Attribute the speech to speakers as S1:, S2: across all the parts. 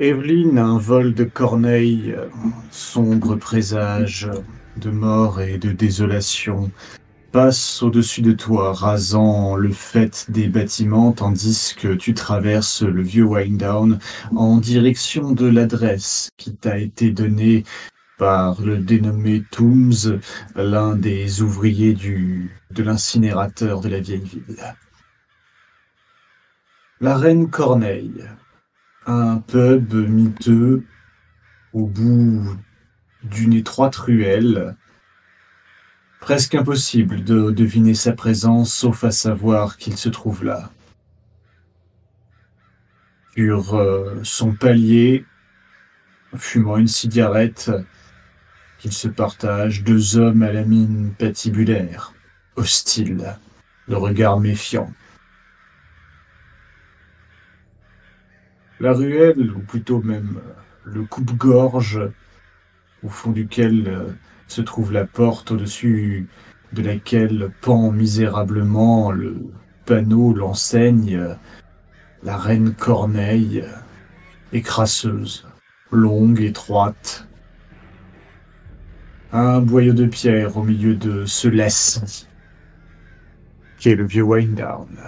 S1: Evelyne, un vol de corneille, sombre présage de mort et de désolation, passe au-dessus de toi, rasant le fait des bâtiments, tandis que tu traverses le vieux Down en direction de l'adresse qui t'a été donnée par le dénommé Tooms, l'un des ouvriers du, de l'incinérateur de la vieille ville. La Reine Corneille, un pub miteux au bout d'une étroite ruelle. Presque impossible de deviner sa présence, sauf à savoir qu'il se trouve là. Sur euh, son palier, fumant une cigarette, qu'ils se partagent, deux hommes à la mine patibulaire, hostile, le regard méfiant. La ruelle, ou plutôt même le coupe-gorge, au fond duquel euh, se trouve la porte au-dessus de laquelle pend misérablement le panneau, l'enseigne, la reine Corneille, écrasseuse, longue, étroite, un boyau de pierre au milieu de ce lacis qui est le vieux Down.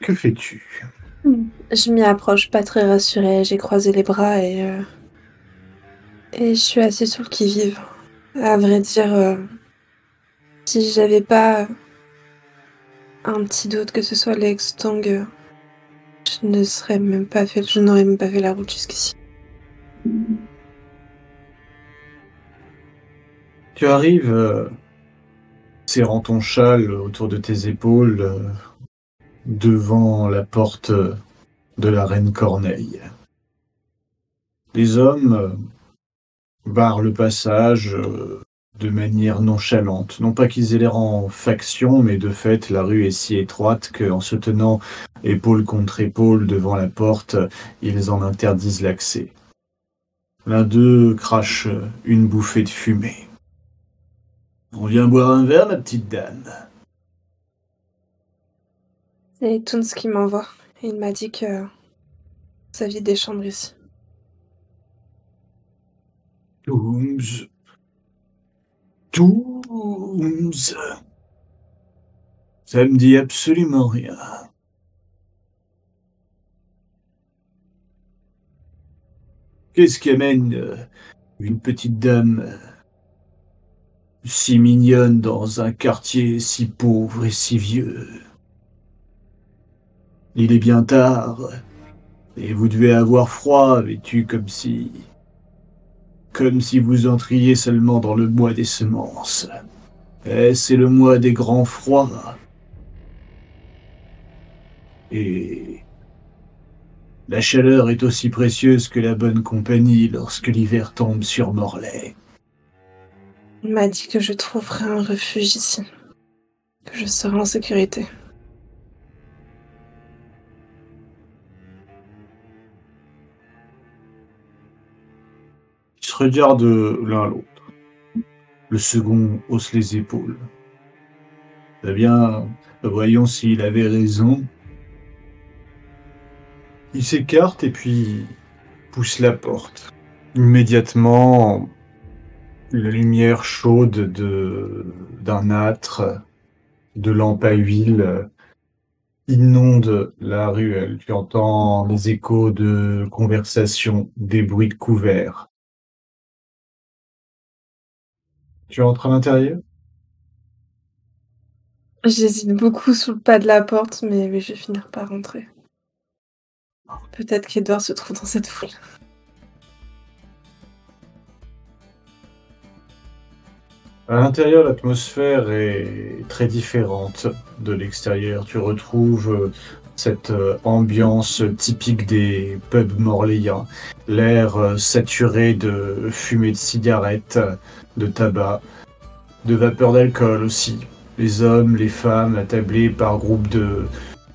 S1: Que fais-tu?
S2: Je m'y approche pas très rassurée. J'ai croisé les bras et. Euh, et je suis assez sur le qui-vive. À vrai dire, euh, si j'avais pas un petit doute que ce soit l'ex Tang, je ne serais même pas fait, je n'aurais même pas fait la route jusqu'ici.
S1: Tu arrives, euh, serrant ton châle autour de tes épaules, euh, devant la porte de la reine Corneille. Les hommes euh, barrent le passage, de manière nonchalante. Non pas qu'ils aient l'air en faction, mais de fait, la rue est si étroite qu'en se tenant épaule contre épaule devant la porte, ils en interdisent l'accès. L'un d'eux crache une bouffée de fumée. On vient boire un verre, ma petite dame.
S2: C'est Toons qui m'envoie. Il m'a dit que vous aviez des chambres ici.
S1: Toons douze. Ça me dit absolument rien. Qu'est-ce qui amène euh, une petite dame euh, si mignonne dans un quartier si pauvre et si vieux? Il est bien tard, et vous devez avoir froid, vêtu comme si comme si vous entriez seulement dans le mois des semences. Eh, c'est le mois des grands froids. Et la chaleur est aussi précieuse que la bonne compagnie lorsque l'hiver tombe sur Morlaix.
S2: Il m'a dit que je trouverais un refuge ici, que je serai en sécurité.
S1: Se regardent l'un l'autre. Le second hausse les épaules. Eh bien, voyons s'il avait raison. Il s'écarte et puis pousse la porte. Immédiatement, la lumière chaude de d'un âtre, de lampe à huile, inonde la ruelle. Tu entends les échos de conversations, des bruits de couverts. Tu entres à l'intérieur?
S2: J'hésite beaucoup sous le pas de la porte, mais, je vais finir par rentrer. Peut-être qu'Edouard se trouve dans cette foule.
S1: À l'intérieur, l'atmosphère est très différente de l'extérieur. Tu retrouves cette euh, ambiance typique des pubs morléens, l'air euh, saturé de fumée de cigarettes, de tabac, de vapeur d'alcool aussi. Les hommes, les femmes attablés par groupe de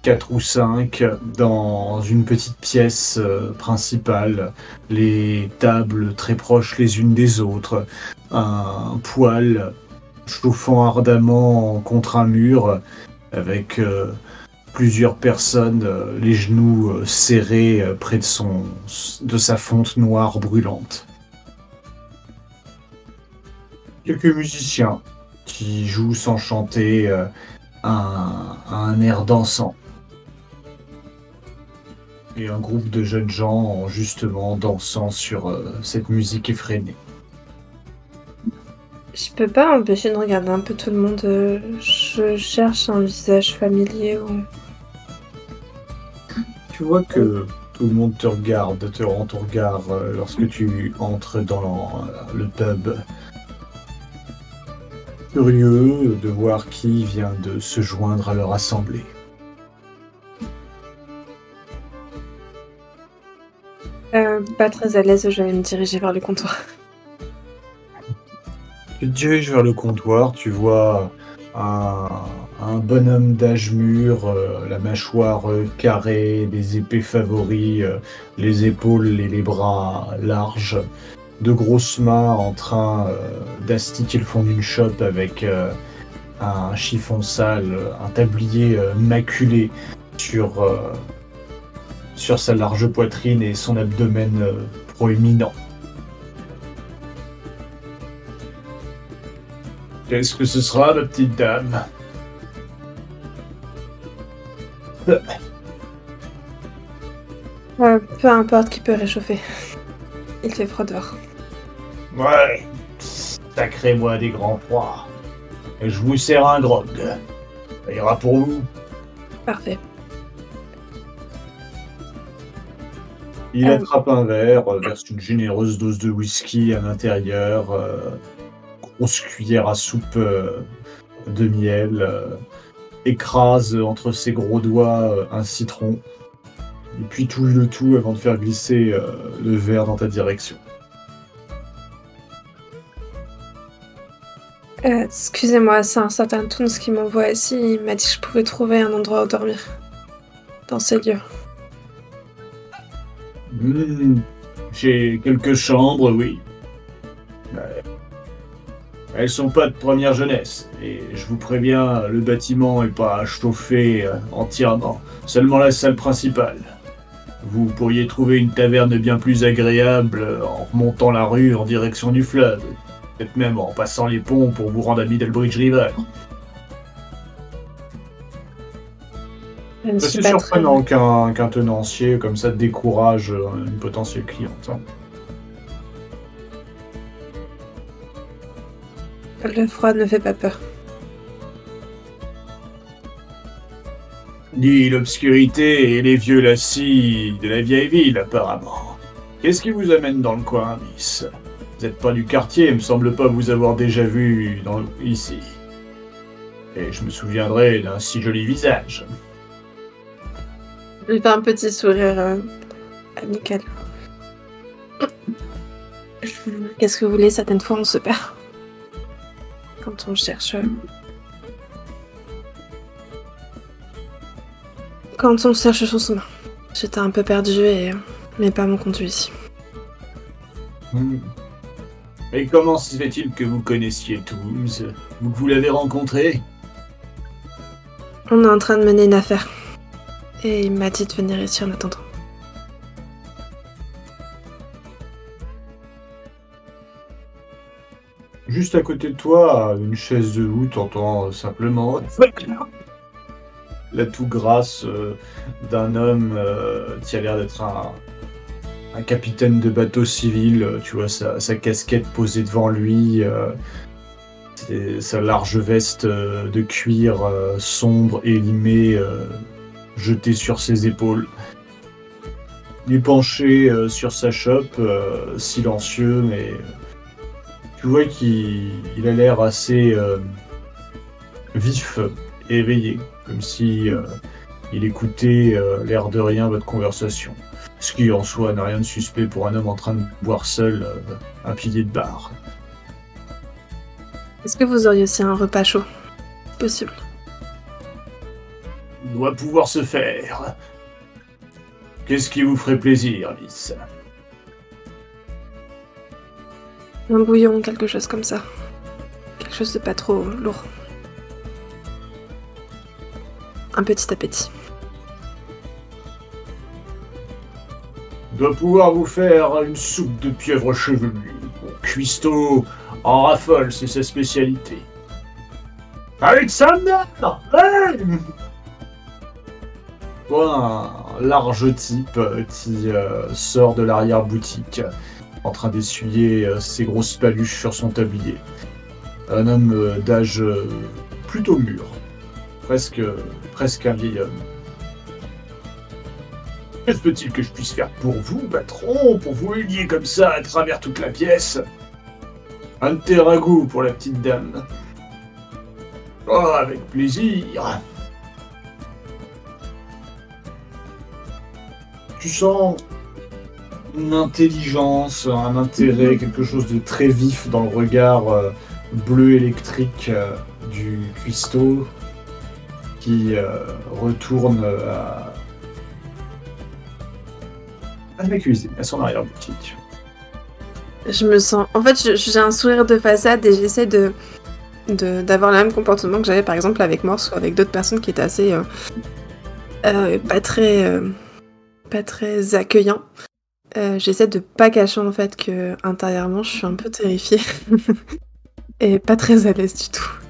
S1: 4 ou 5 dans une petite pièce euh, principale, les tables très proches les unes des autres, un poêle chauffant ardemment contre un mur avec euh, plusieurs personnes, euh, les genoux serrés près de, son, de sa fonte noire brûlante. Quelques musiciens qui jouent sans chanter euh, un, un air dansant. Et un groupe de jeunes gens justement dansant sur euh, cette musique effrénée.
S2: Je peux pas empêcher de regarder un peu tout le monde. euh, Je cherche un visage familier ou.
S1: Tu vois que tout le monde te regarde, te rend ton regard lorsque tu entres dans le pub. Curieux de voir qui vient de se joindre à leur assemblée.
S2: Euh, pas très à l'aise, je vais me diriger vers le comptoir.
S1: Tu te diriges vers le comptoir, tu vois un, un bonhomme d'âge mûr, euh, la mâchoire euh, carrée, des épées favoris, euh, les épaules et les bras larges, de grosses mains en train euh, d'astiquer le fond d'une chope avec euh, un chiffon sale, un tablier euh, maculé sur, sur sa large poitrine et son abdomen proéminent. Qu'est-ce que ce sera, ma petite dame?
S2: Euh, peu importe qui peut réchauffer? Il fait froid dehors.
S1: Ouais, sacré moi des grands froids. Et je vous sers un grog. Ça ira pour vous.
S2: Parfait.
S1: Il
S2: Euh.
S1: attrape un verre, euh, verse une généreuse dose de whisky à l'intérieur, euh, grosse cuillère à soupe euh, de miel, euh, écrase entre ses gros doigts euh, un citron, et puis touille le tout avant de faire glisser euh, le verre dans ta direction.
S2: Euh, Excusez-moi, c'est un certain Toons qui m'envoie ici. Il m'a dit que je pouvais trouver un endroit où dormir. Dans ces lieux.
S1: Hmm, J'ai quelques chambres, oui. Mais Elles sont pas de première jeunesse. Et je vous préviens, le bâtiment est pas chauffé euh, entièrement. Seulement la salle principale. Vous pourriez trouver une taverne bien plus agréable euh, en remontant la rue en direction du fleuve. Peut-être même en passant les ponts pour vous rendre à Middlebridge River. C'est surprenant qu'un qu'un tenancier comme ça décourage euh, une potentielle cliente. hein.
S2: Le froid ne fait pas peur.
S1: Ni l'obscurité et les vieux lacis de la vieille ville, apparemment. Qu'est-ce qui vous amène dans le coin, Miss? Vous n'êtes pas du quartier, il me semble pas vous avoir déjà vu dans, ici. Et je me souviendrai d'un si joli visage.
S2: Il fait un petit sourire euh, amical. Qu'est-ce que vous voulez Certaines fois, on se perd. Quand on cherche. euh, Quand on cherche son chemin. J'étais un peu perdue et mes pas m'ont conduit ici.
S1: Hmm. Et comment se fait-il que vous connaissiez Tooms Vous, vous l'avez rencontré?
S2: On est en train de mener une affaire. Et il m'a dit de venir ici en attendant.
S1: Juste à côté de toi, une chaise de houe, t'entends euh, simplement la toux grasse euh, d'un homme euh, qui a l'air d'être un, un capitaine de bateau civil. euh, Tu vois sa, casquette posée devant lui, euh, sa large veste euh, de cuir sombre et limée jetée sur ses épaules. Il est penché sur sa chope, silencieux, mais tu vois qu'il il a l'air assez vif et éveillé, comme si il écoutait l'air de rien votre conversation. Ce qui en soi n'a rien de suspect pour un homme en train de boire seul euh, un pilier de bar.
S2: Est-ce que vous auriez aussi un repas chaud? Possible.
S1: Doit pouvoir se faire. Qu'est-ce qui vous ferait plaisir, Miss
S2: Un bouillon, quelque chose comme ça. Quelque chose de pas trop lourd. un petit appétit.
S1: Dois pouvoir vous faire une soupe de pieuvre chevelue. Cuistot en raffole, c'est sa spécialité. Mère un large type qui euh, sort de l'arrière-boutique, en train d'essuyer euh, ses grosses paluches sur son tablier. Un homme euh, d'âge plutôt mûr, presque, presque un vieil homme. Qu'est-ce peut-il que je puisse faire pour vous, patron, pour vous humilier comme ça à travers toute la pièce? Un thé ragoût pour la petite dame. Oh, avec plaisir. Tu sens une intelligence, un intérêt, quelque chose de très vif dans le regard euh, bleu électrique euh, du cuistot qui euh, retourne à, arrière-boutique.
S2: Je me sens. En fait, j'ai un sourire de façade et j'essaie de d'avoir le même comportement que j'avais par exemple avec Morse ou avec d'autres personnes qui étaient assez pas très pas très accueillant. Euh, j'essaie de pas cacher en fait que intérieurement je suis un peu terrifiée et pas très à l'aise du tout.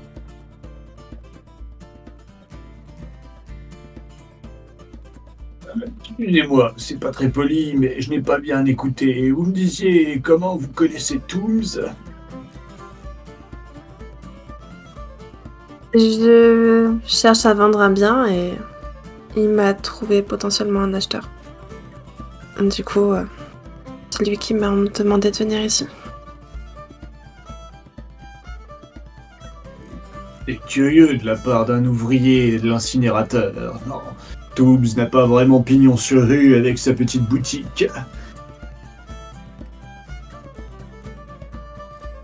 S1: Excusez-moi, c'est pas très poli, mais je n'ai pas bien écouté. Vous me disiez comment vous connaissez Tooms
S2: Je cherche à vendre un bien et il m'a trouvé potentiellement un acheteur. Du coup, euh, c'est lui qui m'a demandé de venir ici.
S1: C'est curieux de la part d'un ouvrier de l'incinérateur. Non, Toobs n'a pas vraiment pignon sur rue avec sa petite boutique.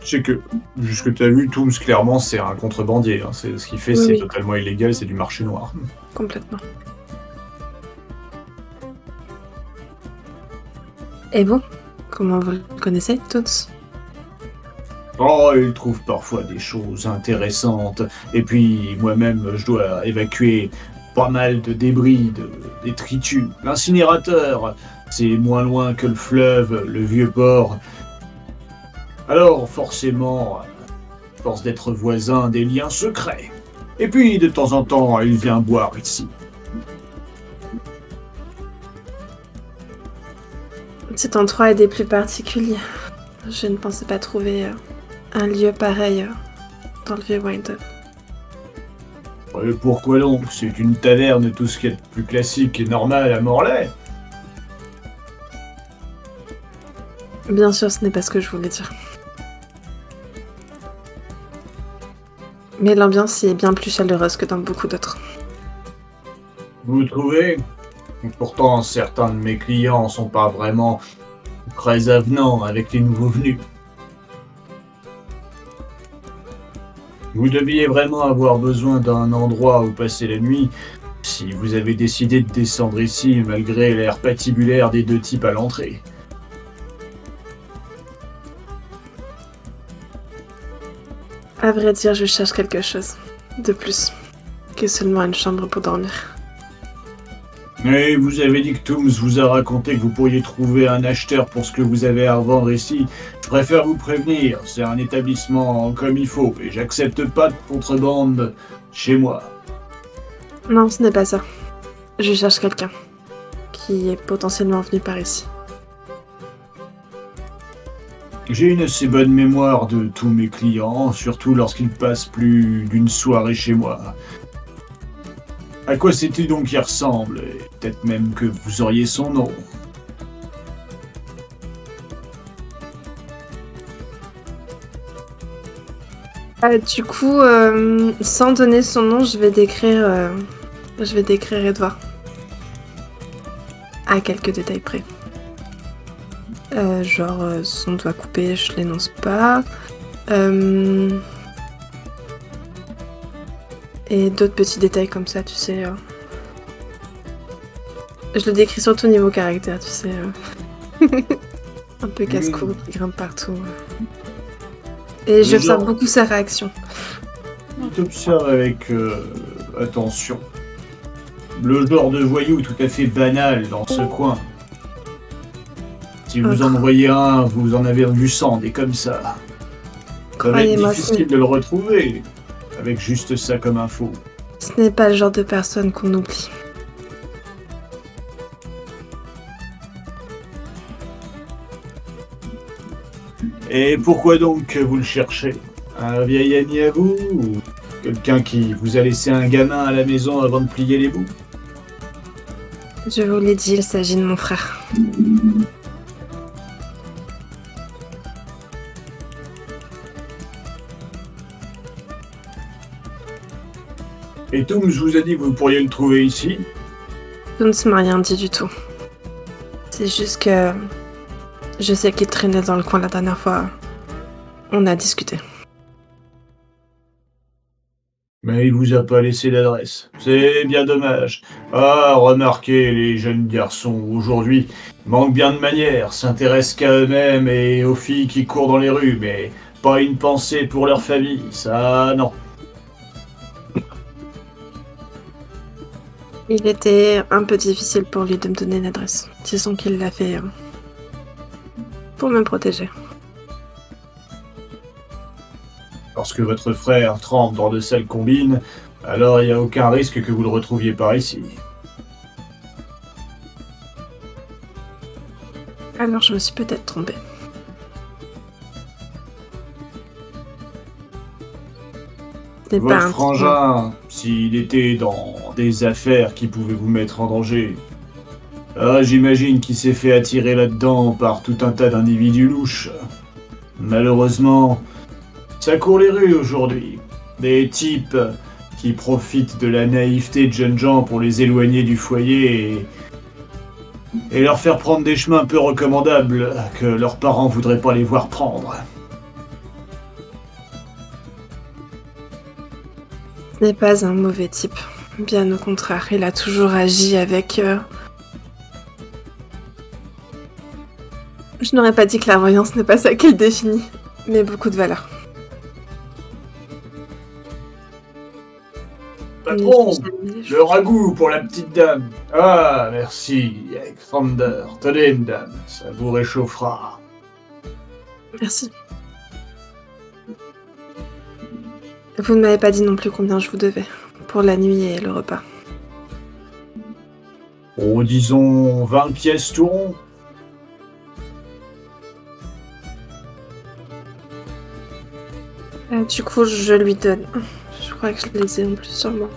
S1: Je sais que, jusque tu as vu, Toobs, clairement, c'est un contrebandier. Hein. C'est, ce qu'il fait, c'est totalement illégal, c'est du marché noir.
S2: Complètement. Et vous Comment vous le connaissez tous
S1: Oh, il trouve parfois des choses intéressantes. Et puis, moi-même, je dois évacuer pas mal de débris, de détritus. L'incinérateur, c'est moins loin que le fleuve, le vieux port. Alors, forcément, force d'être voisin, des liens secrets. Et puis, de temps en temps, il vient boire ici.
S2: Cet endroit est des plus particuliers. Je ne pensais pas trouver euh, un lieu pareil euh, dans le vieux Winton.
S1: pourquoi donc C'est une taverne, tout ce qui est de plus classique et normal à Morlaix.
S2: Bien sûr, ce n'est pas ce que je voulais dire. Mais l'ambiance y est bien plus chaleureuse que dans beaucoup d'autres.
S1: Vous trouvez? Pourtant, certains de mes clients sont pas vraiment très avenants avec les nouveaux venus. Vous deviez vraiment avoir besoin d'un endroit où passer la nuit si vous avez décidé de descendre ici malgré l'air patibulaire des deux types à l'entrée.
S2: À vrai dire, je cherche quelque chose de plus que seulement une chambre pour dormir.
S1: Mais vous avez dit que Tooms vous a raconté que vous pourriez trouver un acheteur pour ce que vous avez à revendre ici. Je préfère vous prévenir, c'est un établissement comme il faut, et j'accepte pas de contrebande chez moi.
S2: Non, ce n'est pas ça. Je cherche quelqu'un qui est potentiellement venu par ici.
S1: J'ai une assez bonne mémoire de tous mes clients, surtout lorsqu'ils passent plus d'une soirée chez moi. À quoi c'est-il donc qui ressemble Peut-être même que vous auriez son nom.
S2: Euh, du coup, euh, sans donner son nom, je vais décrire, euh, je vais décrire Edouard. À quelques détails près. genre, son doigt coupé, je l'énonce pas. Et d'autres petits détails comme ça, tu sais. Je le décris surtout niveau caractère, tu sais. Euh. Un peu casse-cou, qui grimpe partout. Et j'observe beaucoup sa réaction.
S1: T'observes avec euh, attention. le genre de voyou tout à fait banal dans ce coin. Si vous en voyez un, vous en avez vu 100, des comme ça. Ça va être difficile de le retrouver, avec juste ça comme info.
S2: Ce n'est pas le genre de personne qu'on oublie.
S1: Et pourquoi donc vous le cherchez? Un vieil ami à vous Ou quelqu'un qui vous a laissé un gamin à la maison avant de plier les bouts?
S2: Je vous l'ai dit, il s'agit de mon frère.
S1: Et Toum, je vous ai dit que vous pourriez le trouver ici?
S2: Toum ne m'a rien dit du tout. C'est juste que je sais qu'il traînait dans le coin la dernière fois. On a discuté.
S1: Mais il vous a pas laissé d'adresse. C'est bien dommage. Ah, remarquez, les jeunes garçons aujourd'hui manquent bien de manières, s'intéressent qu'à eux-mêmes et aux filles qui courent dans les rues, mais pas une pensée pour leur famille. Ça, non.
S2: Il était un peu difficile pour lui de me donner une adresse. Disons qu'il l'a fait hein pour me protéger.
S1: Lorsque votre frère trempe dans de sales combines, alors il n'y a aucun risque que vous le retrouviez par ici.
S2: Alors je me suis peut-être trompé.
S1: Votre frangin, s'il était dans des affaires qui pouvaient vous mettre en danger, ah, j'imagine qu'il s'est fait attirer là-dedans par tout un tas d'individus louches. Malheureusement, ça court les rues aujourd'hui. Des types qui profitent de la naïveté de jeunes gens pour les éloigner du foyer et, et leur faire prendre des chemins peu recommandables que leurs parents voudraient pas les voir prendre.
S2: Ce n'est pas un mauvais type. Bien au contraire, il a toujours agi avec euh, Je n'aurais pas dit que la voyance n'est pas ça qu'il définit, mais beaucoup de valeur.
S1: Patron, le ragoût pour la petite dame. Ah, merci, Alexander. Tenez, une dame, ça vous réchauffera.
S2: Merci. Vous ne m'avez pas dit non plus combien je vous devais pour la nuit et le repas.
S1: Oh, disons 20 pièces tout rond.
S2: Euh, du coup, je lui donne. Je crois que je les ai en plus sur moi.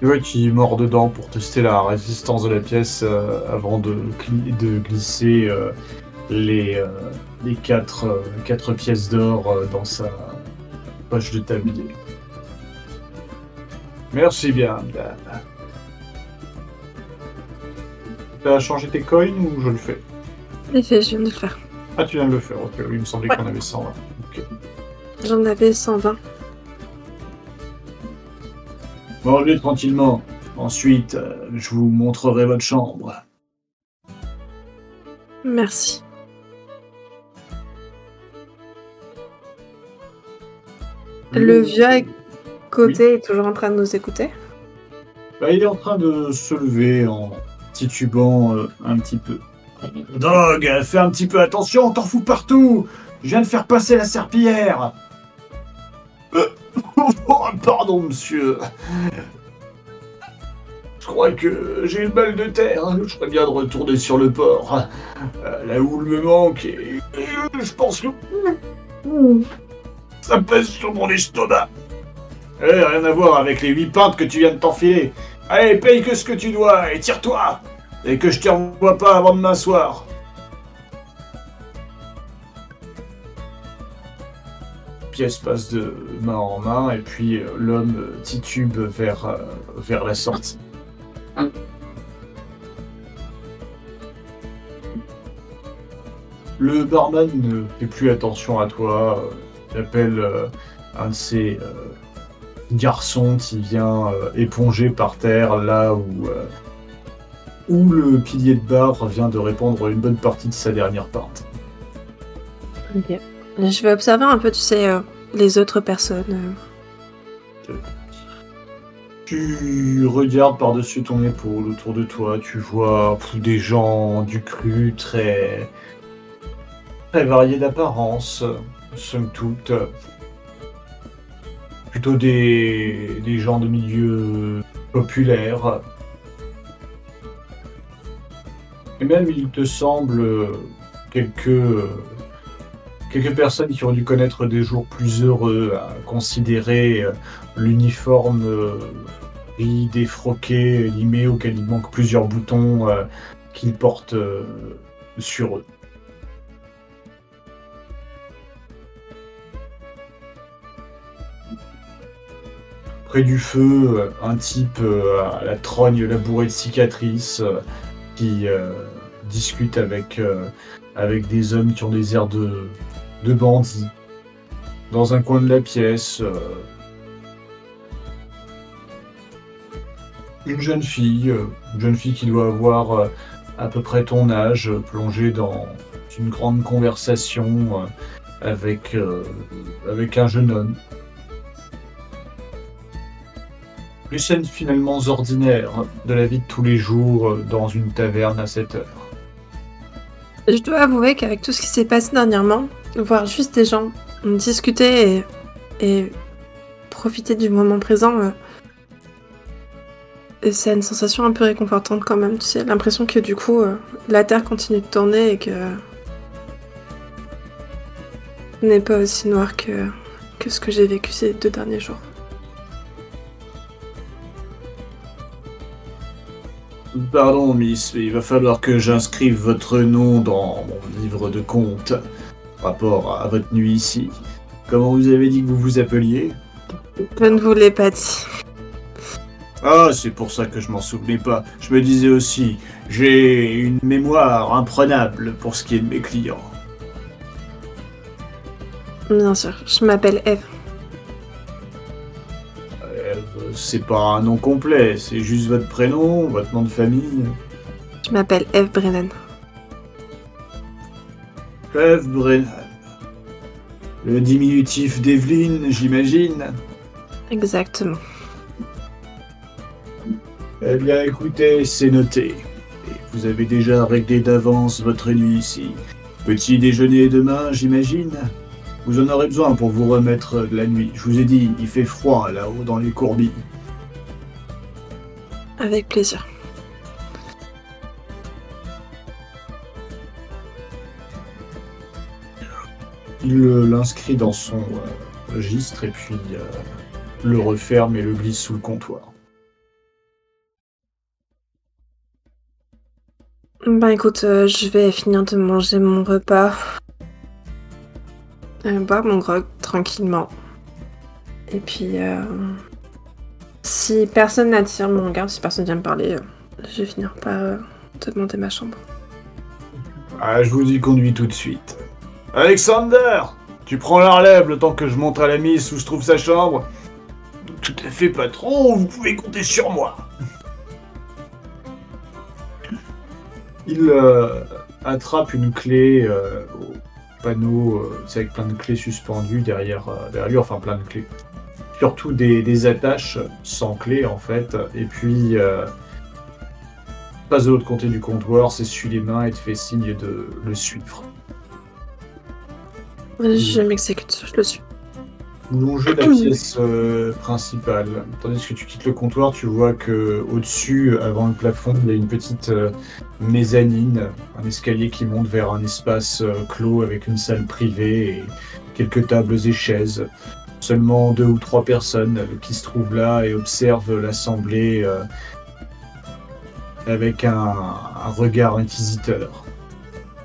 S1: Tu vois qu'il mord dedans pour tester la résistance de la pièce euh, avant de, de glisser euh, les, les quatre, quatre pièces d'or dans sa poche de tablier. Merci bien, T'as changé tes coins ou je le fais?
S2: Je je viens de le faire.
S1: Ah, tu viens de le faire, ok. Oui, il me semblait qu'on avait 120.
S2: J'en avais 120.
S1: Bon, allez tranquillement. Ensuite, euh, je vous montrerai votre chambre.
S2: Merci. Le vieux à côté est toujours en train de nous écouter
S1: bah, Il est en train de se lever en titubant euh, un petit peu. Dog, fais un petit peu attention, t'en fous partout Je viens de faire passer la serpillière euh, Pardon, monsieur. Je crois que j'ai le mal de terre. Je serais bien de retourner sur le port. Euh, la houle me manque et, je pense que... Ça pèse sur mon estomac. Eh, rien à voir avec les huit pintes que tu viens de t'enfiler. Allez, paye que ce que tu dois et tire-toi et que je te revois pas avant de m'asseoir. Pièce passe de main en main et puis euh, l'homme titube vers, euh, vers la sortie. Le barman ne fait plus attention à toi. Il appelle euh, un de ses garçons qui vient éponger par terre là où où le pilier de bar vient de répandre une bonne partie de sa dernière pinte.
S2: Ok. Je vais observer un peu, tu sais, euh, les autres personnes. Euh.
S1: Tu regardes par-dessus ton épaule autour de toi, tu vois des gens du cru très, très variés d'apparence, somme toute. Plutôt des, des gens de milieu populaire. Et même il te semble quelques, quelques personnes qui ont dû connaître des jours plus heureux à considérer l'uniforme gris défroqué, limé, auquel il manque plusieurs boutons euh, qu'ils portent euh, sur eux. Près du feu, euh, un type à la trogne labourée de cicatrices qui discute avec, avec des hommes qui ont des airs de, bandits. Dans un coin de la pièce, une jeune fille, euh, une jeune fille qui doit avoir euh, à peu près ton âge, euh, plongée dans une grande conversation avec un jeune homme. Les scènes finalement ordinaires de la vie de tous les jours dans une taverne à cette heure.
S2: Je dois avouer qu'avec tout ce qui s'est passé dernièrement, voir juste des gens discuter et, profiter du moment présent, c'est une sensation un peu réconfortante quand même, tu sais, l'impression que du coup, euh, la Terre continue de tourner et que n'est pas aussi noir que ce que j'ai vécu ces deux derniers jours.
S1: Pardon, Miss, mais il va falloir que j'inscrive votre nom dans mon livre de compte rapport à votre nuit ici. Comment vous avez dit que vous vous appeliez?
S2: Je ne vous l'ai pas dit.
S1: Ah, c'est pour ça que je m'en souvenais pas. Je me disais aussi, j'ai une mémoire imprenable pour ce qui est de mes clients.
S2: Bien sûr, je m'appelle Eve.
S1: C'est pas un nom complet, c'est juste votre prénom, votre nom de famille.
S2: Je m'appelle Eve Brennan.
S1: Eve Brennan. Le diminutif d'Evelyn, j'imagine.
S2: Exactement.
S1: Eh bien, écoutez, c'est noté. Et vous avez déjà réglé d'avance votre nuit ici. Petit déjeuner demain, j'imagine? Vous en aurez besoin pour vous remettre de la nuit. Je vous ai dit, il fait froid là-haut dans les courbis.
S2: Avec plaisir.
S1: Il l'inscrit dans son euh, registre et puis euh, le referme et le glisse sous le comptoir.
S2: Bah écoute, euh, je vais finir de manger mon repas. Euh, boire mon grog tranquillement. Et puis, euh, si personne n'attire mon regard, si personne vient me parler, je vais finir par te demander ma chambre.
S1: Ah, je vous y conduis tout de suite. Alexander Tu prends la relève le temps que je montre à la mise où se trouve sa chambre Tout à fait, patron, vous pouvez compter sur moi. Il euh, attrape une clé euh, panneau, euh, avec plein de clés suspendues derrière, derrière lui, enfin plein de clés. Surtout des, attaches sans clé en fait, et puis passe de l'autre côté du comptoir, s'essuie les mains et te fait signe de le suivre.
S2: Je m'exécute, je le suis
S1: longer la pièce euh, principale. Tandis que tu quittes le comptoir, tu vois que au-dessus, avant le plafond, il y a une petite euh, mezzanine, un escalier qui monte vers un espace euh, clos avec une salle privée et quelques tables et chaises. Seulement deux ou trois personnes qui se trouvent là et observent l'assemblée avec un, un regard inquisiteur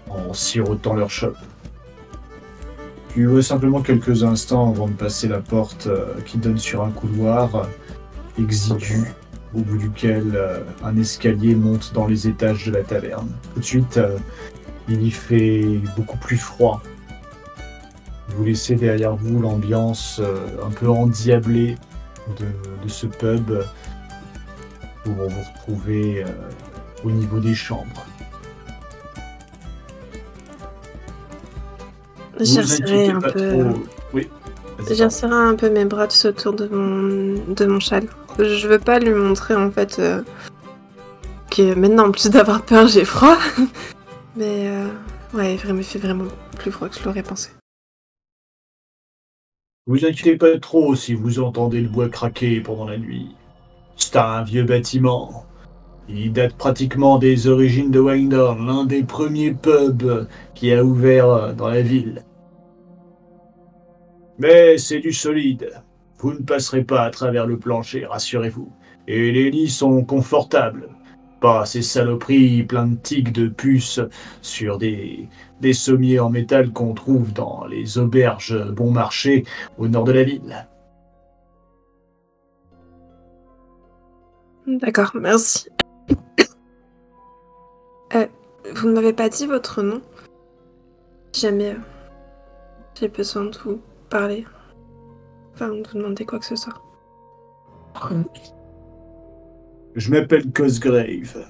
S1: en sirotant leur chope. Tu veux simplement quelques instants avant de passer la porte euh, qui donne sur un couloir exigu au bout duquel euh, un escalier monte dans les étages de la taverne. Tout de suite, euh, il y fait beaucoup plus froid. Vous laissez derrière vous l'ambiance un peu endiablée de, ce pub où vous vous retrouvez au niveau des chambres.
S2: J'essaierai un peu.
S1: Oui.
S2: Un peu mes bras autour de mon, de mon châle. Je veux pas lui montrer en fait euh, que maintenant, en plus d'avoir peur, j'ai froid. Mais euh, ouais, il me fait vraiment plus froid que je l'aurais pensé.
S1: Vous inquiétez pas trop si vous entendez le bois craquer pendant la nuit. C'est un vieux bâtiment. Il date pratiquement des origines de Windhorn, l'un des premiers pubs qui a ouvert dans la ville. Mais c'est du solide. Vous ne passerez pas à travers le plancher, rassurez-vous. Et les lits sont confortables. Pas ces saloperies plein de tiques de puces sur des, des sommiers en métal qu'on trouve dans les auberges bon marché au nord de la ville.
S2: D'accord, merci. Euh, vous ne m'avez pas dit votre nom? Jamais j'ai besoin de vous parler. Enfin, de vous demander quoi que ce soit.
S1: Je m'appelle Cosgrave.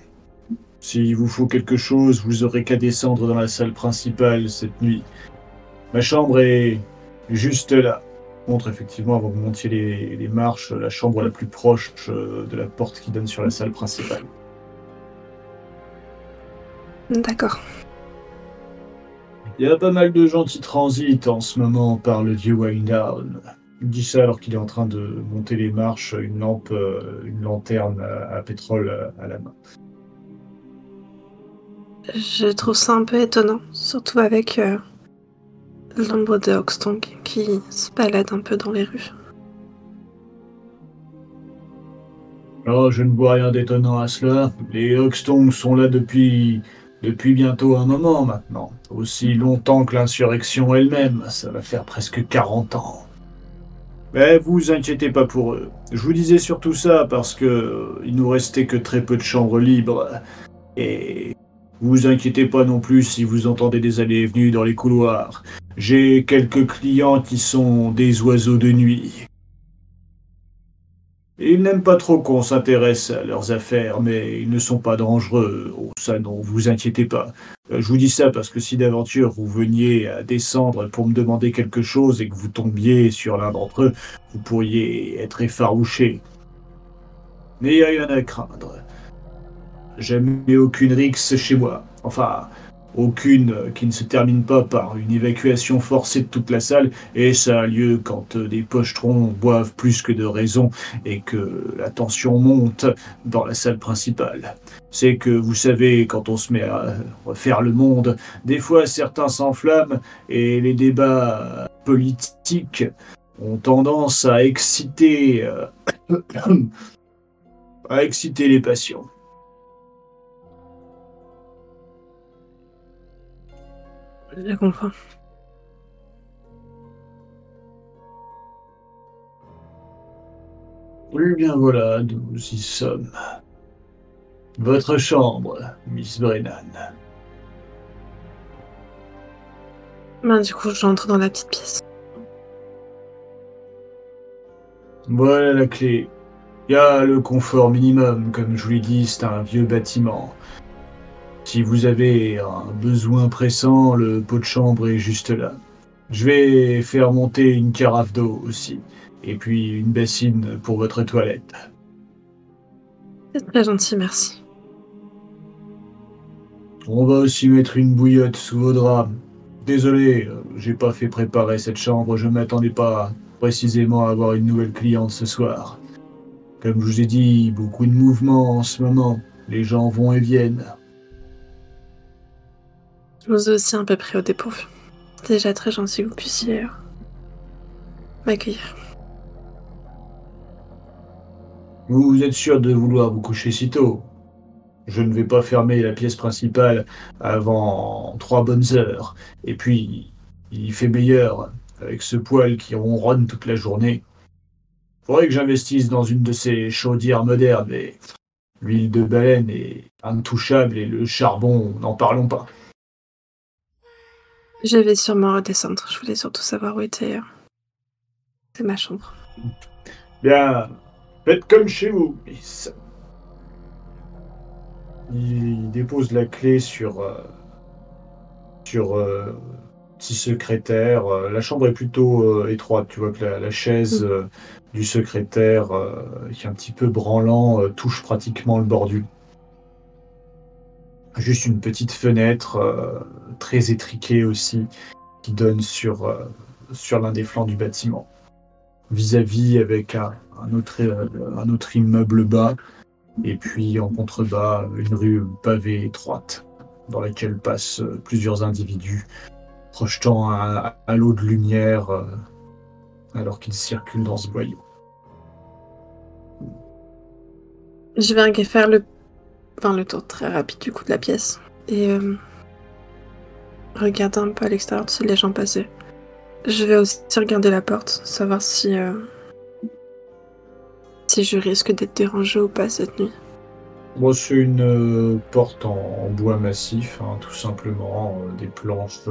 S1: S'il vous faut quelque chose, vous aurez qu'à descendre dans la salle principale cette nuit. Ma chambre est juste là. Montre effectivement, avant que vous montiez les, les marches, la chambre la plus proche euh, de la porte qui donne sur la salle principale.
S2: D'accord.
S1: Il y a pas mal de gens qui transitent en ce moment par le vieux Winedown. Il dit ça alors qu'il est en train de monter les marches, une lampe, euh, une lanterne à, à pétrole euh, à la main.
S2: Je trouve ça un peu étonnant, surtout avec euh, l'ombre de Hoxtong qui se balade un peu dans les rues.
S1: Oh, je ne vois rien d'étonnant à cela. Les Hoxtongs sont là depuis, depuis bientôt un moment maintenant. Aussi longtemps que l'insurrection elle-même. Ça va faire presque 40 ans. Mais vous inquiétez pas pour eux. Je vous disais surtout ça parce que euh, il nous restait que très peu de chambres libres. Et vous inquiétez pas non plus si vous entendez des allées et venues dans les couloirs. J'ai quelques clients qui sont des oiseaux de nuit. Ils n'aiment pas trop qu'on s'intéresse à leurs affaires, mais ils ne sont pas dangereux. Oh, ça non, vous inquiétez pas. Euh, Je vous dis ça parce que si d'aventure vous veniez à descendre pour me demander quelque chose et que vous tombiez sur l'un d'entre eux, vous pourriez être effarouché. Mais rien à craindre. Jamais aucune rixe chez moi. Enfin, aucune qui ne se termine pas par une évacuation forcée de toute la salle, et ça a lieu quand euh, des pochetrons boivent plus que de raison et que la tension monte dans la salle principale. C'est que, vous savez, quand on se met à refaire le monde, des fois certains s'enflamment et les débats politiques ont tendance à exciter, euh, à exciter les passions.
S2: Je comprends.
S1: Eh bien voilà, nous y sommes. Votre chambre, Miss Brennan.
S2: Ben, du coup, j'entre dans la petite pièce.
S1: Voilà la clé. Il y a le confort minimum, comme je vous l'ai dit, c'est un vieux bâtiment. Si vous avez un besoin pressant, le pot de chambre est juste là. Je vais faire monter une carafe d'eau aussi, et puis une bassine pour votre toilette.
S2: C'est très gentil, merci.
S1: On va aussi mettre une bouillotte sous vos draps. Désolé, euh, j'ai pas fait préparer cette chambre, je m'attendais pas précisément à avoir une nouvelle cliente ce soir. Comme je vous ai dit, beaucoup de mouvements en ce moment. Les gens vont et viennent.
S2: Je vous ai aussi un peu pris au dépourvu. Déjà très gentil que vous puissiez euh, m'accueillir.
S1: Vous êtes sûr de vouloir vous coucher si tôt? Je ne vais pas fermer la pièce principale avant trois bonnes heures. Et puis, il fait meilleur avec ce poêle qui ronronne toute la journée. Faudrait que j'investisse dans une de ces chaudières modernes, mais l'huile de baleine est intouchable et le charbon, n'en parlons pas.
S2: Je vais sûrement redescendre. Je voulais surtout savoir où était. euh, C'est ma chambre.
S1: Bien, faites comme chez vous, Miss. Il dépose la clé sur, euh, sur euh, petit secrétaire. la chambre est plutôt étroite. Tu vois que la, chaise mm. du secrétaire, qui est un petit peu branlant, touche pratiquement le bord du Juste une petite fenêtre très étriquée aussi, qui donne sur, sur l'un des flancs du bâtiment. Vis-à-vis avec un, autre, un autre immeuble bas, et puis en contrebas, une rue pavée étroite dans laquelle passent plusieurs individus, projetant un halo de lumière euh, alors qu'ils circulent dans ce boyau.
S2: Je vais faire le, enfin, le tour très rapide du coup de la pièce et euh, regarder un peu à l'extérieur si les gens passaient. Je vais aussi regarder la porte, savoir si euh, si je risque d'être dérangé ou pas cette nuit.
S1: Moi, c'est une euh, porte en, bois massif, hein, tout simplement, euh, des planches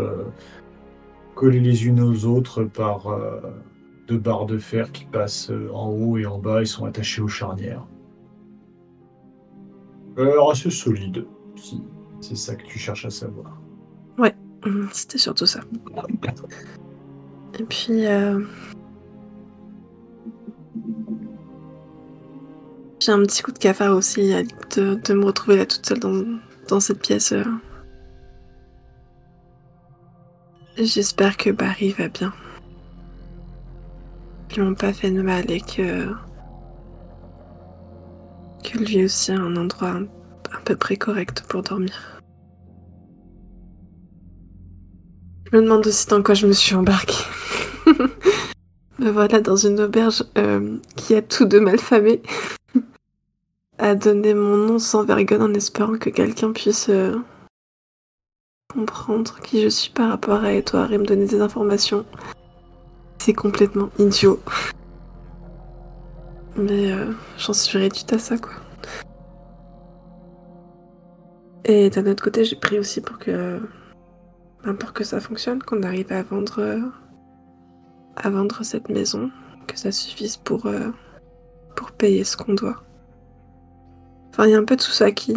S1: collées les unes aux autres par deux barres de fer qui passent en haut et en bas et sont attachées aux charnières. Alors, assez solide, si c'est ça que tu cherches à savoir.
S2: Ouais, c'était surtout ça. Et puis, J'ai un petit coup de cafard aussi de, me retrouver là toute seule dans, cette pièce. Euh. J'espère que Barry va bien. Qu'ils m'ont pas fait de mal et que. Que lui aussi a un endroit à peu près correct pour dormir. Je me demande aussi dans quoi je me suis embarquée. me voilà dans une auberge euh, qui a tout de mal famé à donner mon nom sans vergogne en espérant que quelqu'un puisse euh, comprendre qui je suis par rapport à Edouard et me donner des informations. C'est complètement idiot. Mais euh, j'en suis réduite à ça, quoi. Et d'un autre côté, j'ai pris aussi pour que, ben, pour que ça fonctionne, qu'on arrive à vendre, à vendre cette maison, que ça suffise pour, euh, pour payer ce qu'on doit. Enfin, il y a un peu tout ça qui,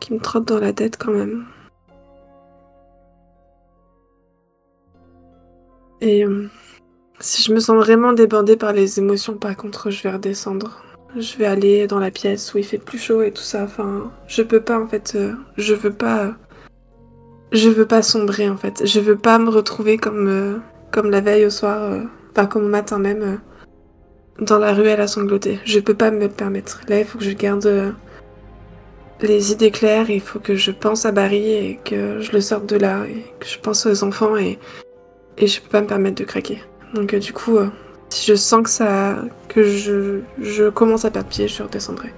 S2: qui me trotte dans la tête quand même. Et euh, si je me sens vraiment débordée par les émotions, par contre, je vais redescendre. Je vais aller dans la pièce où il fait plus chaud et tout ça. Enfin, je peux pas en fait. Euh, je veux pas. je veux pas sombrer en fait. Je veux pas me retrouver comme euh, comme la veille au soir, enfin comme au matin même dans la ruelle à sangloter. Je peux pas me le permettre. Là, il faut que je garde euh, les idées claires, il faut que je pense à Barry et que je le sorte de là, et que je pense aux enfants et, et je peux pas me permettre de craquer. Donc, euh, du coup, euh, si je sens que ça. que je, commence à perdre pied, je redescendrai.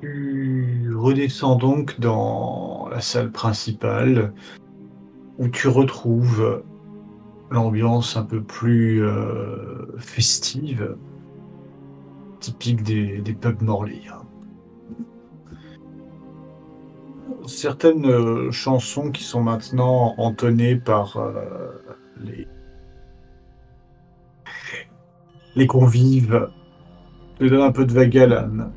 S1: Tu redescends donc dans la salle principale où tu retrouves l'ambiance un peu plus euh, festive, typique des, pubs morley. Hein. Certaines euh, chansons qui sont maintenant entonnées par euh, les, les convives te donnent un peu de vague à l'âme.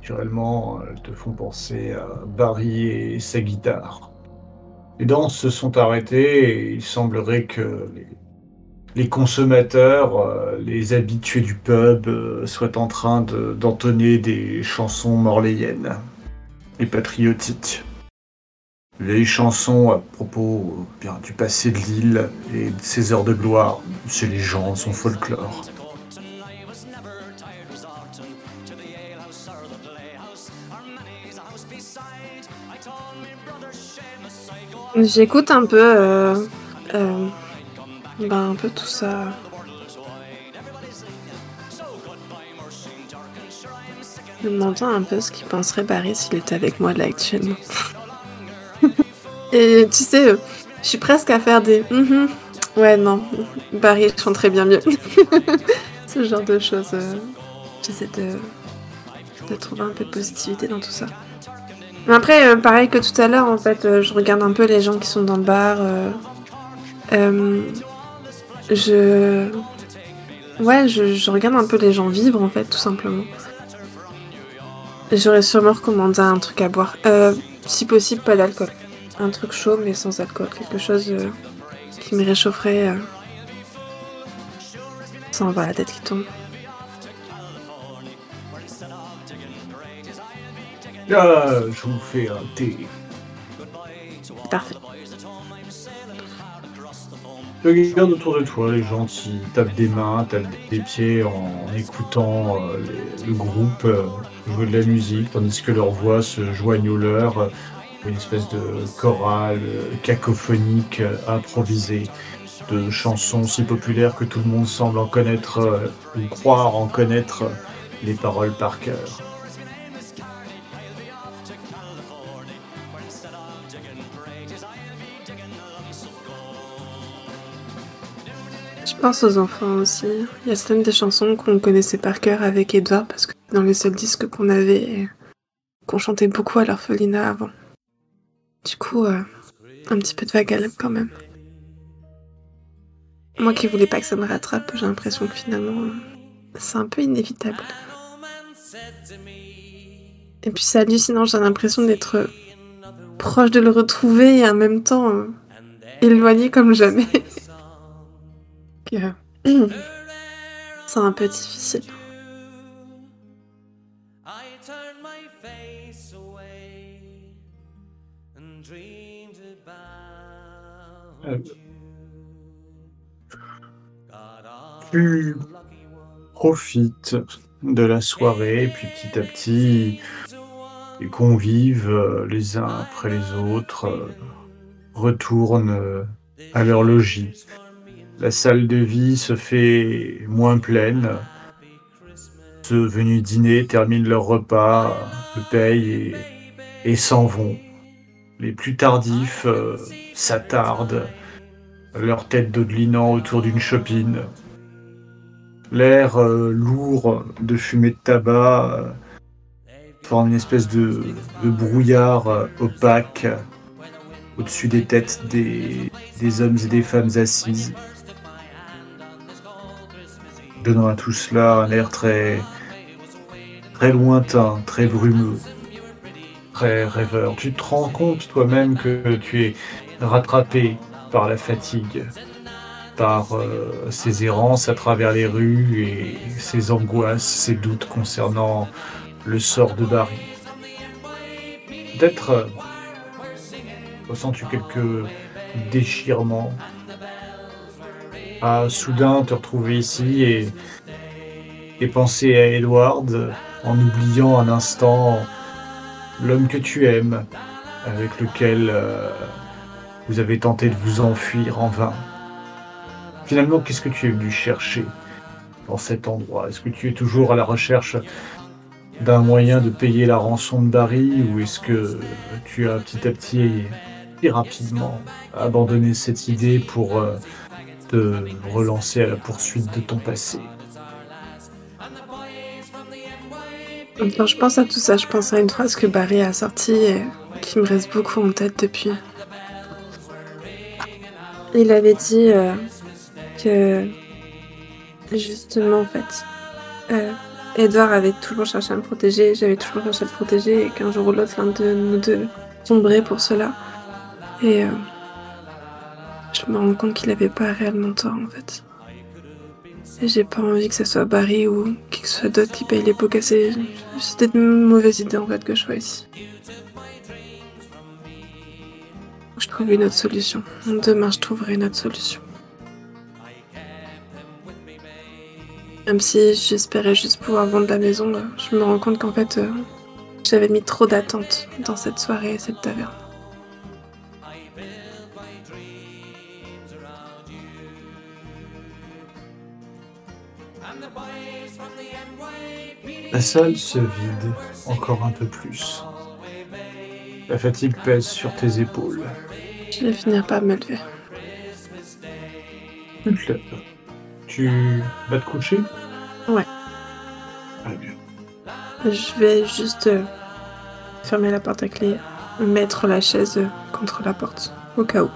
S1: Naturellement, elles te font penser à Barry et sa guitare. Les danses se sont arrêtées et il semblerait que les, consommateurs, euh, les habitués du pub, soient en train d'entonner des chansons morléiennes et patriotiques. Les chansons à propos euh, bien, du passé de l'île et de ses heures de gloire, les gens, son folklore.
S2: J'écoute un peu, euh, euh, ben un peu tout ça. Je me demande un peu ce qu'il penserait Barry s'il était avec moi là actuellement. Et tu sais, je suis presque à faire des. Mm-hmm. Ouais, non, Barry chanterait bien mieux. ce genre de choses. Euh, j'essaie de, de trouver un peu de positivité dans tout ça. Mais après, euh, pareil que tout à l'heure, en fait, euh, je regarde un peu les gens qui sont dans le bar. Je. Ouais, je, regarde un peu les gens vivre, en fait, tout simplement. J'aurais sûrement recommandé un truc à boire. Euh, si possible, pas d'alcool. Un truc chaud mais sans alcool. Quelque chose euh, qui me réchaufferait euh, sans avoir la tête qui tombe.
S1: Ah, je vous fais un thé.
S2: Parfait.
S1: Tu regardes autour de toi les gens qui tapent des mains, tapent des pieds en écoutant euh, les- le groupe euh, jouer de la musique, tandis que leurs voix se joignent aux leurs. euh, une espèce de chorale euh, cacophonique euh, improvisée de chansons si populaires que tout le monde semble en connaître ou croire en connaître les paroles par cœur.
S2: Pense aux enfants aussi. Il y a certaines des chansons qu'on connaissait par cœur avec Edouard parce que dans les seuls disques qu'on avait qu'on chantait beaucoup à l'orphelinat avant. Du coup, euh, un petit peu de vague quand même. Moi qui voulais pas que ça me rattrape, j'ai l'impression que finalement, c'est un peu inévitable. Et puis c'est hallucinant, j'ai l'impression d'être proche de le retrouver et en même temps euh, éloigné comme jamais. Que, c'est un peu difficile.
S3: I turned my face away and dreamed about
S1: Euh, Tu profites de la soirée et puis petit à petit les convives euh, les uns après les autres euh, retournent à leur logis. La salle de vie se fait moins pleine. Ceux venus dîner terminent leur repas, le payent et, s'en vont. Les plus tardifs euh, s'attardent, leur tête dodelinant autour d'une chopine. L'air euh, lourd de fumée de tabac euh, forme une espèce de, brouillard opaque au-dessus des têtes des hommes et des femmes assises, donnant à tout cela un air très, très lointain, très brumeux, très rêveur. Tu te rends compte toi-même que tu es rattrapé par la fatigue, par euh, ces errances à travers les rues et ces angoisses, ces doutes concernant le sort de Barry. Peut-être euh, ressens-tu quelques déchirements à soudain te retrouver ici et, penser à Edward en oubliant un instant l'homme que tu aimes, avec lequel euh, vous avez tenté de vous enfuir en vain. Finalement, qu'est-ce que tu es venu chercher dans cet endroit? Est-ce que tu es toujours à la recherche d'un moyen de payer la rançon de Barry ou est-ce que tu as petit à petit et rapidement abandonné cette idée pour euh, te relancer à la poursuite de ton passé
S2: Quand je pense à tout ça, je pense à une phrase que Barry a sortie et qui me reste beaucoup en tête depuis. Il avait dit euh, que justement en fait, euh, Edward avait toujours cherché à me protéger, j'avais toujours cherché à le protéger et qu'un jour ou l'autre, l'un de nous deux tomberait pour cela. Et euh, je me rends compte qu'il avait pas réellement tort en fait. Et j'ai pas envie que ce soit Barry ou qui que ce soit d'autre qui paye les pots cassés. C'était une mauvaise idée en fait que je sois. Je trouve une autre solution. Demain, je trouverai une autre solution. Même si j'espérais juste pouvoir vendre la maison, je me rends compte qu'en fait, euh, j'avais mis trop d'attentes dans cette soirée et cette taverne.
S1: La salle se vide encore un peu plus. La fatigue pèse sur tes épaules.
S2: Je vais finir par me lever.
S1: Tu te lèves. Tu vas te coucher?
S2: Ouais.
S1: Très bien.
S2: Je vais juste euh, fermer la porte à clé, mettre la chaise euh, contre la porte, au cas où.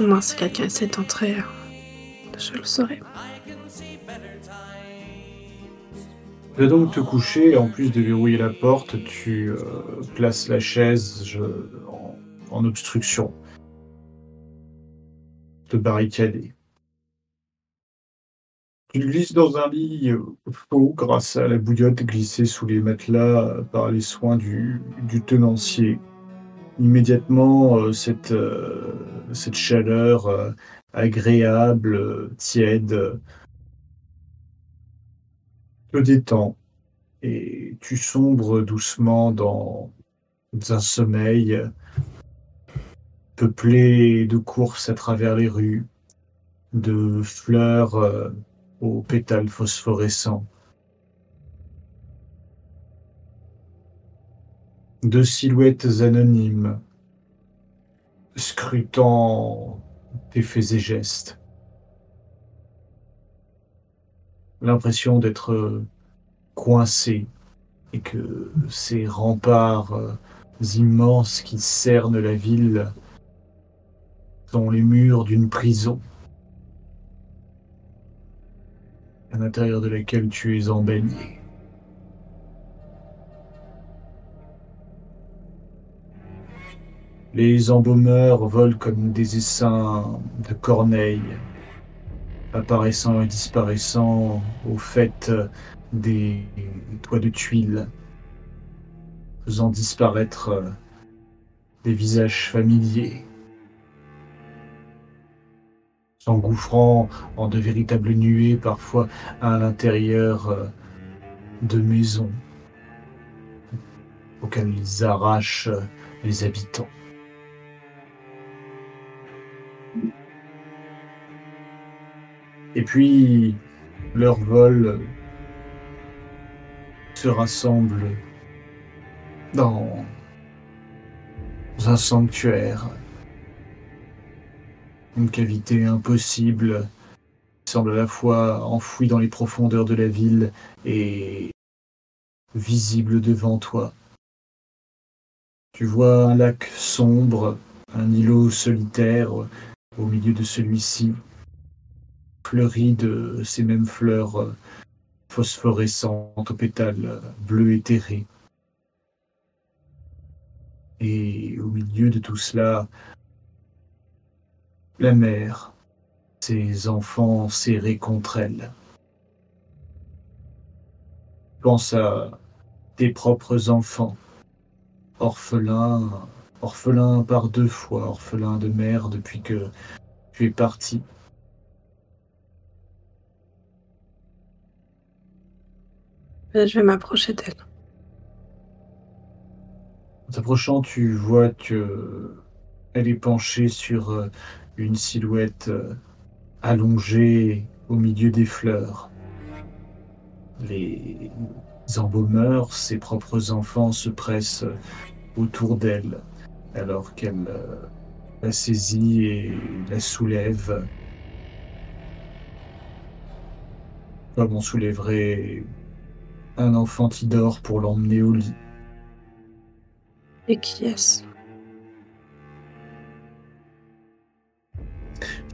S2: Au moins, si quelqu'un essaie d'entrer, euh, je le saurai.
S1: Tu vas donc te coucher, et en plus de verrouiller la porte, tu euh, places la chaise en, obstruction. Te barricader. Tu glisses dans un lit euh, chaud grâce à la bouillotte glissée sous les matelas euh, par les soins du, du tenancier. Immédiatement, euh, cette, euh, cette chaleur euh, agréable, euh, tiède, euh, te détend. Et tu sombres doucement dans un sommeil. Peuplé de courses à travers les rues, de fleurs euh, aux pétales phosphorescents, de silhouettes anonymes scrutant tes faits et gestes. L'impression d'être euh, coincé et que ces remparts euh, immenses qui cernent la ville sont les murs d'une prison à l'intérieur de laquelle tu es embaigné. Les embaumeurs volent comme des essaims de corneilles, apparaissant et disparaissant au fait des toits de tuiles, faisant disparaître euh, des visages familiers, s'engouffrant en de véritables nuées parfois à l'intérieur euh, de maisons auxquelles ils arrachent euh, les habitants. Et puis, leur vol se rassemble dans un sanctuaire. Une cavité impossible qui semble à la fois enfouie dans les profondeurs de la ville et visible devant toi. Tu vois un lac sombre, un îlot solitaire au milieu de celui-ci, fleuri de ces mêmes fleurs euh, phosphorescentes aux pétales euh, bleus éthérés. Et au milieu de tout cela, la mère, ses enfants serrés contre elle. Pense à tes propres enfants, orphelins, orphelins par deux fois, orphelins de mère depuis que tu es parti.
S2: Je vais m'approcher d'elle.
S1: En t'approchant, tu vois que elle est penchée sur euh, une silhouette euh, allongée au milieu des fleurs. Les embaumeurs, ses propres enfants, se pressent euh, autour d'elle alors qu'elle euh, la saisit et la soulève comme on soulèverait un enfant qui dort pour l'emmener au lit.
S2: Et qui est-ce?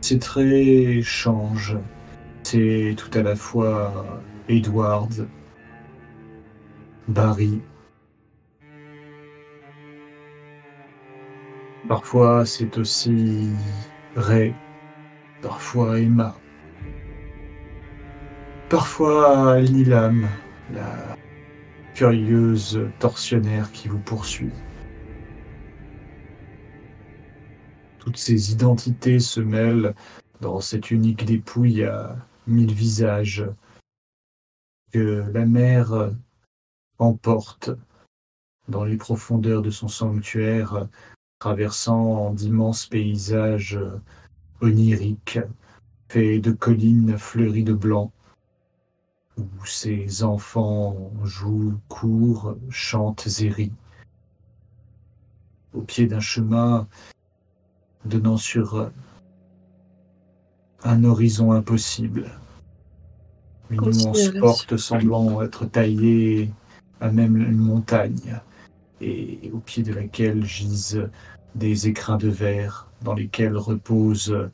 S1: Ces traits changent. C'est tout à la fois Edward, Barry. Parfois c'est aussi Ray, parfois Emma. Parfois Lilam, la curieuse tortionnaire qui vous poursuit. Toutes ces identités se mêlent dans cette unique dépouille à mille visages que la mer emporte dans les profondeurs de son sanctuaire, traversant d'immenses paysages oniriques, faits de collines fleuries de blanc, où ses enfants jouent, courent, chantent et rient. Au pied d'un chemin donnant sur un horizon impossible. Une immense porte semblant être taillée à même une montagne, et au pied de laquelle gisent des écrins de verre dans lesquels reposent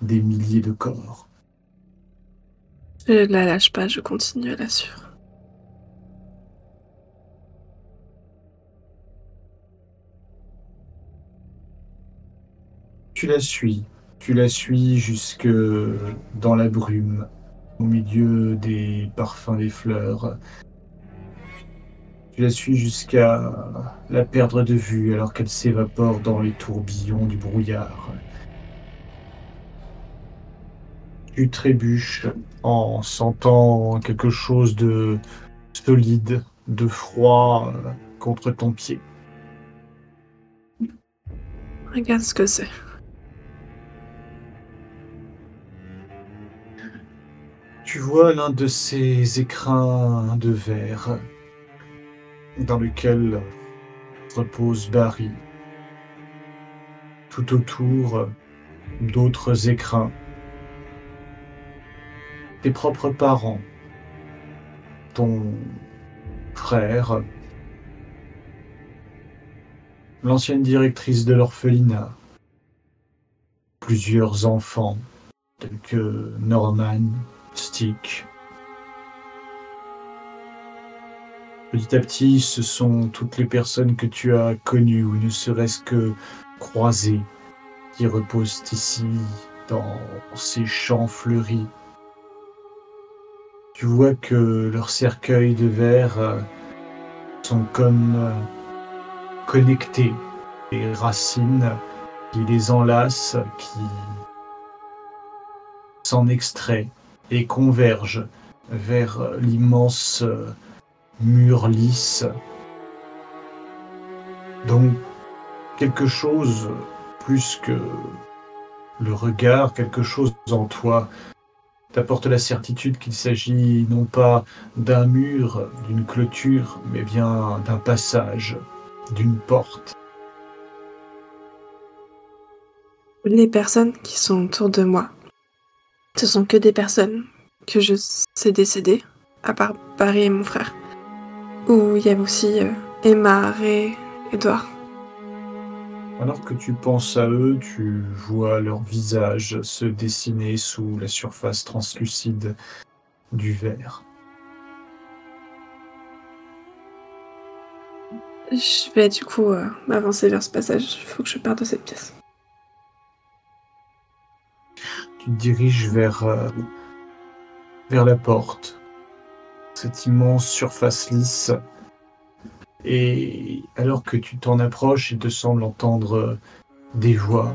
S1: des milliers de corps.
S2: Euh, je ne la lâche pas, je continue à la suivre.
S1: Tu la suis. Tu la suis jusque dans la brume, au milieu des parfums des fleurs. Tu la suis jusqu'à la perdre de vue alors qu'elle s'évapore dans les tourbillons du brouillard. Tu trébuches en sentant quelque chose de solide, de froid euh, contre ton pied.
S2: Regarde ce que c'est.
S1: Tu vois l'un de ces écrins de verre dans lequel repose Barry. Tout autour, d'autres écrins. Tes propres parents, ton frère, l'ancienne directrice de l'orphelinat, plusieurs enfants tels que Norman, Stick. Petit à petit, ce sont toutes les personnes que tu as connues ou ne serait-ce que croisées qui reposent ici dans ces champs fleuris. Tu vois que leurs cercueils de verre euh, sont comme euh, connectés, des racines qui les enlacent, qui s'en extraient et convergent vers l'immense euh, mur lisse. Donc, quelque chose plus que le regard, quelque chose en toi t'apporte la certitude qu'il s'agit non pas d'un mur, d'une clôture, mais bien d'un passage, d'une porte.
S2: Les personnes qui sont autour de moi, ce sont que des personnes que je sais décéder, à part Barry et mon frère. Ou il y a aussi euh, Emma, Ray, Edouard.
S1: Alors que tu penses à eux, tu vois leur visage se dessiner sous la surface translucide du verre.
S2: Je vais du coup euh, m'avancer vers ce passage. Il faut que je parte de cette pièce.
S1: Tu te diriges vers, euh, vers la porte, cette immense surface lisse. Et alors que tu t'en approches, il te semble entendre euh, des voix.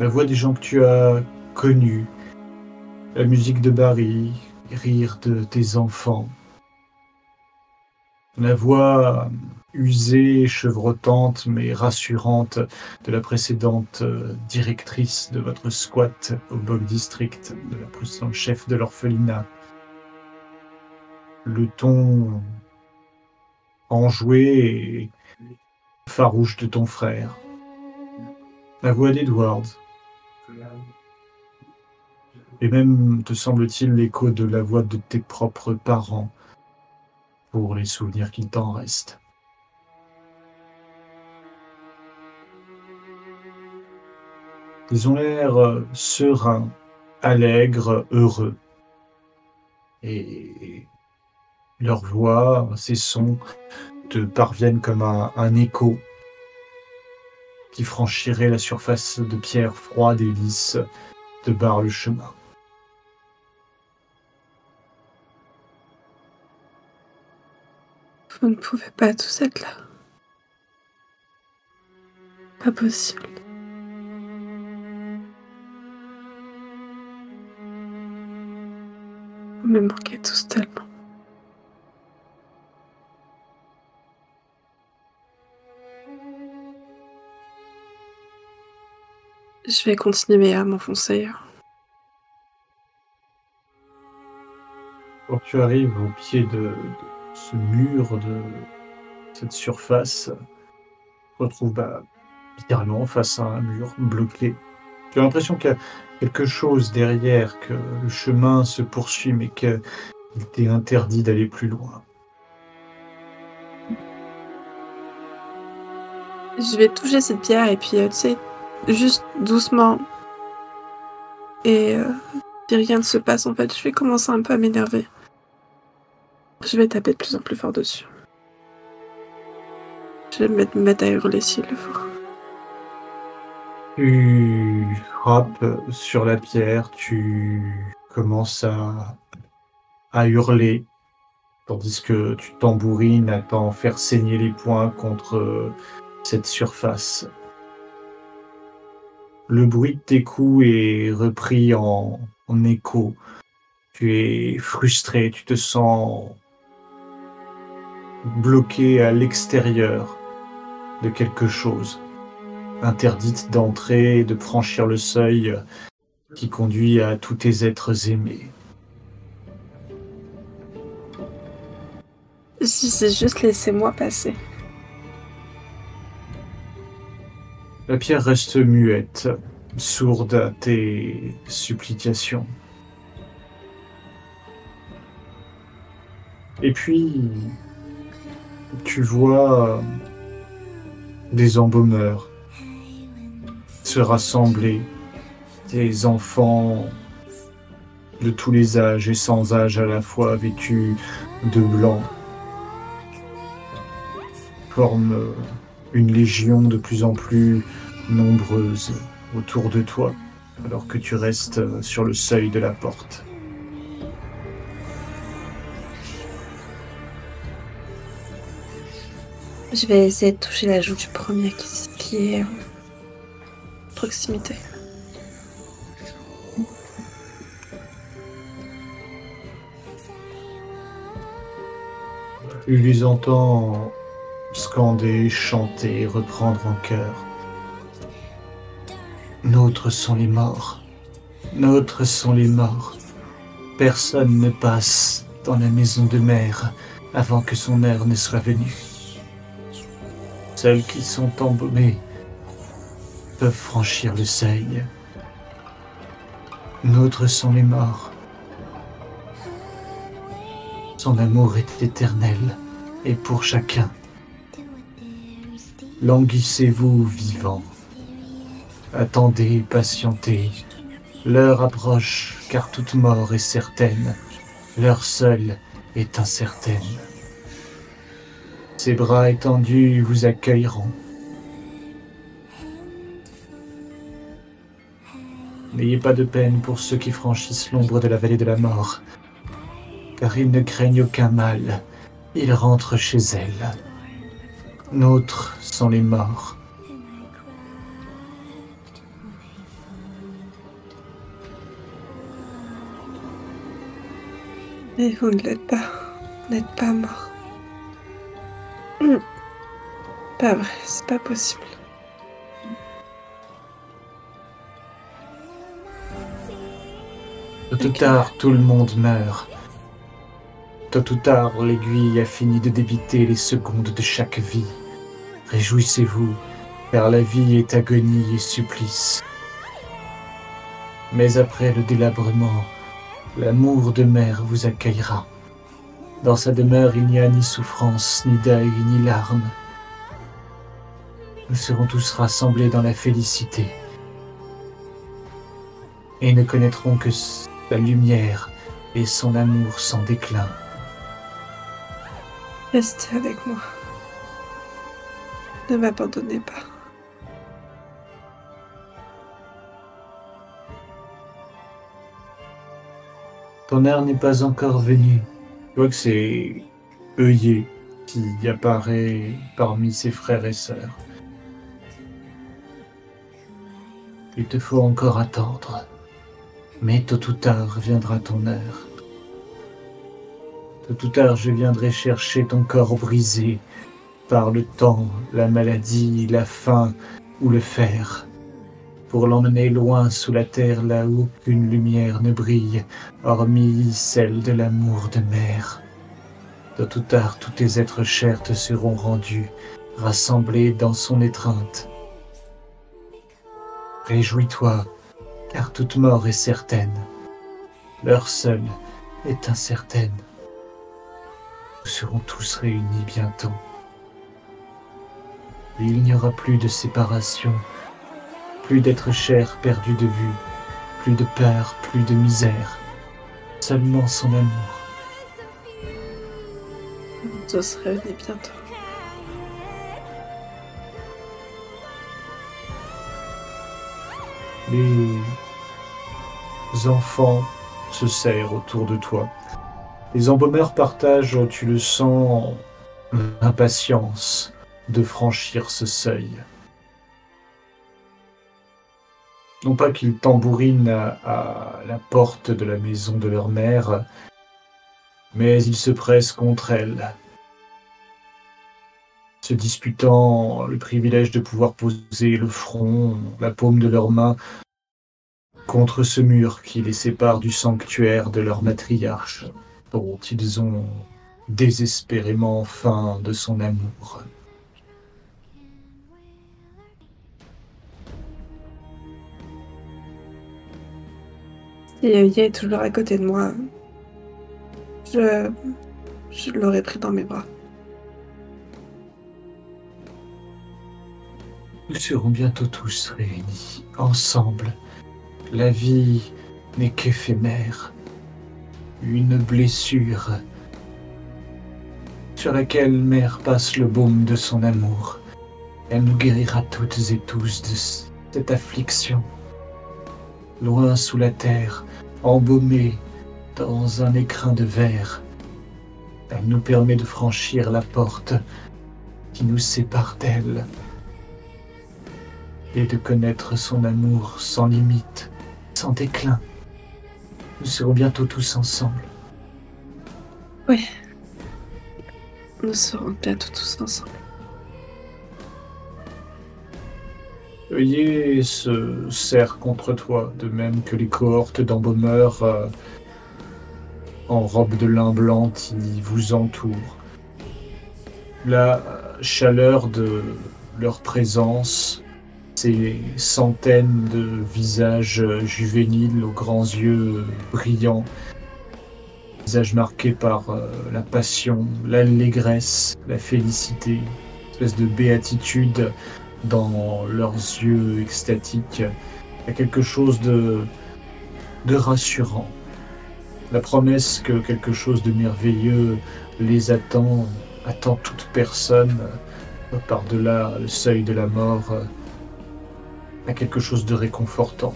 S1: La voix des gens que tu as connus, la musique de Barry, les rires de tes enfants. La voix usée, chevrotante, mais rassurante de la précédente euh, directrice de votre squat au Bog District, de la précédente chef de l'orphelinat. Le ton enjoué et farouche de ton frère. La voix d'Edward. Et même, te semble-t-il, l'écho de la voix de tes propres parents pour les souvenirs qu'il t'en reste. Ils ont l'air euh, sereins, allègres, heureux. Et leurs voix, ces sons te parviennent comme un, un écho qui franchirait la surface de pierre froide et lisse de barre le chemin.
S2: Vous ne pouvez pas tous être là. Pas possible. Vous me manquez tous tellement. Je vais continuer à m'enfoncer.
S1: Quand tu arrives au pied de, de ce mur, de cette surface, tu te retrouves bah, littéralement face à un mur bloqué. Tu as l'impression qu'il y a quelque chose derrière, que le chemin se poursuit, mais qu'il t'est interdit d'aller plus loin.
S2: Je vais toucher cette pierre et puis, euh, tu sais, juste doucement. Et euh, si rien ne se passe, en fait, je vais commencer un peu à m'énerver. Je vais taper de plus en plus fort dessus. Je vais me mettre, me mettre à hurler s'il le faut.
S1: Tu frappes sur la pierre, tu commences à, à hurler, tandis que tu tambourines à t'en faire saigner les poings contre cette surface. Le bruit de tes coups est repris en, écho. Tu es frustré, tu te sens bloqué à l'extérieur de quelque chose, interdite d'entrer et de franchir le seuil qui conduit à tous tes êtres aimés.
S2: Si c'est juste laissez-moi passer.
S1: La pierre reste muette, sourde à tes supplications. Et puis, tu vois des embaumeurs se rassembler, des enfants de tous les âges et sans âge à la fois vêtus de blanc, forment une légion de plus en plus nombreuse autour de toi, alors que tu restes sur le seuil de la porte.
S2: Je vais essayer de toucher la joue du premier qui, qui est en proximité.
S1: Tu les entends scander, chanter, reprendre en chœur. Nôtres sont les morts. Nôtres sont les morts. Personne ne passe dans la maison de mère avant que son heure ne soit venue. Celles qui sont embaumées peuvent franchir le seuil. Nôtres sont les morts. Son amour est éternel et pour chacun. Languissez-vous vivants. Attendez, patientez. L'heure approche, car toute mort est certaine. L'heure seule est incertaine. Ses bras étendus vous accueilleront. N'ayez pas de peine pour ceux qui franchissent l'ombre de la vallée de la mort, car ils ne craignent aucun mal. Ils rentrent chez elles. Nôtres sont les morts.
S2: Mais vous ne l'êtes pas. Vous n'êtes pas mort. Hmm. Pas vrai, c'est pas possible.
S1: Tôt ou tard, tout le monde meurt. Tôt ou tard, l'aiguille a fini de débiter les secondes de chaque vie. Réjouissez-vous, car la vie est agonie et supplice. Mais après le délabrement, l'amour de mère vous accueillera. Dans sa demeure, il n'y a ni souffrance, ni deuil, ni larmes. Nous serons tous rassemblés dans la félicité et ne connaîtrons que sa lumière et son amour sans déclin.
S2: Restez avec moi. Ne m'abandonnez pas.
S1: Ton heure n'est pas encore venue. Tu vois que c'est Œillet qui apparaît parmi ses frères et sœurs. Il te faut encore attendre, mais tôt ou tard viendra ton heure. Tôt ou tard, je viendrai chercher ton corps brisé par le temps, la maladie, la faim ou le fer, pour l'emmener loin sous la terre là où aucune lumière ne brille, hormis celle de l'amour de mère. Tôt ou tard, tous tes êtres chers te seront rendus, rassemblés dans son étreinte. Réjouis-toi, car toute mort est certaine. L'heure seule est incertaine. Nous serons tous réunis bientôt. Il n'y aura plus de séparation, plus d'êtres chers perdus de vue, plus de peur, plus de misère, seulement son amour.
S2: On tous réunis bientôt.
S1: Les enfants se serrent autour de toi. Les embaumeurs partagent, tu le sens, l'impatience de franchir ce seuil. Non pas qu'ils tambourinent à, la porte de la maison de leur mère, mais ils se pressent contre elle, se disputant le privilège de pouvoir poser le front, la paume de leurs mains contre ce mur qui les sépare du sanctuaire de leur matriarche, dont ils ont désespérément faim de son amour.
S2: Evie est toujours à côté de moi, je, je l'aurais pris dans mes bras.
S1: Nous serons bientôt tous réunis, ensemble. La vie n'est qu'éphémère. Une blessure sur laquelle mère passe le baume de son amour. Elle nous guérira toutes et tous de cette affliction. Loin sous la terre, embaumée dans un écrin de verre, elle nous permet de franchir la porte qui nous sépare d'elle et de connaître son amour sans limite, sans déclin. Nous serons bientôt tous ensemble.
S2: Oui. Nous serons bientôt tous ensemble.
S1: Se serre contre toi, de même que les cohortes d'embaumeurs euh, en robe de lin blanc qui vous entourent. La chaleur de leur présence, ces centaines de visages juvéniles aux grands yeux brillants, visages marqués par euh, la passion, l'allégresse, la félicité, espèce de béatitude dans leurs yeux extatiques. Il quelque chose de, rassurant. La promesse que quelque chose de merveilleux les attend, attend toute personne par-delà le seuil de la mort, a quelque chose de réconfortant.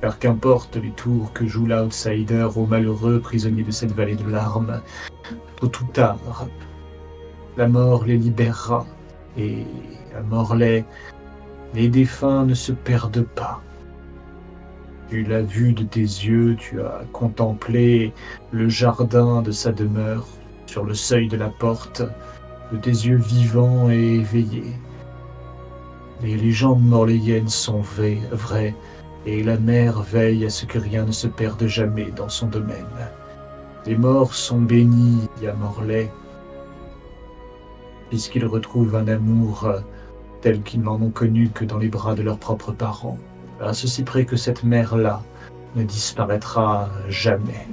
S1: Car qu'importe les tours que joue l'outsider aux malheureux prisonniers de cette vallée de larmes, tôt ou tard, la mort les libérera et à Morlaix, les défunts ne se perdent pas. Tu l'as vu de tes yeux, tu as contemplé le jardin de sa demeure, sur le seuil de la porte, de tes yeux vivants et éveillés. Les légendes morlayennes sont vraies, vraies, et la mère veille à ce que rien ne se perde jamais dans son domaine. Les morts sont bénis à Morlaix, puisqu'ils retrouvent un amour euh, tel qu'ils n'en ont connu que dans les bras de leurs propres parents. À ceci près que cette mère-là ne disparaîtra jamais,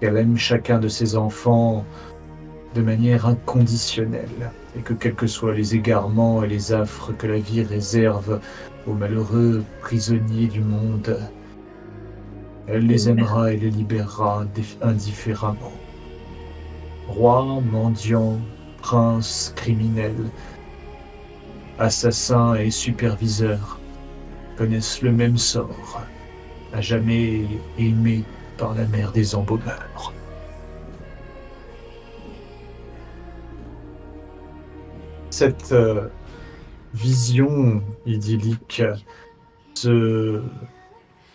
S1: qu'elle aime chacun de ses enfants de manière inconditionnelle, et que quels que soient les égarements et les affres que la vie réserve aux malheureux prisonniers du monde, elle les aimera et les libérera dif- indifféremment. Roi, mendiant, prince, criminel, assassins et superviseurs connaissent le même sort, à jamais aimé par la mère des embaumeurs. Cette euh, vision idyllique se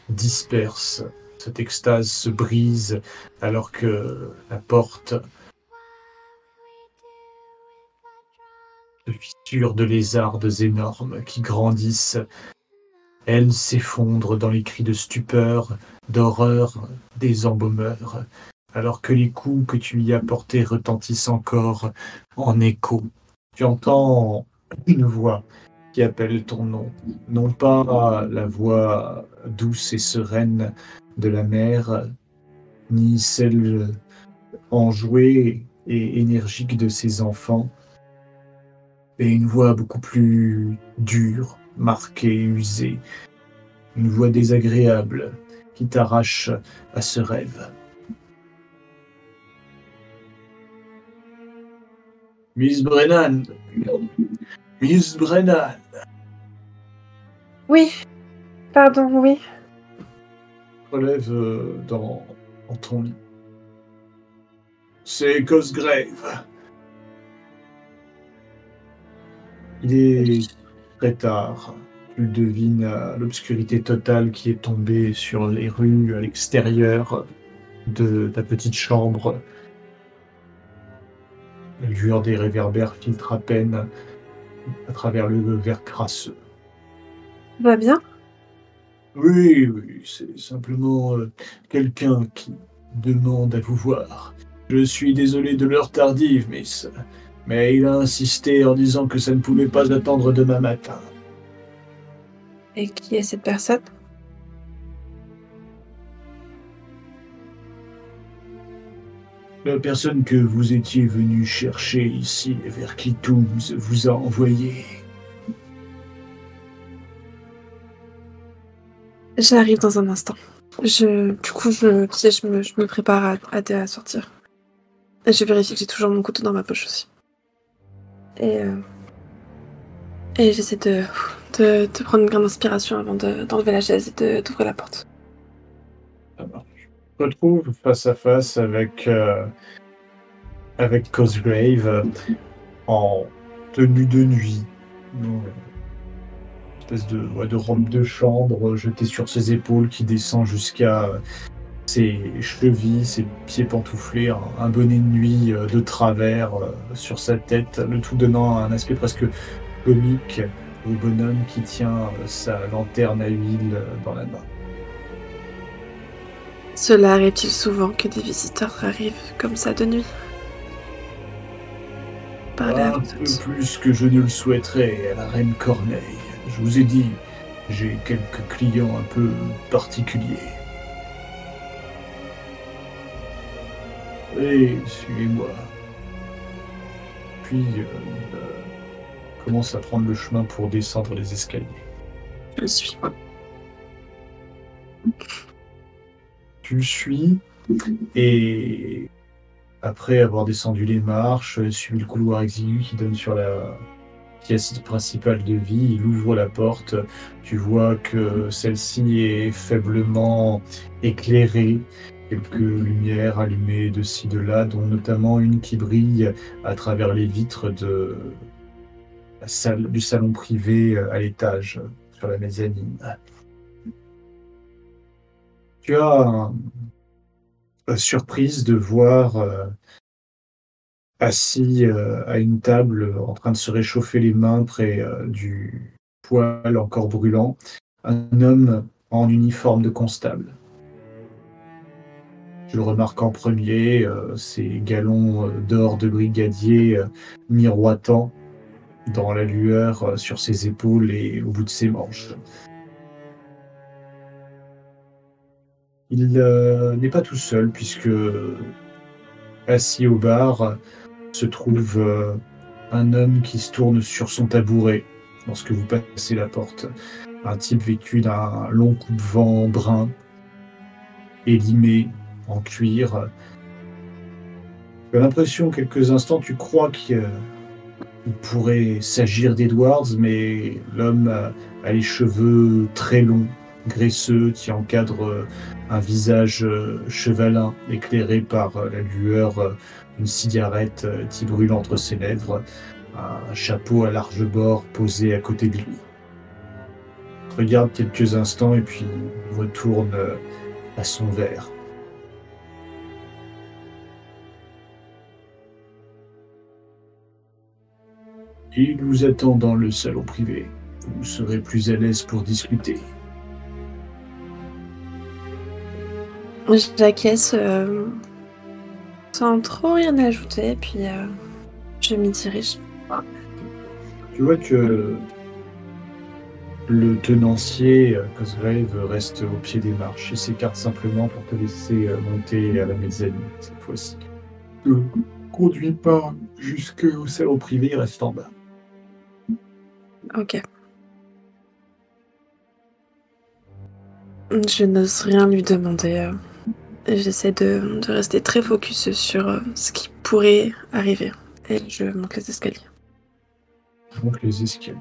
S1: disperse, cette extase se brise alors que la porte de fissures de lézardes énormes qui grandissent, elle s'effondre dans les cris de stupeur, d'horreur des embaumeurs, alors que les coups que tu y as portés retentissent encore en écho. Tu entends une voix qui appelle ton nom, non pas la voix douce et sereine de la mère, ni celle enjouée et énergique de ses enfants, mais une voix beaucoup plus dure, marquée, usée, une voix désagréable qui t'arrache à ce rêve. Miss Brennan Miss Brennan
S2: Oui, Pardon, oui.
S1: relève euh, dans, dans ton lit. C'est Cosgrave. Il est très tard. Tu devines l'obscurité totale qui est tombée sur les rues à l'extérieur de ta petite chambre. La lueur des réverbères filtre à peine à travers le verre crasseux.
S2: Va bien?
S1: Oui, oui, c'est simplement euh, quelqu'un qui demande à vous voir. Je suis désolé de l'heure tardive, miss, mais il a insisté en disant que ça ne pouvait pas attendre demain matin.
S2: Et qui est cette personne?
S1: La personne que vous étiez venu chercher ici vers Clitoums vous a envoyé.
S2: J'arrive dans un instant. Je, du coup, je, je, me, je me prépare à, à, à sortir. Et je vérifie que j'ai toujours mon couteau dans ma poche aussi. Et, euh, et j'essaie de, de, prendre une grande inspiration avant de- d'enlever la chaise et d'ouvrir la porte.
S1: Je me retrouve face à face avec, euh, avec Cosgrave euh, en tenue de nuit. Une espèce de, de robe de chambre jetée sur ses épaules qui descend jusqu'à ses chevilles, ses pieds pantouflés, un, un bonnet de nuit euh, de travers euh, sur sa tête, le tout donnant un aspect presque comique au bonhomme qui tient euh, sa lanterne à huile dans la main.
S2: Cela arrive-t-il souvent que des visiteurs arrivent comme ça de nuit? Parlez à
S1: Un peu plus que je ne le souhaiterais à la reine Corneille. Je vous ai dit, j'ai quelques clients un peu particuliers. Et suivez-moi. Puis, euh, euh, commence à prendre le chemin pour descendre les escaliers.
S2: Je le suis.
S1: Tu le suis et après avoir descendu les marches, suivi le couloir exigu qui donne sur la pièce principale de vie, il ouvre la porte. Tu vois que celle-ci est faiblement éclairée, quelques lumières allumées de ci de là, dont notamment une qui brille à travers les vitres du salon privé euh, à l'étage, sur la mezzanine. Tu as un- la surprise de voir euh, assis euh, à une table euh, en train de se réchauffer les mains près euh, du poêle encore brûlant, un homme en uniforme de constable. Tu le remarques en premier, euh, ses galons euh, d'or de brigadier euh, miroitant dans la lueur euh, sur ses épaules et au bout de ses manches. Il n'est pas tout seul puisque assis au bar se trouve un homme qui se tourne sur son tabouret lorsque vous passez la porte. Un type vêtu d'un long coupe-vent brun, élimé en cuir. Tu as l'impression, quelques instants, tu crois qu'il il pourrait s'agir d'Edwards, mais l'homme a, les cheveux très longs, graisseux, qui encadrent euh, un visage euh, chevalin éclairé par euh, la lueur d'une cigarette qui brûle entre ses lèvres, un chapeau à large bord posé à côté de lui. Regarde quelques instants et puis retourne à son verre. Il vous attend dans le salon privé. Vous serez plus à l'aise pour discuter.
S2: J'acquiesce euh, sans trop rien ajouter, puis euh, je m'y dirige.
S1: Tu vois que le tenancier euh, Cosgrave reste au pied des marches et s'écarte simplement pour te laisser euh, monter à la mezzanine cette fois-ci. Ne conduis pas jusqu'au salon privé, il reste en bas.
S2: Ok. Je n'ose rien lui demander. euh, J'essaie de, de rester très focus sur euh, ce qui pourrait arriver. Et je monte les escaliers.
S1: Donc les escaliers.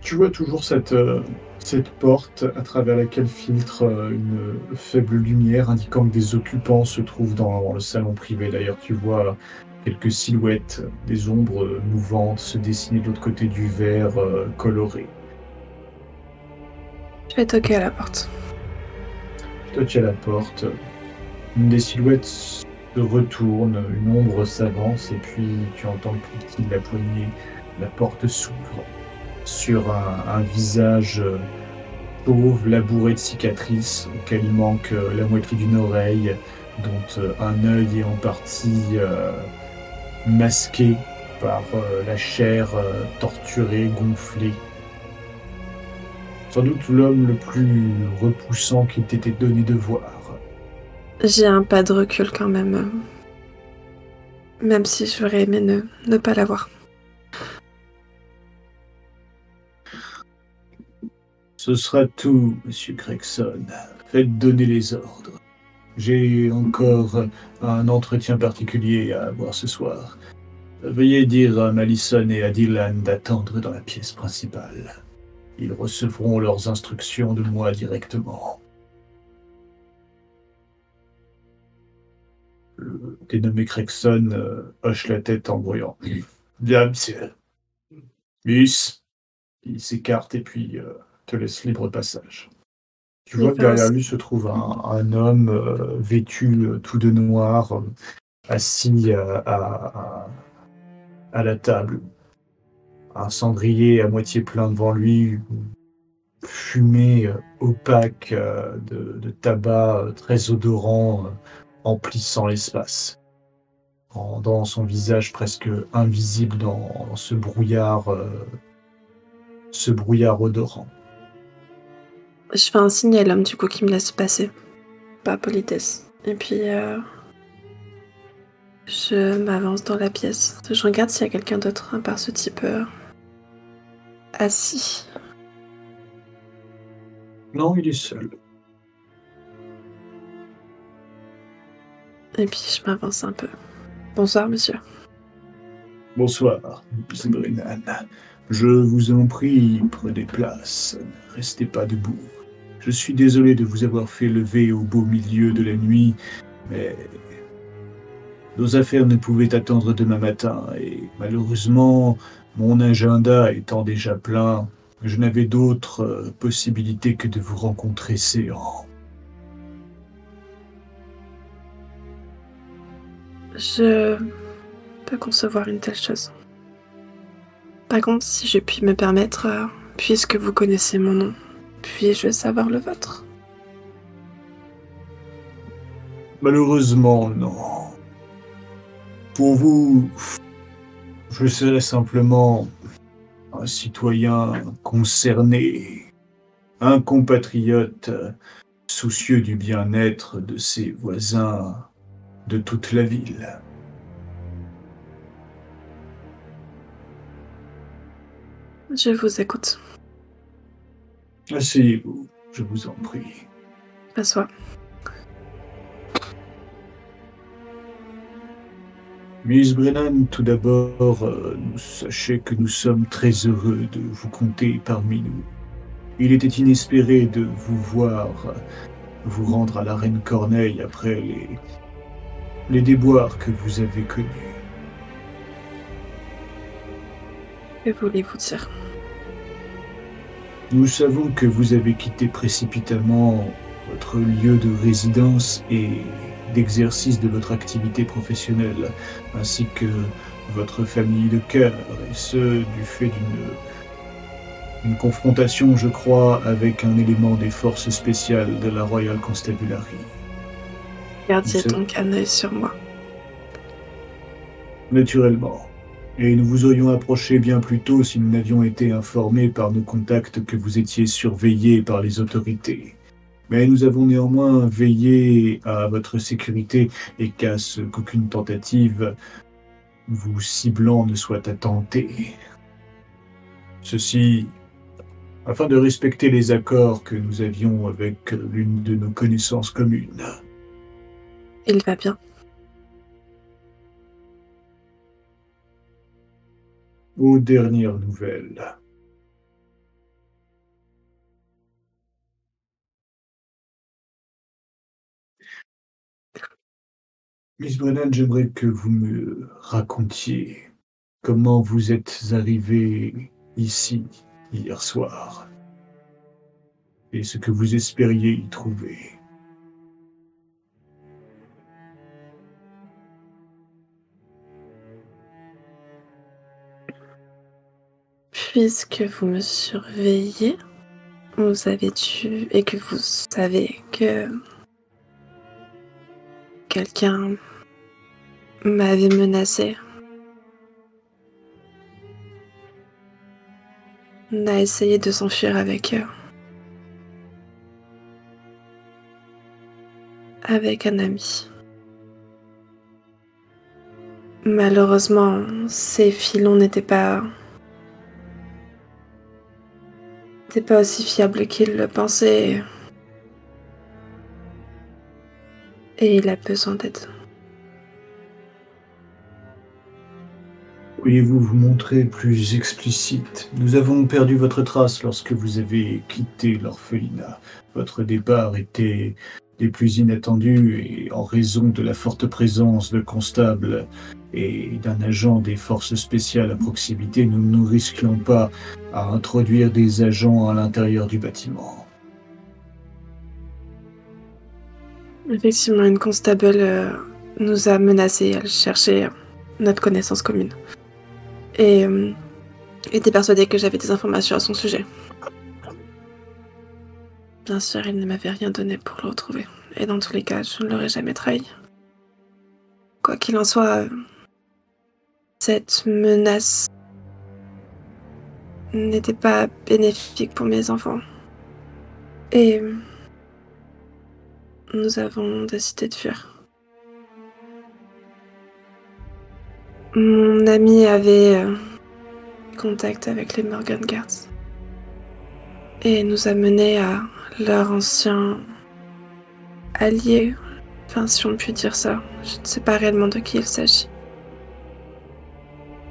S1: Tu vois toujours cette, euh, cette porte à travers laquelle filtre une faible lumière indiquant que des occupants se trouvent dans le salon privé. D'ailleurs, tu vois quelques silhouettes, des ombres mouvantes se dessiner de l'autre côté du verre euh, coloré.
S2: Je vais toquer à la porte.
S1: Tu es à la porte. Une des silhouettes se retourne, une ombre s'avance et puis tu entends le cliquetis de la poignée. La porte s'ouvre sur un, un visage euh, chauve, labouré de cicatrices, auquel il manque euh, la moitié d'une oreille, dont un œil est en partie euh, masqué par euh, la chair euh, torturée, gonflée. Sans doute l'homme le plus repoussant qu'il t'était donné de voir.
S2: J'ai un pas de recul quand même. Même si j'aurais aimé ne, ne pas l'avoir.
S1: Ce sera tout, monsieur Gregson. Faites donner les ordres. J'ai encore un entretien particulier à avoir ce soir. Veuillez dire à Malison et à Dylan d'attendre dans la pièce principale. Ils recevront leurs instructions de moi directement. Le dénommé Gregson euh, hoche la tête en bruyant. Bien, monsieur. Miss. Il s'écarte et puis euh, te laisse libre passage. Tu vois que derrière lui se trouve un, un homme euh, vêtu euh, tout de noir, euh, assis à, à- à la table. Un cendrier à moitié plein devant lui, fumée opaque de, de tabac très odorant, emplissant l'espace. Rendant son visage presque invisible dans, dans ce brouillard, ce brouillard odorant.
S2: Je fais un signe à l'homme du coup qui me laisse passer. Pas politesse. Et puis euh, je m'avance dans la pièce. Je regarde s'il y a quelqu'un d'autre à part ce type euh, assis.
S1: Non, il est seul.
S2: Et puis je m'avance un peu. Bonsoir monsieur.
S1: Bonsoir, Brennan. Je vous en prie, prenez place. Ne restez pas debout. Je suis désolé de vous avoir fait lever au beau milieu de la nuit, mais nos affaires ne pouvaient attendre demain matin et malheureusement, mon agenda étant déjà plein, je n'avais d'autre euh, possibilité que de vous rencontrer séant.
S2: Je peux concevoir une telle chose. Par contre, si je puis me permettre, euh, puisque vous connaissez mon nom, puis-je savoir le vôtre?
S1: Malheureusement, non. Pour vous, je serai simplement un citoyen concerné, un compatriote soucieux du bien-être de ses voisins de toute la ville.
S2: Je vous écoute.
S1: Asseyez-vous, je vous en prie.
S2: M'assois.
S1: Miss Brennan, tout d'abord, euh, sachez que nous sommes très heureux de vous compter parmi nous. Il était inespéré de vous voir euh, vous rendre à la Reine Corneille après les, les déboires que vous avez connus.
S2: Que voulez-vous dire?
S1: Nous savons que vous avez quitté précipitamment votre lieu de résidence et d'exercice de votre activité professionnelle, ainsi que votre famille de cœur, et ce, du fait d'une une confrontation, je crois, avec un élément des forces spéciales de la Royal Constabulary.
S2: Gardiez donc un œil sur moi.
S1: Naturellement. Et nous vous aurions approché bien plus tôt si nous n'avions été informés par nos contacts que vous étiez surveillé par les autorités. Mais nous avons néanmoins veillé à votre sécurité et qu'à ce qu'aucune tentative vous ciblant ne soit attentée. Ceci afin de respecter les accords que nous avions avec l'une de nos connaissances communes.
S2: Il va bien.
S1: aux dernières nouvelles. Miss Brennan, j'aimerais que vous me racontiez comment vous êtes arrivée ici hier soir et ce que vous espériez y trouver.
S2: Puisque vous me surveillez, vous avez dû et que vous savez que quelqu'un m'avait menacé. On a essayé de s'enfuir avec eux. Avec un ami. Malheureusement, ces filons n'étaient pas pas aussi fiables qu'il le pensait. Et il a besoin d'aide.
S1: Pourriez-vous vous montrer plus explicite? Nous avons perdu votre trace lorsque vous avez quitté l'orphelinat. Votre départ était des plus inattendus et en raison de la forte présence de constables et d'un agent des forces spéciales à proximité, nous ne nous risquions pas à introduire des agents à l'intérieur du bâtiment.
S2: Effectivement, une constable euh, nous a menacés. Elle cherchait notre connaissance commune. Et euh, était persuadée que j'avais des informations à son sujet. Bien sûr, il ne m'avait rien donné pour le retrouver. Et dans tous les cas, je ne l'aurais jamais trahi. Quoi qu'il en soit, cette menace n'était pas bénéfique pour mes enfants. Et nous avons décidé de fuir. Mon ami avait euh, contact avec les Morgan Guards et nous a menés à leur ancien allié, enfin si on peut dire ça. Je ne sais pas réellement de qui il s'agit.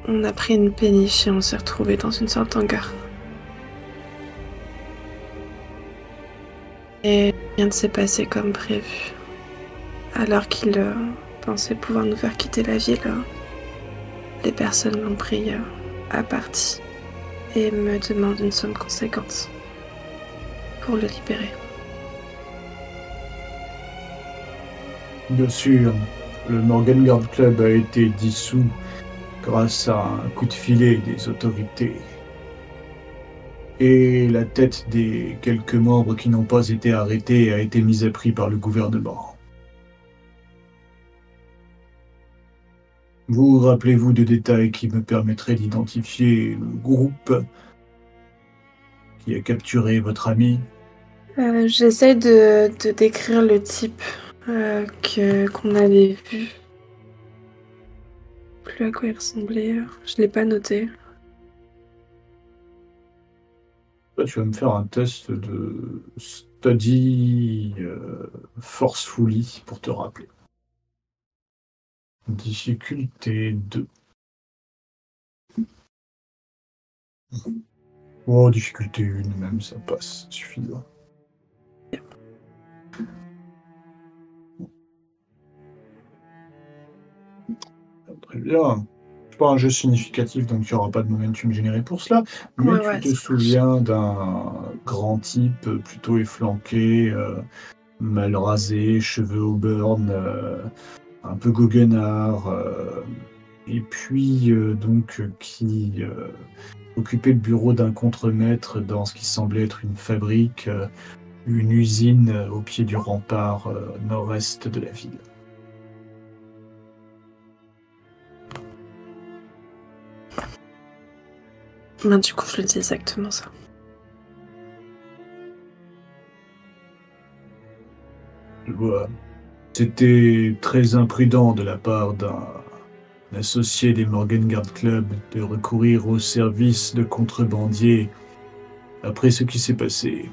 S2: On a pris une péniche et on s'est retrouvés dans une sorte d'hangar. Et rien ne s'est passé comme prévu. Alors qu'il euh, pensait pouvoir nous faire quitter la ville, euh, les personnes l'ont pris euh, à partie et me demandent une somme conséquente pour le libérer.
S1: Bien sûr, le Morgan Guard Club a été dissous grâce à un coup de filet des autorités. Et la tête des quelques membres qui n'ont pas été arrêtés a été mise à prix par le gouvernement. Vous rappelez-vous de détails qui me permettraient d'identifier le groupe qui a capturé votre ami?
S2: Euh, J'essaie de, décrire le type euh, que qu'on avait vu. Plus à quoi il ressemblait. Je l'ai pas noté.
S1: Tu vas me faire un test de study euh, forcefully pour te rappeler. Difficulté 2. Oh, difficulté 1 même, ça passe, suffisant. Très bien. C'est pas un jeu significatif, donc il n'y aura pas de momentum généré pour cela. Mais
S2: Ouais,
S1: tu
S2: ouais,
S1: te souviens d'un grand type euh, plutôt efflanqué, euh, mal rasé, cheveux au burn, euh, un peu goguenard, euh, et puis donc qui occupait le bureau d'un contremaître dans ce qui semblait être une fabrique, une usine au pied du rempart nord-est de la ville.
S2: Ben, du coup, je exactement ça.
S1: C'était très imprudent de la part d'un associé des Morgan Guard Club de recourir au service de contrebandiers après ce qui s'est passé.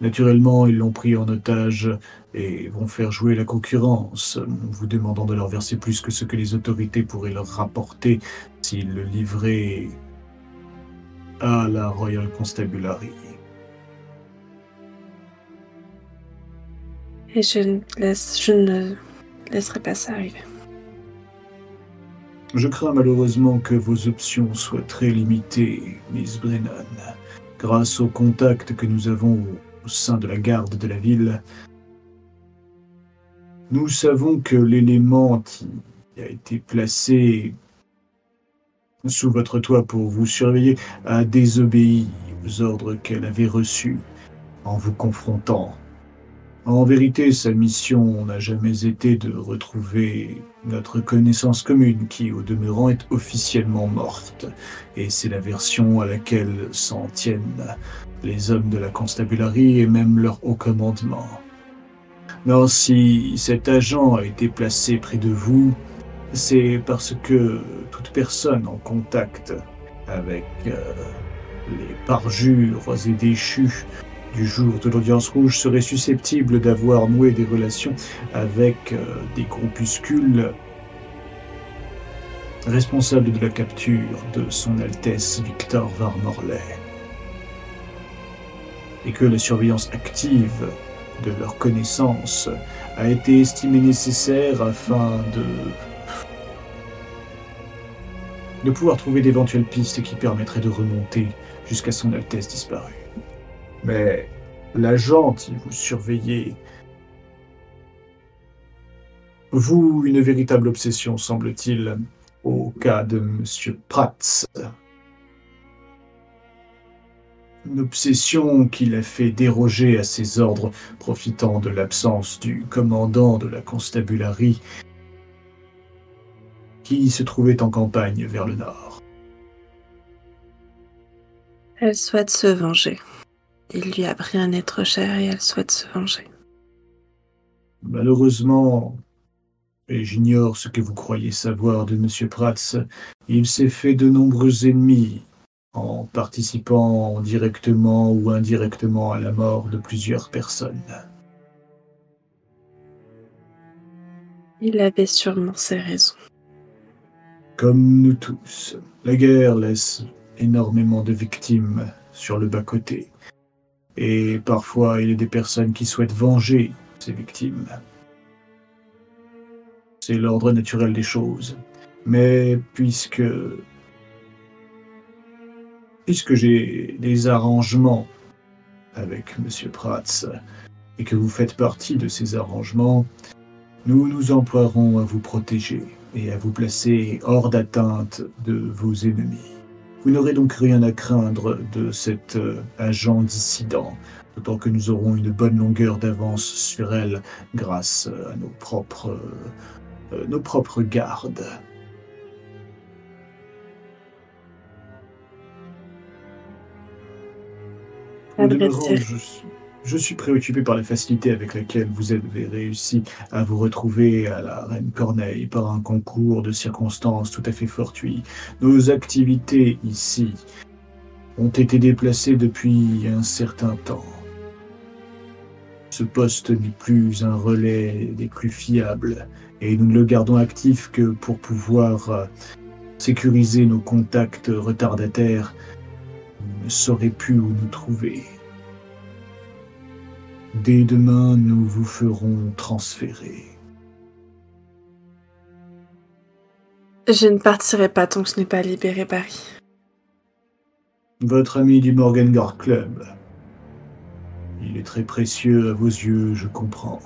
S1: Naturellement, ils l'ont pris en otage et vont faire jouer la concurrence, en vous demandant de leur verser plus que ce que les autorités pourraient leur rapporter s'ils le livraient à la Royal Constabulary.
S2: Et je ne, laisse, je ne laisserai pas ça arriver.
S1: Je crains malheureusement que vos options soient très limitées, Miss Brennan. Grâce aux contacts que nous avons au sein de la garde de la ville, nous savons que l'élément qui a été placé sous votre toit pour vous surveiller a désobéi aux ordres qu'elle avait reçus en vous confrontant. En vérité, sa mission n'a jamais été de retrouver notre connaissance commune qui, au demeurant, est officiellement morte. Et c'est la version à laquelle s'en tiennent les hommes de la constabulary et même leur haut commandement. Non, si cet agent a été placé près de vous, c'est parce que toute personne en contact avec euh, les parjures et déchus du jour de l'audience rouge serait susceptible d'avoir noué des relations avec euh, des groupuscules responsables de la capture de son Altesse Victor Varmorley. Et que la surveillance active de leur connaissance a été estimée nécessaire afin de de pouvoir trouver d'éventuelles pistes qui permettraient de remonter jusqu'à son Altesse disparue. Mais l'agent qui vous surveillez, vous, une véritable obsession, semble-t-il, au cas de Monsieur Prats. Une obsession qui l'a fait déroger à ses ordres, profitant de l'absence du commandant de la constabulary qui se trouvait en campagne vers le nord.
S2: Elle souhaite se venger. Il lui a pris un être cher et elle souhaite se venger.
S1: Malheureusement, et j'ignore ce que vous croyez savoir de M. Prats, il s'est fait de nombreux ennemis en participant directement ou indirectement à la mort de plusieurs personnes.
S2: Il avait sûrement ses raisons.
S1: Comme nous tous, la guerre laisse énormément de victimes sur le bas-côté. Et parfois, il y a des personnes qui souhaitent venger ces victimes. C'est l'ordre naturel des choses. Mais puisque puisque j'ai des arrangements avec M. Prats et que vous faites partie de ces arrangements, nous nous emploierons à vous protéger et à vous placer hors d'atteinte de vos ennemis. Vous n'aurez donc rien à craindre de cet euh, agent dissident, d'autant que nous aurons une bonne longueur d'avance sur elle grâce à nos propres, euh, nos propres gardes. Demeurant,
S2: dire.
S1: Je suis, préoccupé par la facilité avec laquelle vous avez réussi à vous retrouver à la Reine Corneille par un concours de circonstances tout à fait fortuit. Nos activités ici ont été déplacées depuis un certain temps. Ce poste n'est plus un relais des plus fiables et nous ne le gardons actif que pour pouvoir euh, sécuriser nos contacts retardataires ne sauraient plus où nous trouver. Dès demain, nous vous ferons transférer.
S2: Je ne partirai pas tant que je n'ai pas libéré Paris.
S1: Votre ami du Morgan Guard Club. Il est très précieux à vos yeux, je comprends.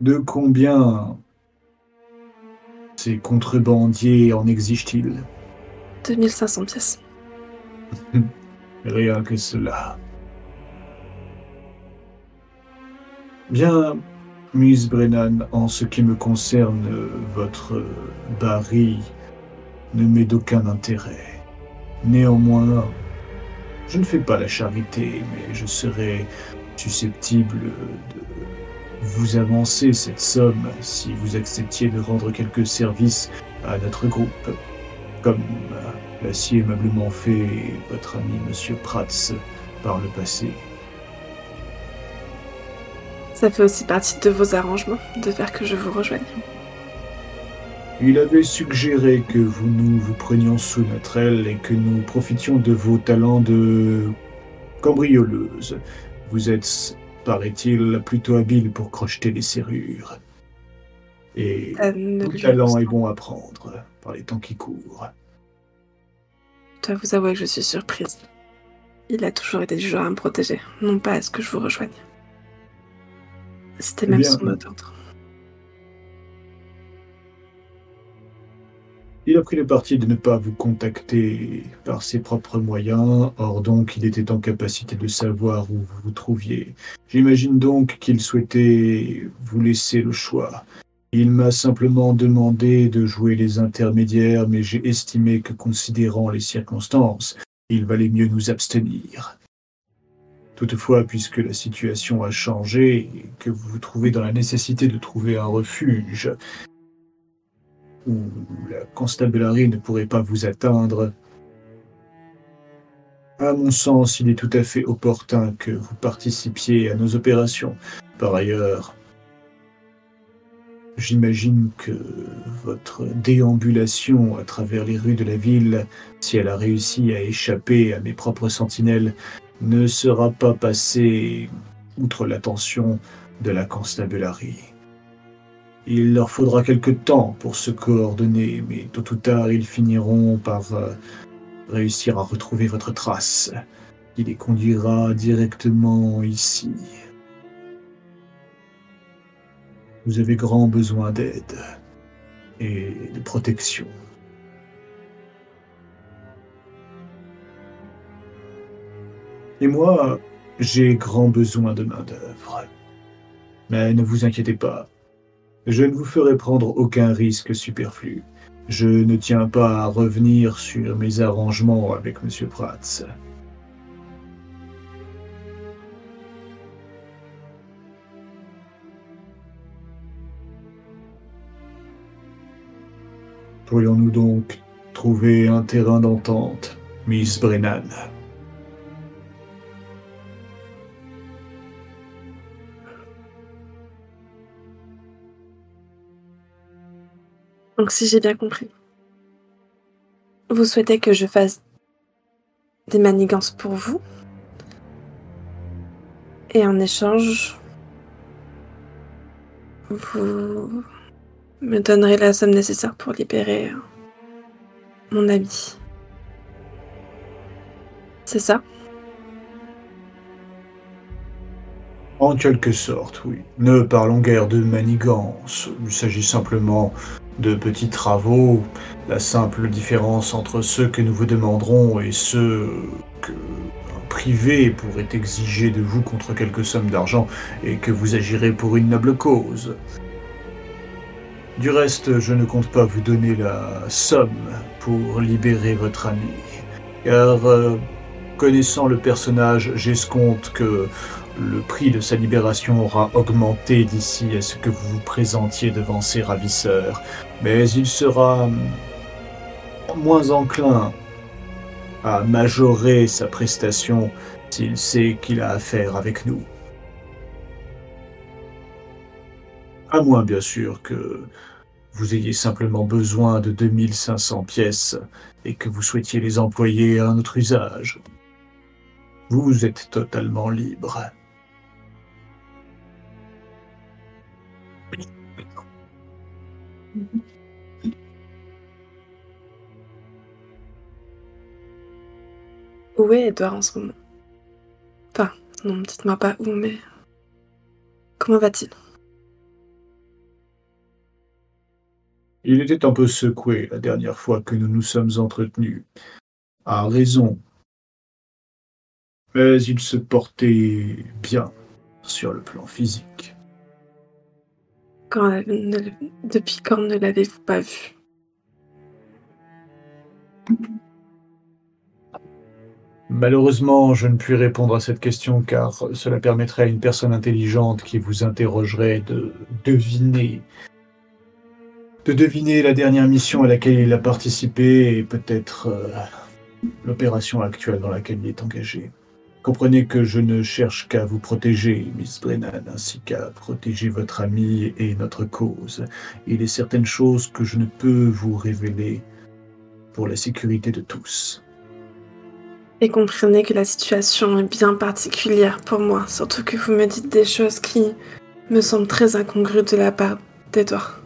S1: De combien ces contrebandiers en exigent-ils?
S2: 2500 pièces.
S1: Rien que cela. Bien, Miss Brennan, en ce qui me concerne, votre baril ne m'est d'aucun intérêt. Néanmoins, je ne fais pas la charité, mais je serais susceptible de vous avancer cette somme si vous acceptiez de rendre quelques services à notre groupe, comme l'a si aimablement fait votre ami Monsieur Prats par le passé.
S2: Ça fait aussi partie de vos arrangements de faire que je vous rejoigne.
S1: Il avait suggéré que vous nous vous prenions sous notre aile et que nous profitions de vos talents de cambrioleuse. Vous êtes, paraît-il, plutôt habile pour crocheter les serrures. Et
S2: lui
S1: talent est bon à prendre par les temps qui courent.
S2: Je dois vous avouer que je suis surprise. Il a toujours été du genre à me protéger, non pas à ce que je vous rejoigne. C'était
S1: Eh
S2: même
S1: bien,
S2: son.
S1: Il a pris le parti de ne pas vous contacter par ses propres moyens, or donc il était en capacité de savoir où vous vous trouviez. J'imagine donc qu'il souhaitait vous laisser le choix. Il m'a simplement demandé de jouer les intermédiaires, mais j'ai estimé que considérant les circonstances, il valait mieux nous abstenir. Toutefois, puisque la situation a changé et que vous vous trouvez dans la nécessité de trouver un refuge, où la constabulary ne pourrait pas vous atteindre. À mon sens, il est tout à fait opportun que vous participiez à nos opérations. Par ailleurs, j'imagine que votre déambulation à travers les rues de la ville, si elle a réussi à échapper à mes propres sentinelles, ne sera pas passée outre l'attention de la constabulary. Il leur faudra quelque temps pour se coordonner, mais tôt ou tard, ils finiront par euh, réussir à retrouver votre trace, qui les conduira directement ici. Vous avez grand besoin d'aide et de protection. Et moi, j'ai grand besoin de main-d'œuvre. Mais ne vous inquiétez pas, je ne vous ferai prendre aucun risque superflu. Je ne tiens pas à revenir sur mes arrangements avec M. Prats. Pourrions-nous donc trouver un terrain d'entente, Miss Brennan?
S2: Donc si j'ai bien compris, vous souhaitez que je fasse des manigances pour vous et en échange, vous me donnerez la somme nécessaire pour libérer mon ami. C'est ça?
S1: En quelque sorte, oui. Ne parlons guère de manigance. Il s'agit simplement de petits travaux. La simple différence entre ceux que nous vous demanderons et ceux que un privé pourrait exiger de vous contre quelques sommes d'argent et que vous agirez pour une noble cause. Du reste, je ne compte pas vous donner la somme pour libérer votre ami. Car, euh, connaissant le personnage, j'escompte que le prix de sa libération aura augmenté d'ici à ce que vous vous présentiez devant ses ravisseurs, mais il sera hum, moins enclin à majorer sa prestation s'il sait qu'il a affaire avec nous. À moins, bien sûr, que vous ayez simplement besoin de 2500 pièces et que vous souhaitiez les employer à un autre usage. Vous êtes totalement libre.
S2: Où est Edouard en ce moment? Enfin, non, dites-moi pas où, mais... Comment va-t-il?
S1: Il était un peu secoué la dernière fois que nous nous sommes entretenus. À raison. Mais il se portait bien sur le plan physique.
S2: Depuis quand ne l'avez-vous pas vu
S1: Malheureusement, je ne puis répondre à cette question car cela permettrait à une personne intelligente qui vous interrogerait de deviner de deviner la dernière mission à laquelle il a participé et peut-être euh, l'opération actuelle dans laquelle il est engagé. Comprenez que je ne cherche qu'à vous protéger, Miss Brennan, ainsi qu'à protéger votre ami et notre cause. Il est certaines choses que je ne peux vous révéler pour la sécurité de tous.
S2: Et comprenez que la situation est bien particulière pour moi, surtout que vous me dites des choses qui me semblent très incongrues de la part d'Edouard.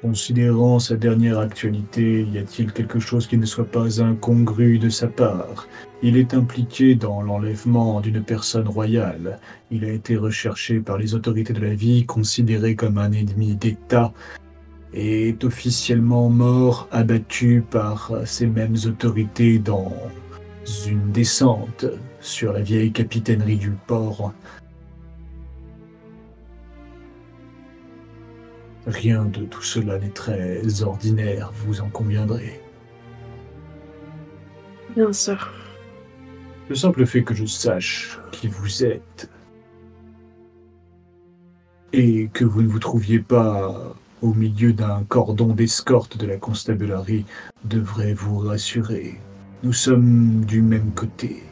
S1: Considérant sa dernière actualité, y a-t-il quelque chose qui ne soit pas incongru de sa part? Il est impliqué dans l'enlèvement d'une personne royale. Il a été recherché par les autorités de la vie, considéré comme un ennemi d'État, et est officiellement mort, abattu par ces mêmes autorités dans une descente sur la vieille capitainerie du port Rien de tout cela n'est très ordinaire, vous en conviendrez.
S2: Bien sûr.
S1: Le simple fait que je sache qui vous êtes et que vous ne vous trouviez pas au milieu d'un cordon d'escorte de la constabulary devrait vous rassurer. Nous sommes du même côté.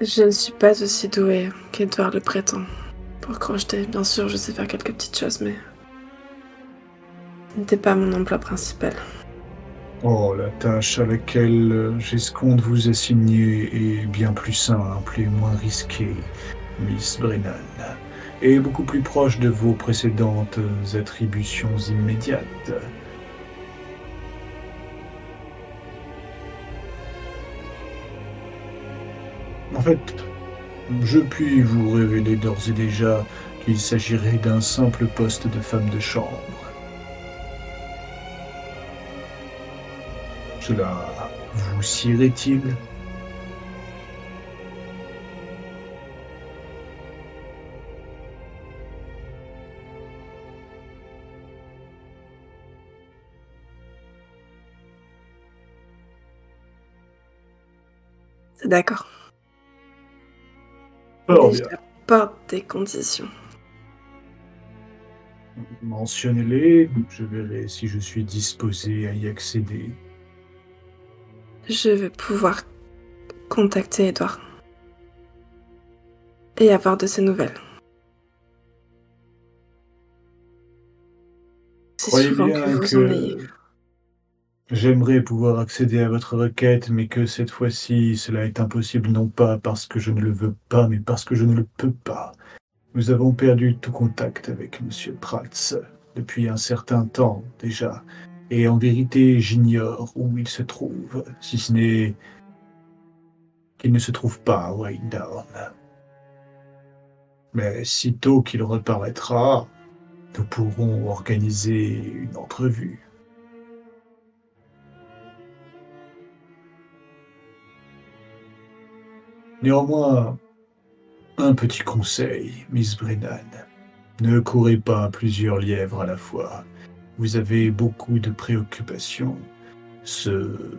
S2: Je ne suis pas aussi douée qu'Edouard le prétend. Pour crocheter, bien sûr, je sais faire quelques petites choses, mais. N'était pas mon emploi principal.
S1: Oh, la tâche à laquelle euh, j'escompte vous assigner est bien plus simple et moins risquée, Miss Brennan, et beaucoup plus proche de vos précédentes attributions immédiates. En fait, je puis vous révéler d'ores et déjà qu'il s'agirait d'un simple poste de femme de chambre. Cela vous sirait-il?
S2: C'est d'accord. Mais
S1: bien.
S2: J'apporte des conditions.
S1: Mentionnez-les, je verrai si je suis disposé à y accéder.
S2: Je veux pouvoir contacter Edouard. Et avoir de ses nouvelles. C'est
S1: Croyez
S2: souvent que
S1: bien
S2: vous en ayez.
S1: J'aimerais pouvoir accéder à votre requête, mais que cette fois-ci, cela est impossible non pas parce que je ne le veux pas, mais parce que je ne le peux pas. Nous avons perdu tout contact avec M. Prats depuis un certain temps déjà, et en vérité, j'ignore où il se trouve, si ce n'est qu'il ne se trouve pas à Whitedown. Mais sitôt qu'il reparaîtra, nous pourrons organiser une entrevue. Néanmoins, un petit conseil, Miss Brennan. Ne courez pas plusieurs lièvres à la fois. Vous avez beaucoup de préoccupations. Ce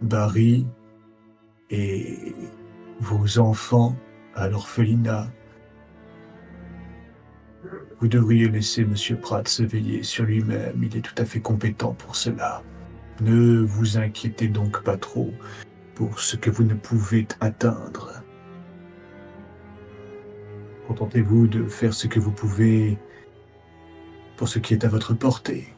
S1: Barry et vos enfants à l'orphelinat. Vous devriez laisser Monsieur Pratt se veiller sur lui-même. Il est tout à fait compétent pour cela. Ne vous inquiétez donc pas trop pour ce que vous ne pouvez atteindre. Contentez-vous de faire ce que vous pouvez pour ce qui est à votre portée.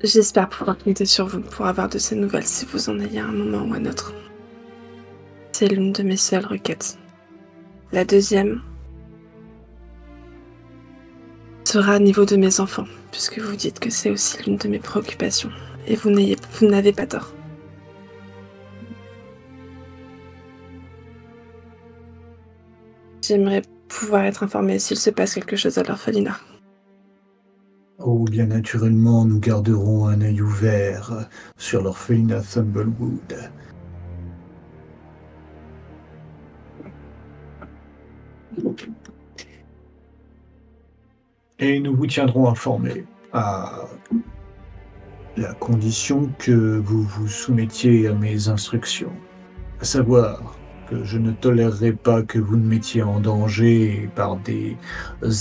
S2: J'espère pouvoir compter sur vous pour avoir de ces nouvelles si vous en ayez à un moment ou un autre. C'est l'une de mes seules requêtes. La deuxième sera à niveau de mes enfants, puisque vous dites que c'est aussi l'une de mes préoccupations. Et vous n'avez pas tort. J'aimerais pouvoir être informée s'il se passe quelque chose à l'orphelinat.
S1: Oh, bien naturellement, nous garderons un œil ouvert sur l'orphelinat Thumblewood. Et nous vous tiendrons informés à la condition que vous vous soumettiez à mes instructions. À savoir je ne tolérerai pas que vous me mettiez en danger par des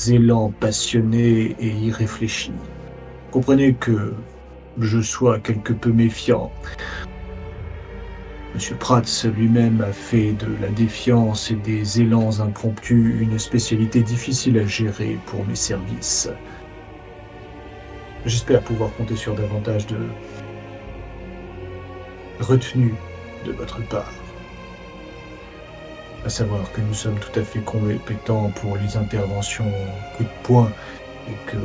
S1: élans passionnés et irréfléchis. Comprenez que je sois quelque peu méfiant. Monsieur Prats lui-même a fait de la défiance et des élans impromptus une spécialité difficile à gérer pour mes services. J'espère pouvoir compter sur davantage de retenue de votre part. À savoir que nous sommes tout à fait compétents pour les interventions coup de poing et que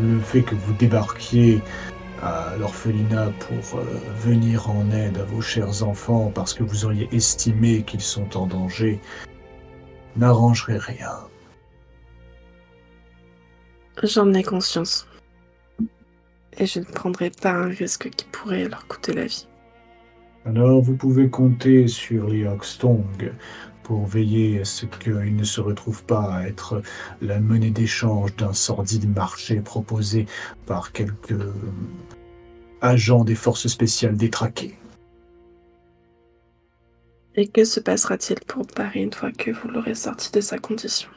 S1: le fait que vous débarquiez à l'orphelinat pour euh, venir en aide à vos chers enfants parce que vous auriez estimé qu'ils sont en danger n'arrangerait rien.
S2: J'en ai conscience. Et je ne prendrai pas un risque qui pourrait leur coûter la vie.
S1: Alors vous pouvez compter sur les Hoxtong pour veiller à ce qu'ils ne se retrouvent pas à être la monnaie d'échange d'un sordide marché proposé par quelques agents des forces spéciales détraqués.
S2: Et que se passera-t-il pour Paris une fois que vous l'aurez sorti de sa condition?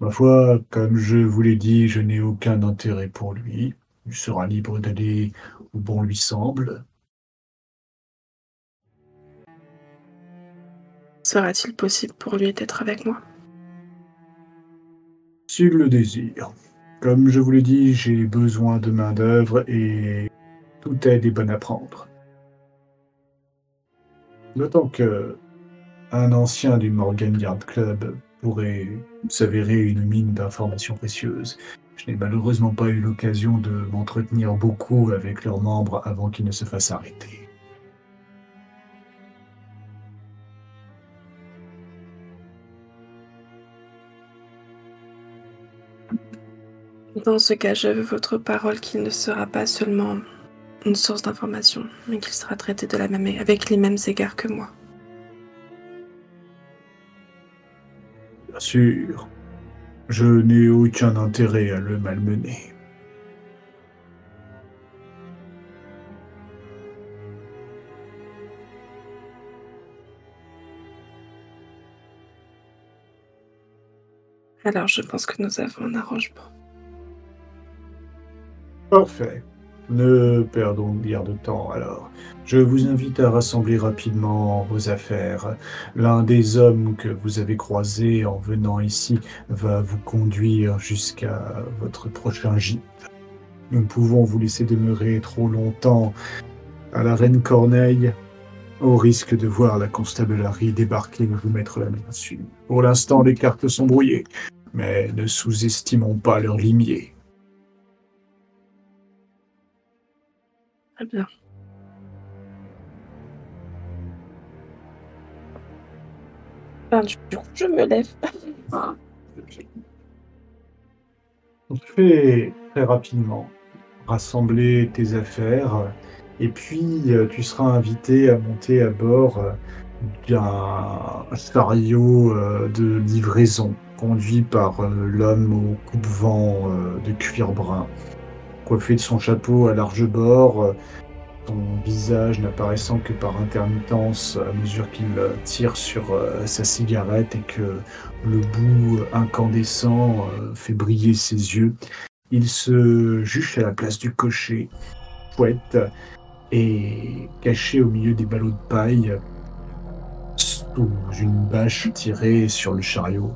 S1: Ma foi, comme je vous l'ai dit, je n'ai aucun intérêt pour lui. Il sera libre d'aller où bon lui semble.
S2: Sera-t-il possible pour lui d'être avec moi?
S1: S'il le désire. Comme je vous l'ai dit, j'ai besoin de main-d'œuvre et toute aide est bonne à prendre. D'autant que un ancien du Morgan Yard Club pourrait s'avérer une mine d'informations précieuses. Je n'ai malheureusement pas eu l'occasion de m'entretenir beaucoup avec leurs membres avant qu'ils ne se fassent arrêter.
S2: Dans ce cas, je veux votre parole qu'il ne sera pas seulement une source d'information, mais qu'il sera traité de la même, avec les mêmes égards que moi.
S1: Bien sûr, je n'ai aucun intérêt à le malmener.
S2: Alors je pense que nous avons un arrangement.
S1: Parfait. Ne perdons guère de temps alors. Je vous invite à rassembler rapidement vos affaires. L'un des hommes que vous avez croisé en venant ici va vous conduire jusqu'à votre prochain gîte. Nous ne pouvons vous laisser demeurer trop longtemps à la Reine Corneille au risque de voir la constabulary débarquer et vous mettre la main dessus. Pour l'instant, les cartes sont brouillées, mais ne sous-estimons pas leur limier.
S2: Très bien. Ben, je me lève.
S1: On te fait très rapidement rassembler tes affaires et puis euh, tu seras invité à monter à bord euh, d'un chariot euh, de livraison conduit par l'homme au coupe-vent de cuir brun, coiffé de son chapeau à large bord, euh, son visage n'apparaissant que par intermittence à mesure qu'il euh, tire sur euh, sa cigarette et que le bout incandescent fait briller ses yeux. Il se juche à la place du cocher, fouette, et caché au milieu des ballots de paille, sous une bâche tirée sur le chariot.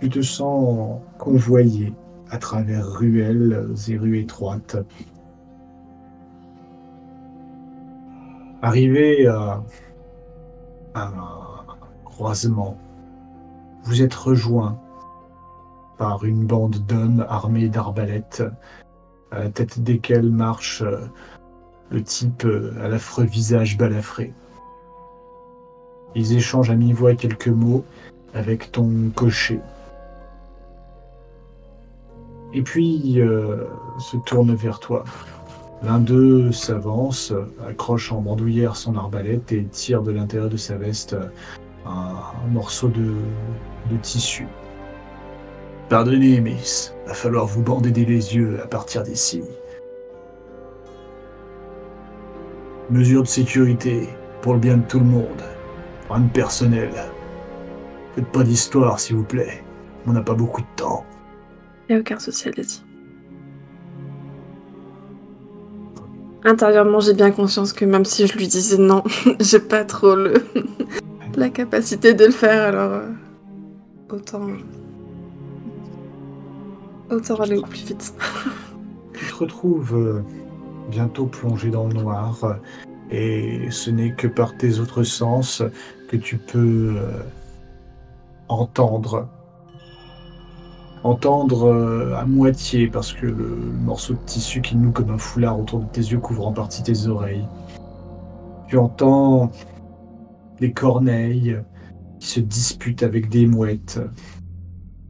S1: Tu te sens convoyé à travers ruelles et rues étroites. Arrivé à un croisement, vous êtes rejoint par une bande d'hommes armés d'arbalètes, à la tête desquels marche le type à l'affreux visage balafré. Ils échangent à mi-voix quelques mots avec ton cocher. Et puis euh, se tourne vers toi. L'un d'eux s'avance, accroche en bandoulière son arbalète et tire de l'intérieur de sa veste un, un morceau de, tissu. Pardonnez, Miss, va falloir vous bandader les yeux à partir d'ici. Mesure de sécurité pour le bien de tout le monde. Rien de personnel. Faites pas d'histoire, s'il vous plaît. On n'a pas beaucoup de temps.
S2: Y a aucun souci, allez-y. Intérieurement, j'ai bien conscience que même si je lui disais non, j'ai pas trop la capacité de le faire, alors euh, autant autant aller au plus vite.
S1: Tu te retrouves euh, bientôt plongé dans le noir euh, et ce n'est que par tes autres sens que tu peux entendre. Entendre euh, à moitié parce que le morceau de tissu qui noue comme un foulard autour de tes yeux couvre en partie tes oreilles. Tu entends des corneilles qui se disputent avec des mouettes.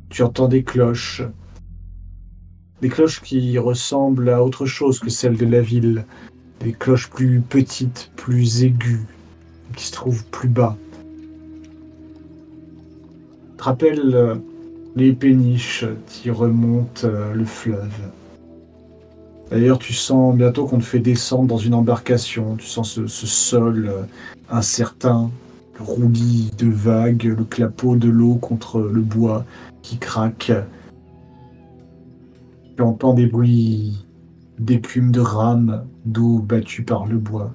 S1: Tu entends des cloches des cloches qui ressemblent à autre chose que celles de la ville. Des cloches plus petites, plus aiguës, qui se trouvent plus bas. Te rappelle euh, les péniches qui remontent euh, le fleuve. D'ailleurs, tu sens bientôt qu'on te fait descendre dans une embarcation. Tu sens ce, sol euh, incertain, le roulis de vagues, le clapot de l'eau contre le bois qui craque. Tu entends des bruits d'écume de rames, d'eau battue par le bois.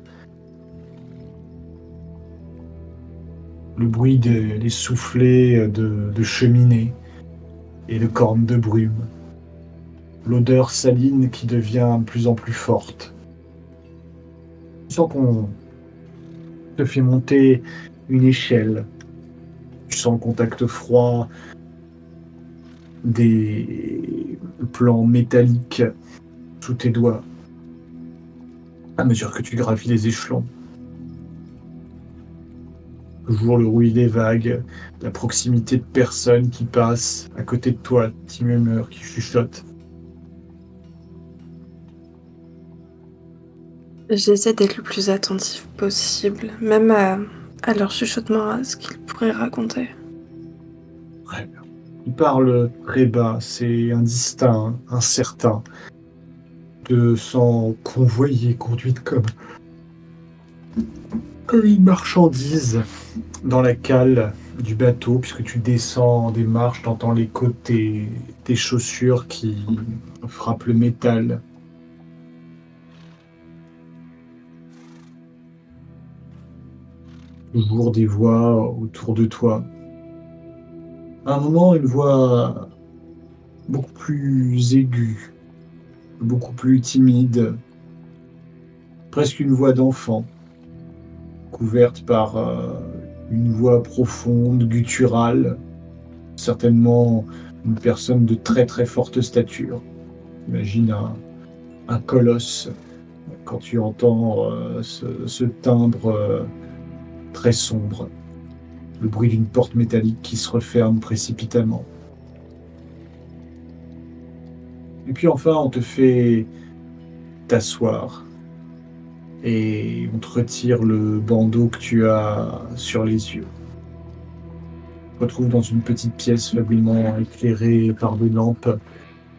S1: Le bruit des, soufflets de, de cheminée et de cornes de brume. L'odeur saline qui devient de plus en plus forte. Tu sens qu'on te fait monter une échelle. Tu sens le contact froid des plans métalliques sous tes doigts à mesure que tu gravis les échelons. Toujours le bruit des vagues, la proximité de personnes qui passent à côté de toi, petits murmures qui chuchotent.
S2: J'essaie d'être le plus attentif possible, même à, à leur chuchotement, à ce qu'ils pourraient raconter.
S1: Très bien. Il parle très bas, c'est indistinct, incertain. De sens convoyée, conduite comme, comme une marchandise dans la cale du bateau, puisque tu descends des marches, t'entends de tes, tes chaussures qui frappent le métal. Toujours des voix autour de toi. À un moment, une voix beaucoup plus aiguë, beaucoup plus timide, presque une voix d'enfant, couverte par euh, une voix profonde, gutturale, certainement une personne de très très forte stature. Imagine un, colosse quand tu entends euh, ce, ce timbre euh, très sombre le bruit d'une porte métallique qui se referme précipitamment. Et puis enfin, on te fait t'asseoir et on te retire le bandeau que tu as sur les yeux. On te retrouve dans une petite pièce faiblement éclairée par des lampes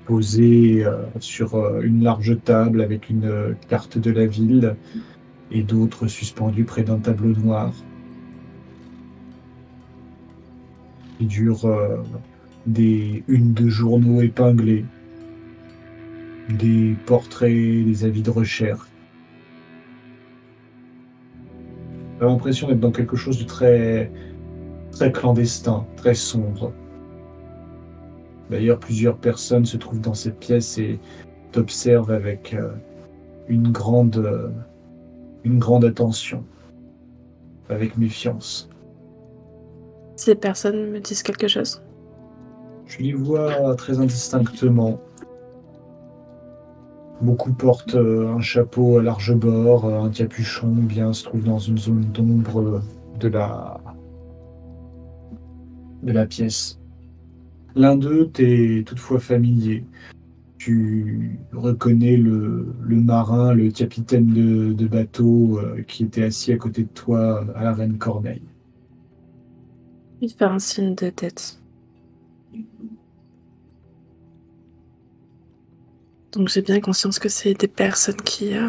S1: posées euh, sur euh, une large table avec une euh, carte de la ville et d'autres suspendues près d'un tableau noir. qui dure des unes de journaux épinglés, des portraits, des avis de recherche. J'ai l'impression d'être dans quelque chose de très, très clandestin, très sombre. D'ailleurs, plusieurs personnes se trouvent dans cette pièce et t'observent avec euh, une grande, euh, une grande attention, avec méfiance.
S2: Ces personnes me disent quelque chose.
S1: Je les vois très indistinctement. Beaucoup portent euh, un chapeau à large bord, euh, un capuchon, bien se trouvent dans une zone d'ombre euh, de la de la pièce. L'un d'eux t'est toutefois familier. Tu reconnais le, le marin, le capitaine de, bateau qui était assis à côté de toi à la Reine Corneille.
S2: Il fait un signe de tête. Donc j'ai bien conscience que c'est des personnes qui euh,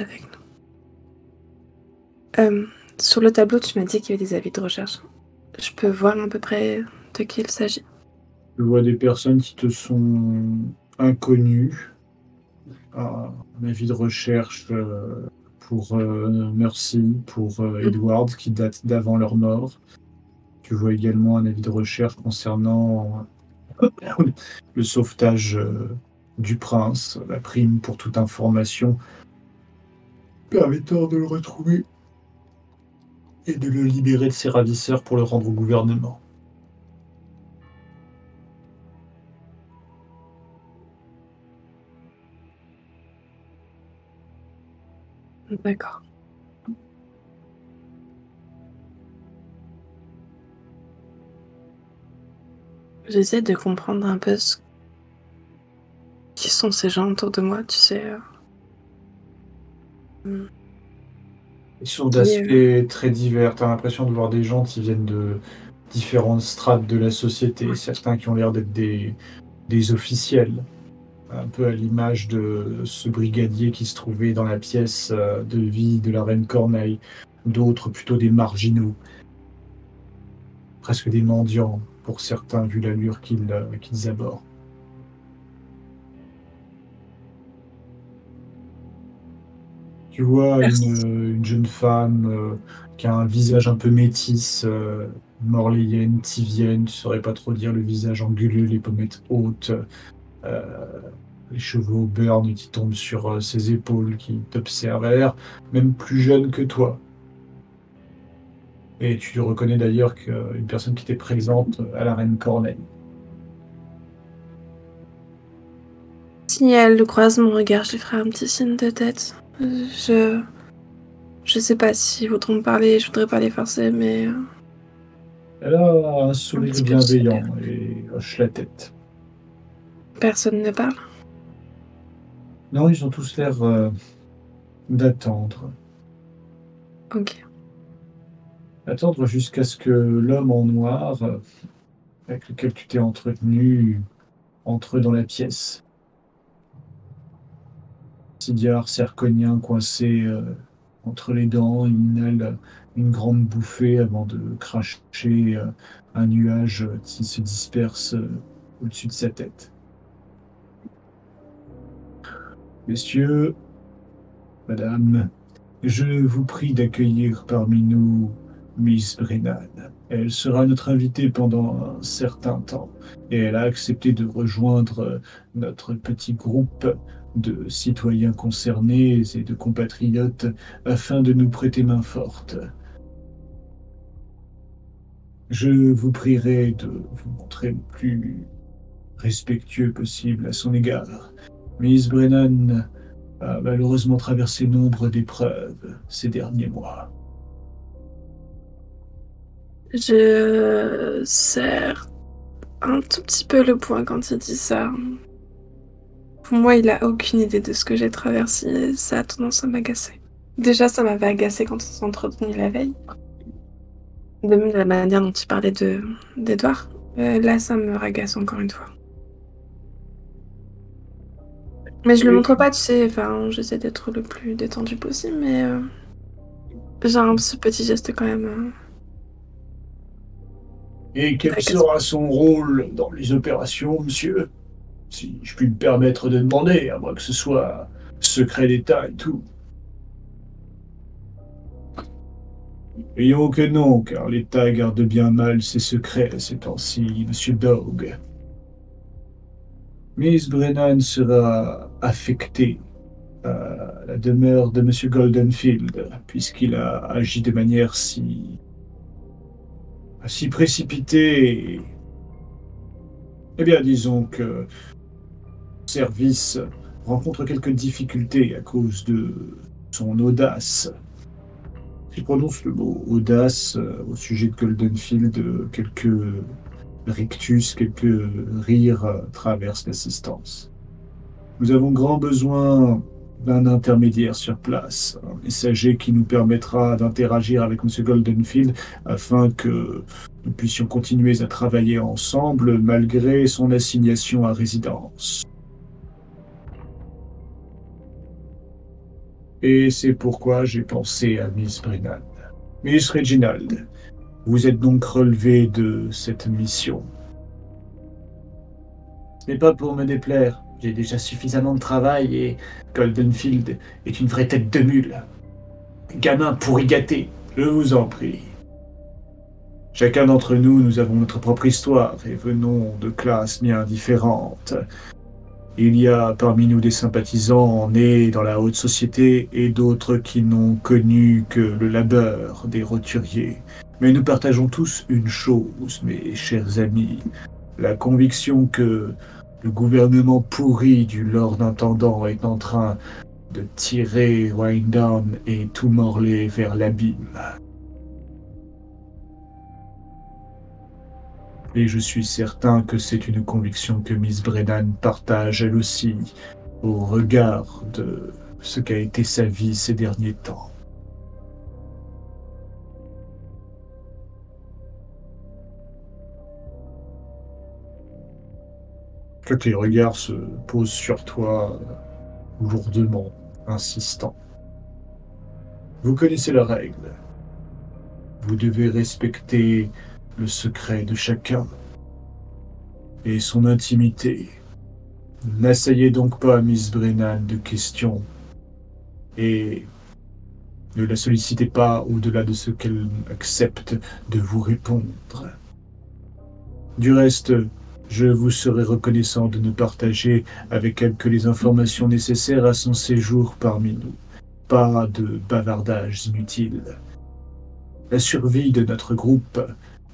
S2: avec nous. Euh, sur le tableau, tu m'as dit qu'il y avait des avis de recherche. Je peux voir à peu près de qui il s'agit?
S1: Tu vois des personnes qui te sont inconnues. Un avis de recherche euh, pour euh, Mercy, pour euh, Edward, qui date d'avant leur mort. Tu vois également un avis de recherche concernant le sauvetage euh, du prince, la prime pour toute information permettant de le retrouver et de le libérer de ses ravisseurs pour le rendre au gouvernement.
S2: D'accord. J'essaie de comprendre un peu ce... qui sont ces gens autour de moi, tu sais. euh.
S1: Ils sont d'aspects très divers. Tu as l'impression de voir des gens qui viennent de différentes strates de la société. Certains qui ont l'air d'être des, des officiels. Un peu à l'image de ce brigadier qui se trouvait dans la pièce euh, de vie de la reine Corneille. D'autres plutôt des marginaux. Presque des mendiants pour certains vu l'allure qu'ils euh, abordent. Tu vois une, une jeune femme euh, qui a un visage un peu métis, euh, morléienne, tivienne, tu saurais pas trop dire, le visage anguleux, les pommettes hautes, euh, les cheveux au burn qui tombent sur euh, ses épaules, qui t'observe. Elle a l'air même plus jeune que toi. Et tu reconnais d'ailleurs qu'une personne qui était présente à la reine Corneille.
S2: Si elle croise mon regard, je lui ferai un petit signe de tête. Je. Je sais pas s'ils voudront me parler, je voudrais pas les forcer, mais. euh,
S1: Elle a un sourire bienveillant et hoche la tête.
S2: Personne ne parle.
S1: Non, ils ont tous l'air euh, d'attendre.
S2: Ok.
S1: Attendre jusqu'à ce que l'homme en noir, euh, avec lequel tu t'es entretenu, entre dans la pièce. Sidiar serconien coincé euh, entre les dents, inhale une grande bouffée avant de cracher euh, un nuage qui se disperse au-dessus de sa tête. Messieurs, madame, je vous prie d'accueillir parmi nous Miss Brennan. Elle sera notre invitée pendant un certain temps et elle a accepté de rejoindre notre petit groupe de citoyens concernés et de compatriotes afin de nous prêter main forte. Je vous prierai de vous montrer le plus respectueux possible à son égard. Miss Brennan a malheureusement traversé nombre d'épreuves ces derniers mois.
S2: Je serre un tout petit peu le poing quand il dit ça. Pour moi, il a aucune idée de ce que j'ai traversé. Ça a tendance à m'agacer. Déjà, ça m'avait agacé quand on s'est la veille. De même, la manière dont il parlait de d'Edouard. Euh, là, ça me ragace encore une fois. Mais je le montre pas, tu sais. Enfin, j'essaie d'être le plus détendu possible, mais euh, j'ai un petit geste quand même. euh.
S1: Et quel sera son rôle dans les opérations, monsieur? Si je puis me permettre de demander, à moins que ce soit secret d'État et tout. Ayons que non, car l'État garde bien mal ses secrets ces temps-ci, monsieur Dog. Miss Brennan sera affectée à la demeure de monsieur Goldenfield, puisqu'il a agi de manière si si précipité. et- Eh bien, disons que le service rencontre quelques difficultés à cause de son audace. Je prononce le mot audace euh, au sujet de Goldenfield, euh, quelques rictus, quelques rires euh, traversent l'assistance. Nous avons grand besoin d'un intermédiaire sur place, un messager qui nous permettra d'interagir avec M. Goldenfield afin que nous puissions continuer à travailler ensemble malgré son assignation à résidence. Et c'est pourquoi j'ai pensé à Miss Brennan. Miss Reginald, vous êtes donc relevé de cette mission. Ce pas pour me déplaire. J'ai déjà suffisamment de travail et Goldenfield est une vraie tête de mule. Gamin pourri gâté, je vous en prie. Chacun d'entre nous, nous avons notre propre histoire et venons de classes bien différentes. Il y a parmi nous des sympathisants nés dans la haute société et d'autres qui n'ont connu que le labeur des roturiers. Mais nous partageons tous une chose, mes chers amis, la conviction que le gouvernement pourri du Lord Intendant est en train de tirer Windown et tout Morlaix vers l'abîme. Et je suis certain que c'est une conviction que Miss Brennan partage elle aussi, au regard de ce qu'a été sa vie ces derniers temps. Que tes regards se posent sur toi euh, lourdement, insistant. Vous connaissez la règle. Vous devez respecter le secret de chacun et son intimité. N'asseyez donc pas Miss Brennan de questions et ne la sollicitez pas au-delà de ce qu'elle accepte de vous répondre. Du reste, je vous serai reconnaissant de ne partager avec elle que les informations nécessaires à son séjour parmi nous. Pas de bavardages inutiles. La survie de notre groupe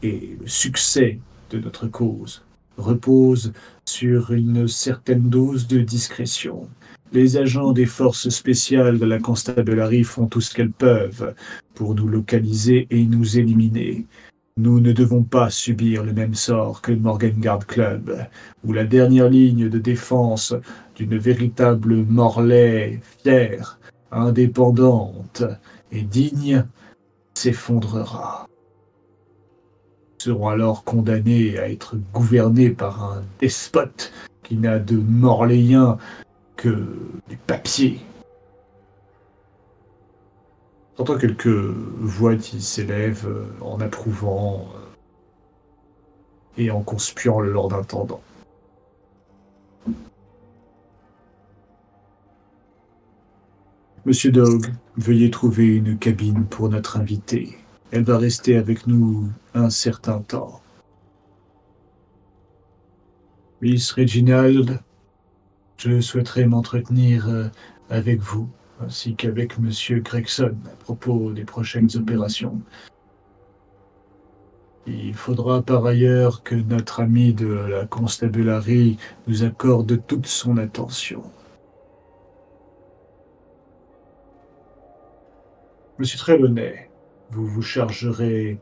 S1: et le succès de notre cause repose sur une certaine dose de discrétion. Les agents des forces spéciales de la constabulary font tout ce qu'elles peuvent pour nous localiser et nous éliminer. Nous ne devons pas subir le même sort que le Morgengard Club, où la dernière ligne de défense d'une véritable Morlaix fière, indépendante et digne s'effondrera seront alors condamnés à être gouvernés par un despote qui n'a de morléien que du papier. J'entends quelques voix qui s'élèvent euh, en approuvant euh, et en conspuant le Lord Intendant. Monsieur Dog, veuillez trouver une cabine pour notre invité. Elle va rester avec nous un certain temps. Miss Reginald, je souhaiterais m'entretenir euh, avec vous, ainsi qu'avec Monsieur Gregson à propos des prochaines opérations. Il faudra par ailleurs que notre ami de la constabulary nous accorde toute son attention. Monsieur Trelawney, vous vous chargerez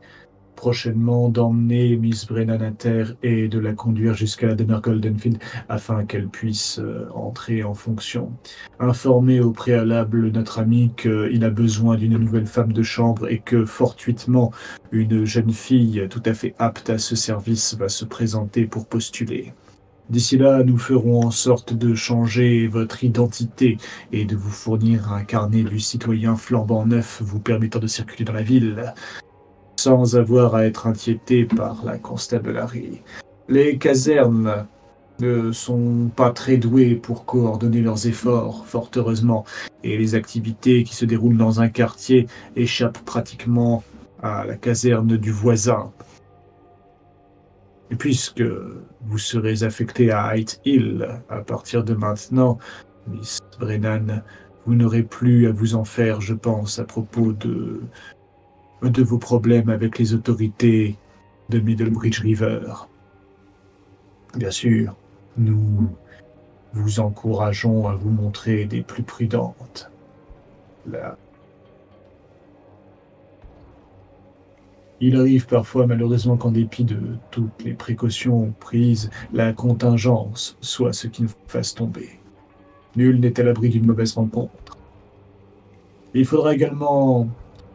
S1: prochainement d'emmener Miss Brennan à terre et de la conduire jusqu'à la demeure Goldenfield afin qu'elle puisse euh, entrer en fonction. Informez au préalable notre ami qu'il a besoin d'une nouvelle femme de chambre et que fortuitement une jeune fille tout à fait apte à ce service va se présenter pour postuler. D'ici là, nous ferons en sorte de changer votre identité et de vous fournir un carnet du citoyen flambant neuf vous permettant de circuler dans la ville sans avoir à être inquiété par la constabulary. Les casernes ne sont pas très douées pour coordonner leurs efforts, fort heureusement, et les activités qui se déroulent dans un quartier échappent pratiquement à la caserne du voisin. Et puisque vous serez affecté à Height Hill à partir de maintenant, Miss Brennan, vous n'aurez plus à vous en faire, je pense, à propos de, de vos problèmes avec les autorités de Middlebridge River. Bien sûr, nous vous encourageons à vous montrer des plus prudentes. La Il arrive parfois malheureusement qu'en dépit de toutes les précautions prises, la contingence soit ce qui nous fasse tomber. Nul n'est à l'abri d'une mauvaise rencontre. Il faudra également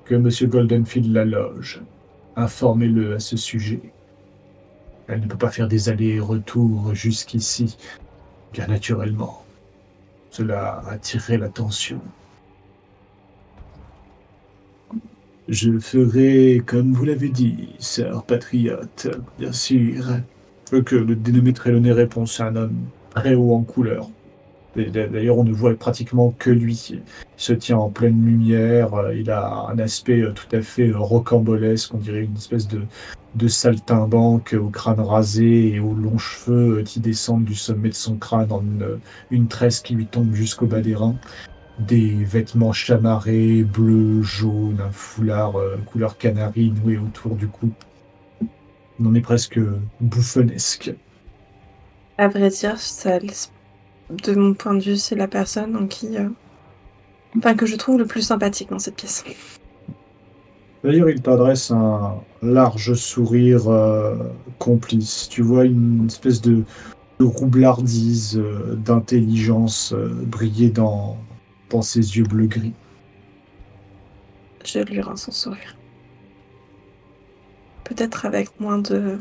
S1: que M. Goldenfield la loge. Informez-le à ce sujet. Elle ne peut pas faire des allers et retours jusqu'ici, bien naturellement. Cela attirerait l'attention. Je ferai comme vous l'avez dit, sœur patriote, bien sûr. que le dénommé Trelawney répond. C'est un homme très haut en couleur. D'ailleurs, on ne voit pratiquement que lui. Il se tient en pleine lumière. euh, Il a un aspect euh, tout à fait euh, rocambolesque. On dirait une espèce de, de saltimbanque au crâne rasé et aux longs cheveux qui descendent du sommet de son crâne en une, une tresse qui lui tombe jusqu'au bas des reins. Des vêtements chamarrés, bleus, jaunes, un foulard couleur canari noué autour du cou. On en est presque bouffonnesque.
S2: À vrai dire, ça, de mon point de vue, c'est la personne en qui, euh, enfin, que je trouve le plus sympathique dans cette pièce.
S1: D'ailleurs, il t'adresse un large sourire euh, complice. Tu vois une espèce de, de roublardise, euh, d'intelligence briller dans, dans ses yeux bleu-gris.
S2: Je lui rends son sourire. Peut-être avec moins de.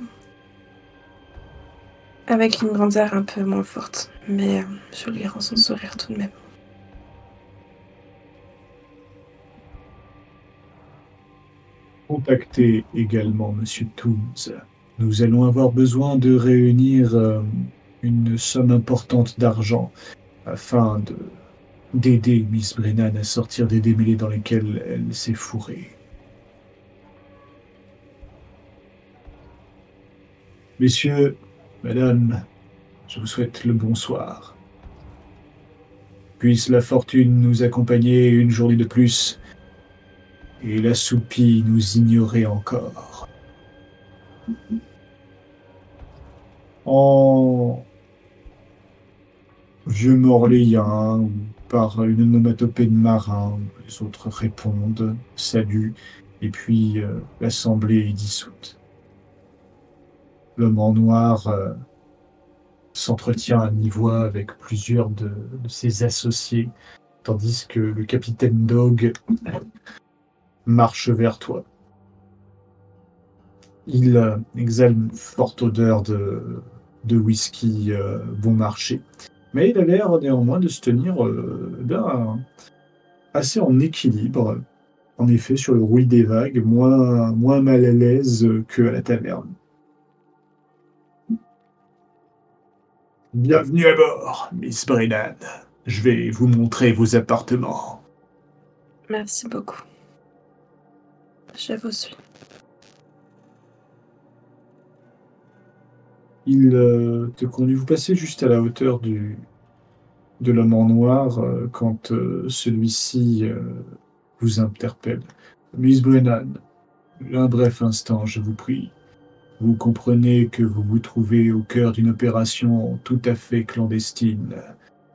S2: Avec une grandeur un peu moins forte, mais euh, je lui rends son sourire tout de même.
S1: Contactez également Monsieur Toombs. Nous allons avoir besoin de réunir euh, une somme importante d'argent afin de d'aider Miss Brennan à sortir des démêlés dans lesquels elle s'est fourrée. Messieurs, Madame, je vous souhaite le bonsoir. Puisse la fortune nous accompagner une journée de plus et la soupie nous ignorait encore. En vieux morléen ou par une onomatopée de marin, les autres répondent, saluent, et puis euh, l'assemblée est dissoute. L'homme en noir euh, s'entretient à mi-voix avec plusieurs de, ses associés, tandis que le capitaine Dog marche vers toi. Il euh, exhale une forte odeur de, whisky euh, bon marché. Mais il a l'air néanmoins de se tenir euh, assez en équilibre. En effet, sur le rouille des vagues, moins, moins mal à l'aise qu'à la taverne. Bienvenue à bord, Miss Brennan. Je vais vous montrer vos appartements.
S2: Merci beaucoup. Je vous suis.
S1: Il euh, te conduit. Vous passez juste à la hauteur du, de l'homme en noir euh, quand euh, celui-ci euh, vous interpelle. Miss Brennan, un bref instant, je vous prie. Vous comprenez que vous vous trouvez au cœur d'une opération tout à fait clandestine.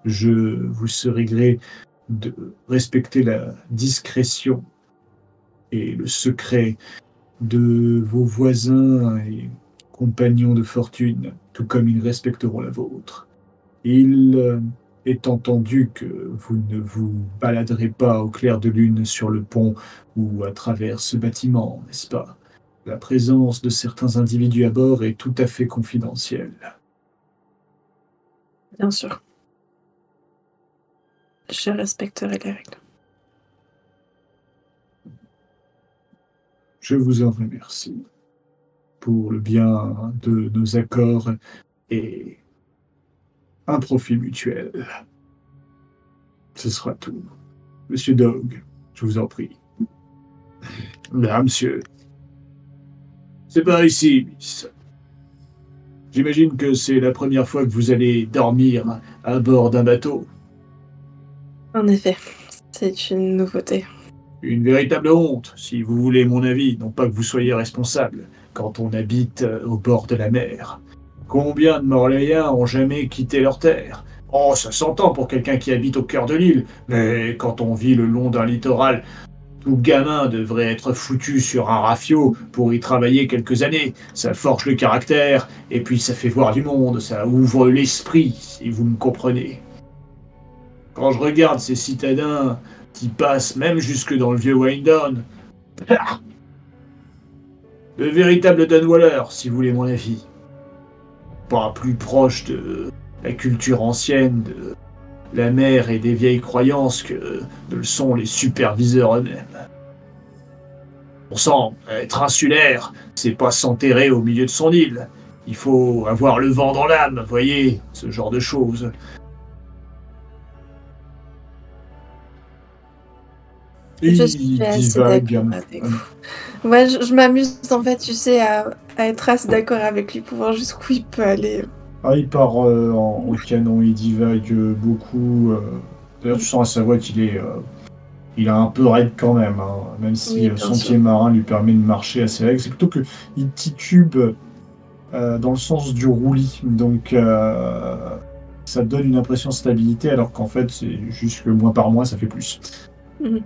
S1: Je vous serai gré de respecter la discrétion et le secret de vos voisins et compagnons de fortune, tout comme ils respecteront la vôtre. Il euh, est entendu que vous ne vous baladerez pas au clair de lune sur le pont ou à travers ce bâtiment, n'est-ce pas? La présence de certains individus à bord est tout à fait confidentielle.
S2: Bien sûr. Je respecterai les règles.
S1: Je vous en remercie pour le bien de nos accords et un profit mutuel. Ce sera tout. Monsieur Dog, je vous en prie. Là, monsieur. C'est par ici, Miss. J'imagine que c'est la première fois que vous allez dormir à bord d'un bateau.
S2: En effet, c'est une nouveauté.
S1: Une véritable honte, si vous voulez mon avis, non pas que vous soyez responsable, quand on habite euh, au bord de la mer. Combien de Morléens ont jamais quitté leur terre? Oh, ça s'entend pour quelqu'un qui habite au cœur de l'île, mais quand on vit le long d'un littoral, tout gamin devrait être foutu sur un rafio pour y travailler quelques années. Ça forge le caractère, et puis ça fait voir du monde, ça ouvre l'esprit, si vous me comprenez. Quand je regarde ces citadins qui passent même jusque dans le vieux Windon, ah de véritables Dunwaller, si vous voulez mon avis. Pas plus proche de la culture ancienne, de la mer et des vieilles croyances que ne le sont les superviseurs eux-mêmes. On sent être insulaire, c'est pas s'enterrer au milieu de son île. Il faut avoir le vent dans l'âme, voyez, ce genre de choses. Et
S2: Je suis assez d'accord avec vous. Moi, je, je m'amuse en fait, tu sais, à, à être assez d'accord avec lui pour voir jusqu'où il peut aller.
S1: Ah, il part euh, en, en canon, il divague euh, beaucoup. euh. D'ailleurs, tu sens à sa voix qu'il est. euh, il a un peu raide quand même, hein, même si
S2: Oui,
S1: euh, son pied marin lui permet de marcher assez règle. C'est plutôt que il titube dans le sens du roulis. Donc, ça donne une impression de stabilité, alors qu'en fait, c'est juste que mois par mois, ça fait plus.
S2: Mhm.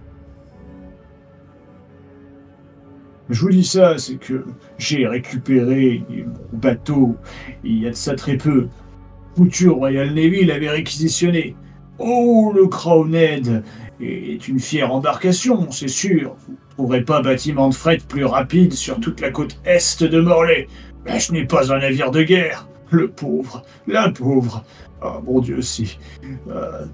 S1: Je vous dis ça, c'est que j'ai récupéré mon bateau il y a de ça très peu. Foutu Royal Navy l'avait réquisitionné. Oh, le Crownhead est une fière embarcation, c'est sûr. Vous ne trouverez pas bâtiment de fret plus rapide sur toute la côte est de Morlaix. Mais ce n'est pas un navire de guerre. Le pauvre, la pauvre. Ah, mon Dieu, si. euh,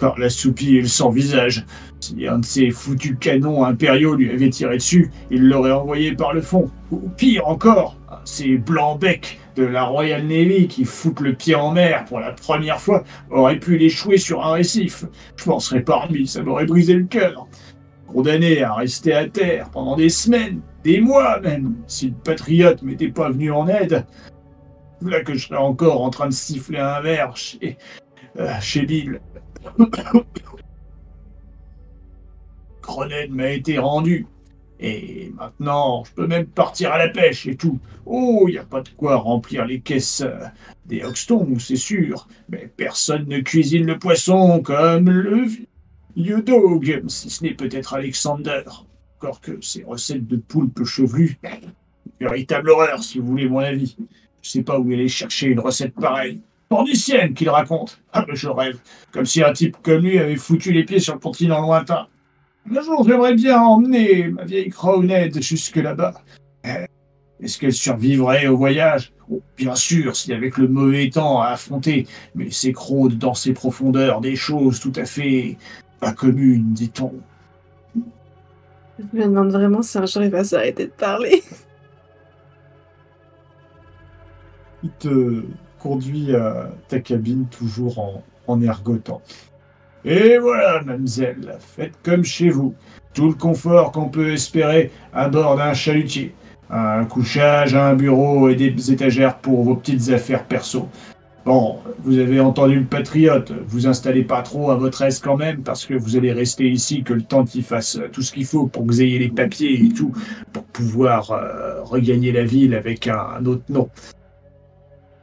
S1: par la soupie et le sans visage. Si un de ces foutus canons impériaux lui avait tiré dessus, il l'aurait envoyé par le fond. Ou pire encore, ces blancs becs de la Royal Navy qui foutent le pied en mer pour la première fois auraient pu l'échouer sur un récif. Je m'en serais parmi, ça m'aurait brisé le cœur. Condamné à rester à terre pendant des semaines, des mois même, si le patriote m'était pas venu en aide. Voilà que je serais encore en train de siffler un verre chez, euh, chez Bill. Grenade m'a été rendu. Et maintenant, je peux même partir à la pêche et tout. Oh, il n'y a pas de quoi remplir les caisses euh, des Hoxton, c'est sûr. Mais personne ne cuisine le poisson comme le vieux dog, si ce n'est peut-être Alexander. Encore que ces recettes de poulpe chevelu, véritable horreur si vous voulez mon avis. Je sais pas où est chercher une recette pareille. Pandicienne qu'il raconte. Ah, mais je rêve. Comme si un type comme lui avait foutu les pieds sur le continent lointain. Un jour, j'aimerais bien emmener ma vieille Crownhead jusque là-bas. Euh, Est-ce qu'elle survivrait au voyage? Oh, Bien sûr, si avec le mauvais temps à affronter, mais s'écrode dans ses profondeurs des choses tout à fait pas communes, dit-on.
S2: Je me demande vraiment si un jour il va s'arrêter de parler.
S1: Il te conduit à ta cabine toujours en, en ergotant. Et voilà, mademoiselle, faites comme chez vous. Tout le confort qu'on peut espérer à bord d'un chalutier. Un couchage, un bureau et des étagères pour vos petites affaires perso. Bon, vous avez entendu le patriote, vous installez pas trop à votre aise quand même, parce que vous allez rester ici que le temps qu'il fasse tout ce qu'il faut pour que vous ayez les papiers et tout, pour pouvoir euh, regagner la ville avec un- un autre nom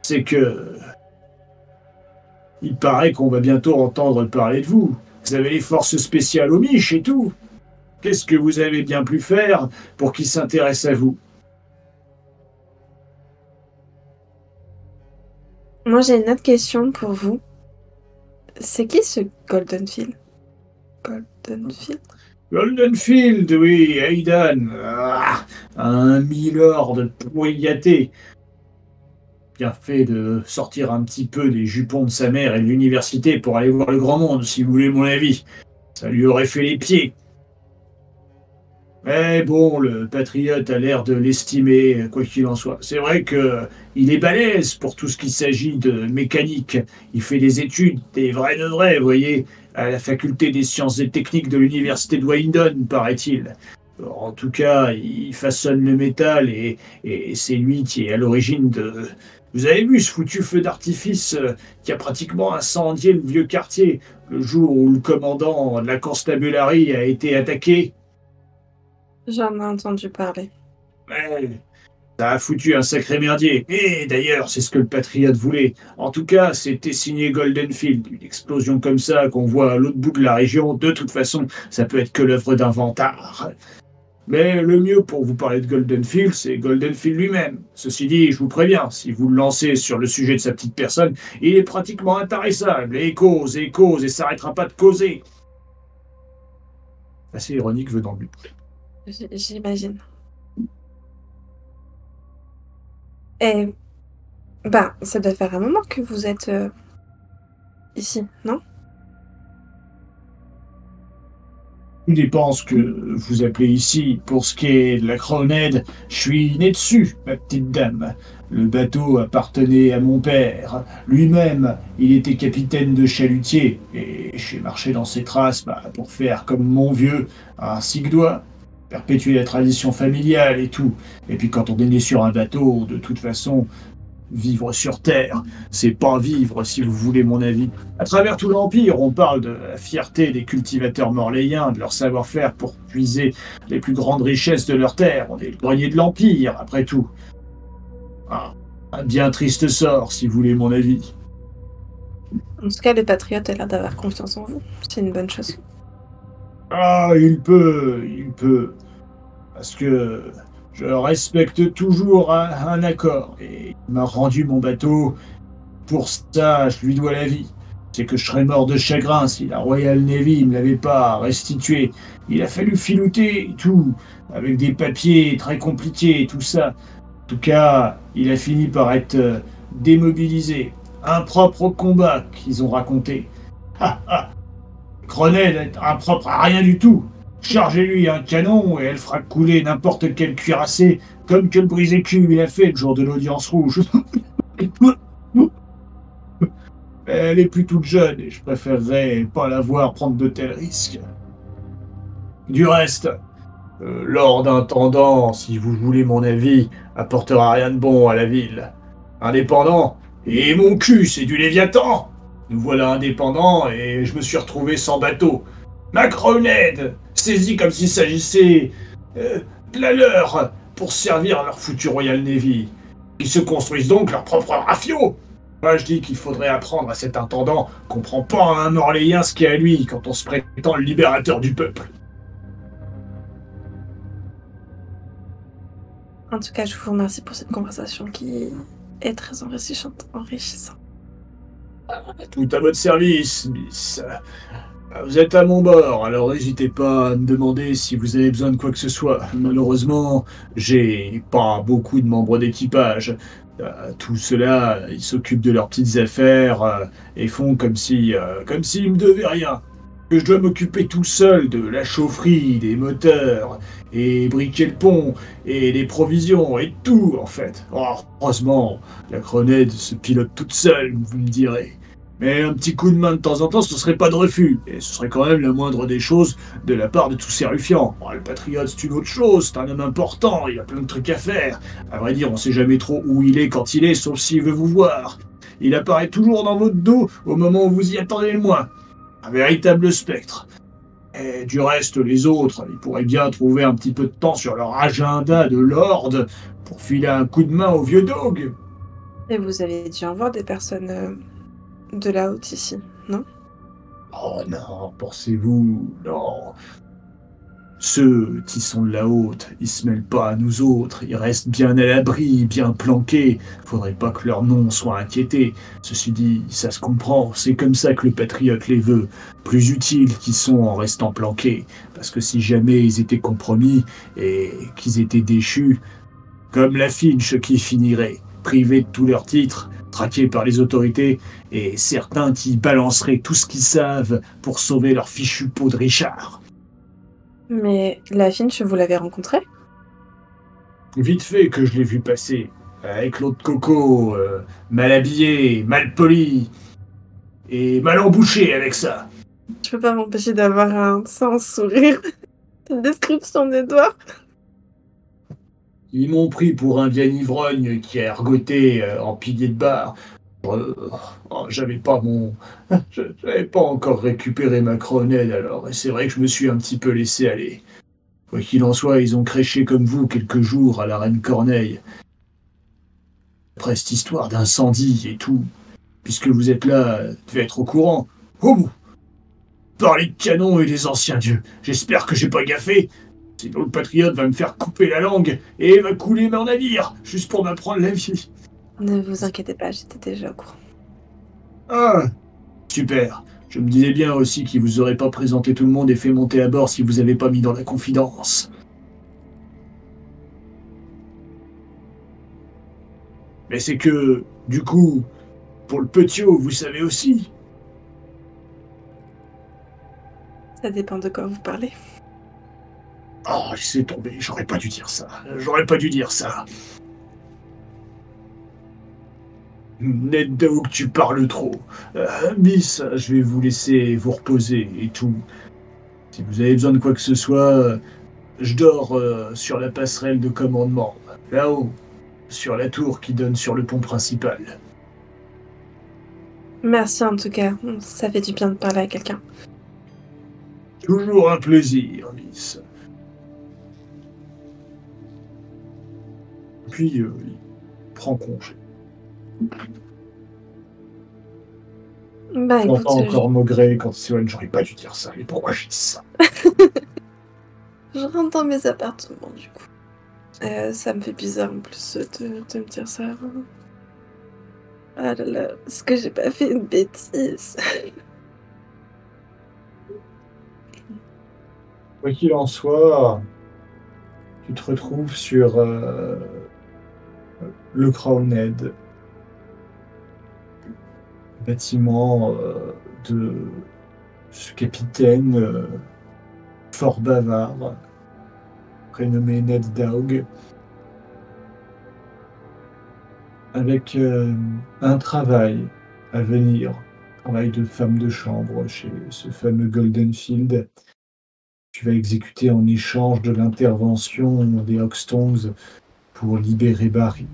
S1: c'est que. Il paraît qu'on va bientôt entendre parler de vous. Vous avez les forces spéciales au Mich et tout. Qu'est-ce que vous avez bien pu faire pour qu'ils s'intéressent à vous?
S2: Moi, j'ai une autre question pour vous. C'est qui ce Goldenfield? Goldenfield?
S1: Goldenfield, oui, Aidan. Ah, un milord poillaté. Bien fait de sortir un petit peu des jupons de sa mère et de l'université pour aller voir le grand monde, si vous voulez mon avis. Ça lui aurait fait les pieds. Mais bon, le patriote a l'air de l'estimer, quoi qu'il en soit. C'est vrai que il est balèze pour tout ce qui s'agit de mécanique. Il fait des études, des vrais de vrais, vous voyez, à la faculté des sciences et techniques de l'université de Washington, paraît-il. En tout cas, il façonne le métal et c'est lui qui est à l'origine de... Vous avez vu ce foutu feu d'artifice euh, qui a pratiquement incendié le vieux quartier le jour où le commandant de la constabulary a été attaqué?
S2: J'en ai entendu parler.
S1: Ouais, ça a foutu un sacré merdier. Et d'ailleurs, c'est ce que le Patriote voulait. En tout cas, c'était signé Goldenfield. Une explosion comme ça qu'on voit à l'autre bout de la région, de toute façon, ça peut être que l'œuvre d'un vantard. Mais le mieux pour vous parler de Goldenfield, c'est Goldenfield lui-même. Ceci dit, je vous préviens, si vous le lancez sur le sujet de sa petite personne, il est pratiquement intarissable, et cause, et cause, et s'arrêtera pas de causer. Assez ironique venant de lui.
S2: J'imagine. Et. Ben, ça doit faire un moment que vous êtes. euh, ici, non?
S1: Ce que vous appelez ici. Pour ce qui est de la Croned, je suis né dessus, ma petite dame. Le bateau appartenait à mon père. Lui-même, il était capitaine de chalutier. Et j'ai marché dans ses traces bah, pour faire comme mon vieux, un doigt perpétuer la tradition familiale et tout. Et puis quand on est né sur un bateau, de toute façon, vivre sur Terre, c'est pas vivre si vous voulez mon avis. À travers tout l'Empire, on parle de la fierté des cultivateurs morléiens, de leur savoir-faire pour puiser les plus grandes richesses de leur terre. On est le grenier de l'Empire, après tout. Ah, un bien triste sort, si vous voulez mon avis.
S2: En tout cas, les patriotes ont l'air d'avoir confiance en vous. C'est une bonne chose.
S1: Ah, il peut, il peut. Parce que je respecte toujours un, accord. Et il m'a rendu mon bateau. Pour ça, je lui dois la vie. C'est que je serais mort de chagrin si la Royal Navy ne me l'avait pas restitué. Il a fallu filouter tout, avec des papiers très compliqués et tout ça. En tout cas, il a fini par être euh, démobilisé. Impropre au combat qu'ils ont raconté. Ah ah Grenade est impropre à rien du tout. Chargez-lui un canon et elle fera couler n'importe quel cuirassé, comme que le brisé cul il a fait le jour de l'audience rouge. elle est plus toute jeune et je préférerais pas la voir prendre de tels risques. Du reste, euh, Lord Intendant, si vous voulez mon avis, apportera rien de bon à la ville. Indépendant, et mon cul, c'est du Léviathan nous voilà indépendants et je me suis retrouvé sans bateau. Macronade Saisis comme s'il s'agissait euh, de la leur pour servir leur foutu Royal Navy. Ils se construisent donc leur propre rafio Moi je dis qu'il faudrait apprendre à cet intendant qu'on prend pas un Orléen ce qui est à lui quand on se prétend le libérateur du peuple.
S2: En tout cas, je vous remercie pour cette conversation qui est très enrichissante. enrichissante.
S1: Tout à votre service, Miss. Vous êtes à mon bord, alors n'hésitez pas à me demander si vous avez besoin de quoi que ce soit. Malheureusement, j'ai pas beaucoup de membres d'équipage. Euh, tout cela, ils s'occupent de leurs petites affaires euh, et font comme si, euh, comme s'ils me devaient rien. Que je dois m'occuper tout seul de la chaufferie, des moteurs, et briquer le pont, et les provisions, et tout en fait. Oh, heureusement, la grenade se pilote toute seule, vous me direz. Mais un petit coup de main de temps en temps, ce serait pas de refus, et ce serait quand même la moindre des choses de la part de tous ces ruffians. Oh, le patriote, c'est une autre chose, c'est un homme important, il a plein de trucs à faire. À vrai dire, on sait jamais trop où il est quand il est, sauf s'il veut vous voir. Il apparaît toujours dans votre dos au moment où vous y attendez le moins. Un véritable spectre. Et du reste, les autres, ils pourraient bien trouver un petit peu de temps sur leur agenda de lord pour filer un coup de main au vieux dog.
S2: Et vous avez dû en voir des personnes euh, de la haute ici, non?
S1: Oh non, pensez-vous, non. Ceux qui sont de la haute, ils se mêlent pas à nous autres, ils restent bien à l'abri, bien planqués. Faudrait pas que leur nom soit inquiété. Ceci dit, ça se comprend, c'est comme ça que le patriote les veut. Plus utiles qu'ils sont en restant planqués. Parce que si jamais ils étaient compromis et qu'ils étaient déchus, comme la Finch qui finirait, privés de tous leurs titres, traqués par les autorités, et certains qui balanceraient tout ce qu'ils savent pour sauver leur fichu peau de Richard.
S2: Mais la Finch, vous l'avez rencontrée?
S1: Vite fait que je l'ai vu passer, avec l'autre coco, euh, mal habillé, mal poli, et mal embouché avec ça.
S2: Je peux pas m'empêcher d'avoir un sans sourire. Cette description d'Edouard.
S1: Ils m'ont pris pour un vieil ivrogne qui a ergoté euh, en pilier de bar. Oh, j'avais pas mon. J'avais pas encore récupéré ma cronette alors, et c'est vrai que je me suis un petit peu laissé aller. Quoi qu'il en soit, ils ont créché comme vous quelques jours à la reine Corneille. Après cette histoire d'incendie et tout, puisque vous êtes là, devez être au courant. Oh Parler de canon et des anciens dieux. J'espère que j'ai pas gaffé. Sinon le patriote va me faire couper la langue et va couler mon navire, juste pour m'apprendre la vie.
S2: Ne vous inquiétez pas, j'étais déjà au courant.
S1: Ah Super. Je me disais bien aussi qu'il vous aurait pas présenté tout le monde et fait monter à bord si vous avez pas mis dans la confidence. Mais c'est que, du coup, pour le petit vous savez aussi.
S2: Ça dépend de quoi vous parlez.
S1: Oh, laissez tomber, j'aurais pas dû dire ça. J'aurais pas dû dire ça. Ned Dog, tu parles trop. Euh, Miss, je vais vous laisser vous reposer et tout. Si vous avez besoin de quoi que ce soit, euh, je dors euh, sur la passerelle de commandement, là-haut, sur la tour qui donne sur le pont principal.
S2: Merci en tout cas, ça fait du bien de parler à quelqu'un.
S1: Toujours un plaisir, Miss. Puis, euh, il prend congé.
S2: Bah écoute,
S1: J'entends
S2: je-
S1: encore Maugrey quand il s'éloigne, j'aurais pas dû dire ça. Et pourquoi j'ai dit ça?
S2: Je rentre dans mes appartements du coup. Euh, ça me fait bizarre en plus de, de me dire ça. Ah là là, est-ce que j'ai pas fait une bêtise?
S1: Quoi qu'il en soit, tu te retrouves sur euh, le Crowned, bâtiment euh, de ce capitaine euh, fort bavard, prénommé Ned Dog, avec euh, un travail à venir, travail de femme de chambre chez ce fameux Goldenfield tu vas exécuter en échange de l'intervention des Hoxtongs pour libérer Barry.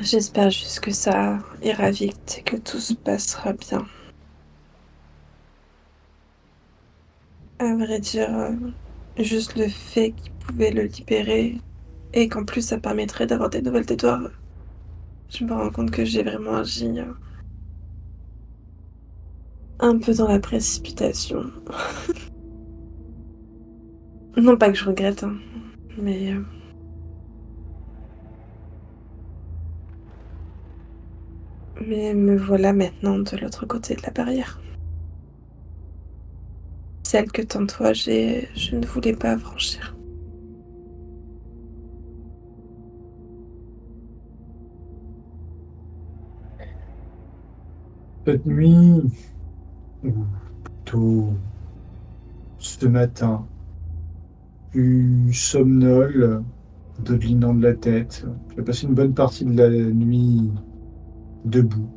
S2: J'espère juste que ça ira vite et que tout se passera bien. À vrai dire, euh, juste le fait qu'il pouvait le libérer et qu'en plus ça permettrait d'avoir des nouvelles d'Edouard, je me rends compte que j'ai vraiment agi euh, un peu dans la précipitation. non pas que je regrette, hein, mais... Mais me voilà maintenant de l'autre côté de la barrière. Celle que tant fois j'ai, je ne voulais pas franchir.
S1: Cette nuit, ou plutôt ce matin, tu somnoles, dodelinant de la tête. Tu as passé une bonne partie de la nuit debout.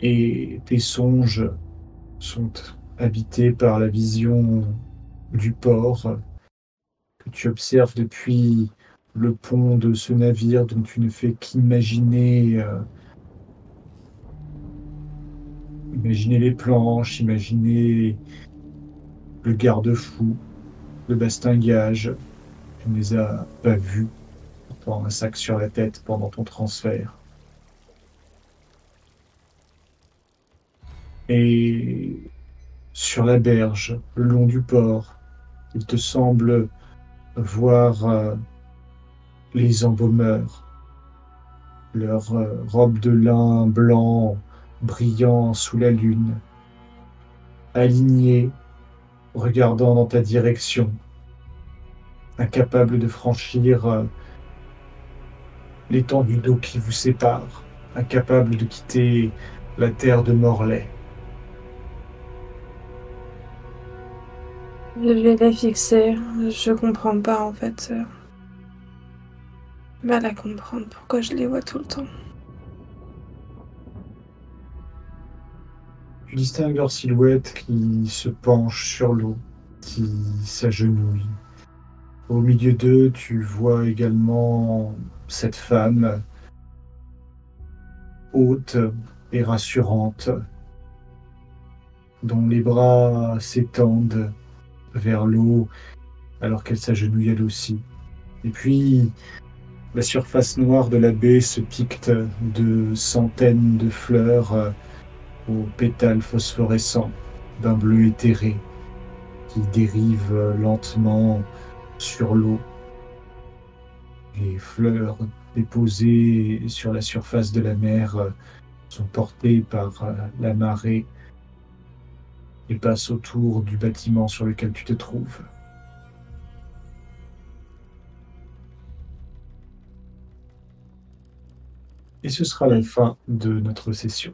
S1: Et tes songes sont habités par la vision du port que tu observes depuis le pont de ce navire dont tu ne fais qu'imaginer euh, imaginer les planches, imaginer le garde-fou, le bastingage. Tu ne les as pas vus un sac sur la tête pendant ton transfert. Et sur la berge, le long du port, il te semble voir euh, les embaumeurs, leurs euh, robes de lin blanc brillant sous la lune, alignés, regardant dans ta direction, incapables de franchir euh, l'étendue d'eau qui vous sépare, incapables de quitter la terre de Morlaix.
S2: Je vais la fixer. Je comprends pas en fait. Mal à comprendre pourquoi je les vois tout le temps.
S1: Tu distingues leur silhouette qui se penche sur l'eau, qui s'agenouille. Au milieu d'eux, tu vois également cette femme haute et rassurante, dont les bras s'étendent vers l'eau alors qu'elle s'agenouille elle aussi. Et puis, la surface noire de la baie se pique de centaines de fleurs aux pétales phosphorescents d'un bleu éthéré qui dérive lentement sur l'eau. Les fleurs déposées sur la surface de la mer euh, sont portées par euh, la marée et passent autour du bâtiment sur lequel tu te trouves. Et ce sera la fin de notre session.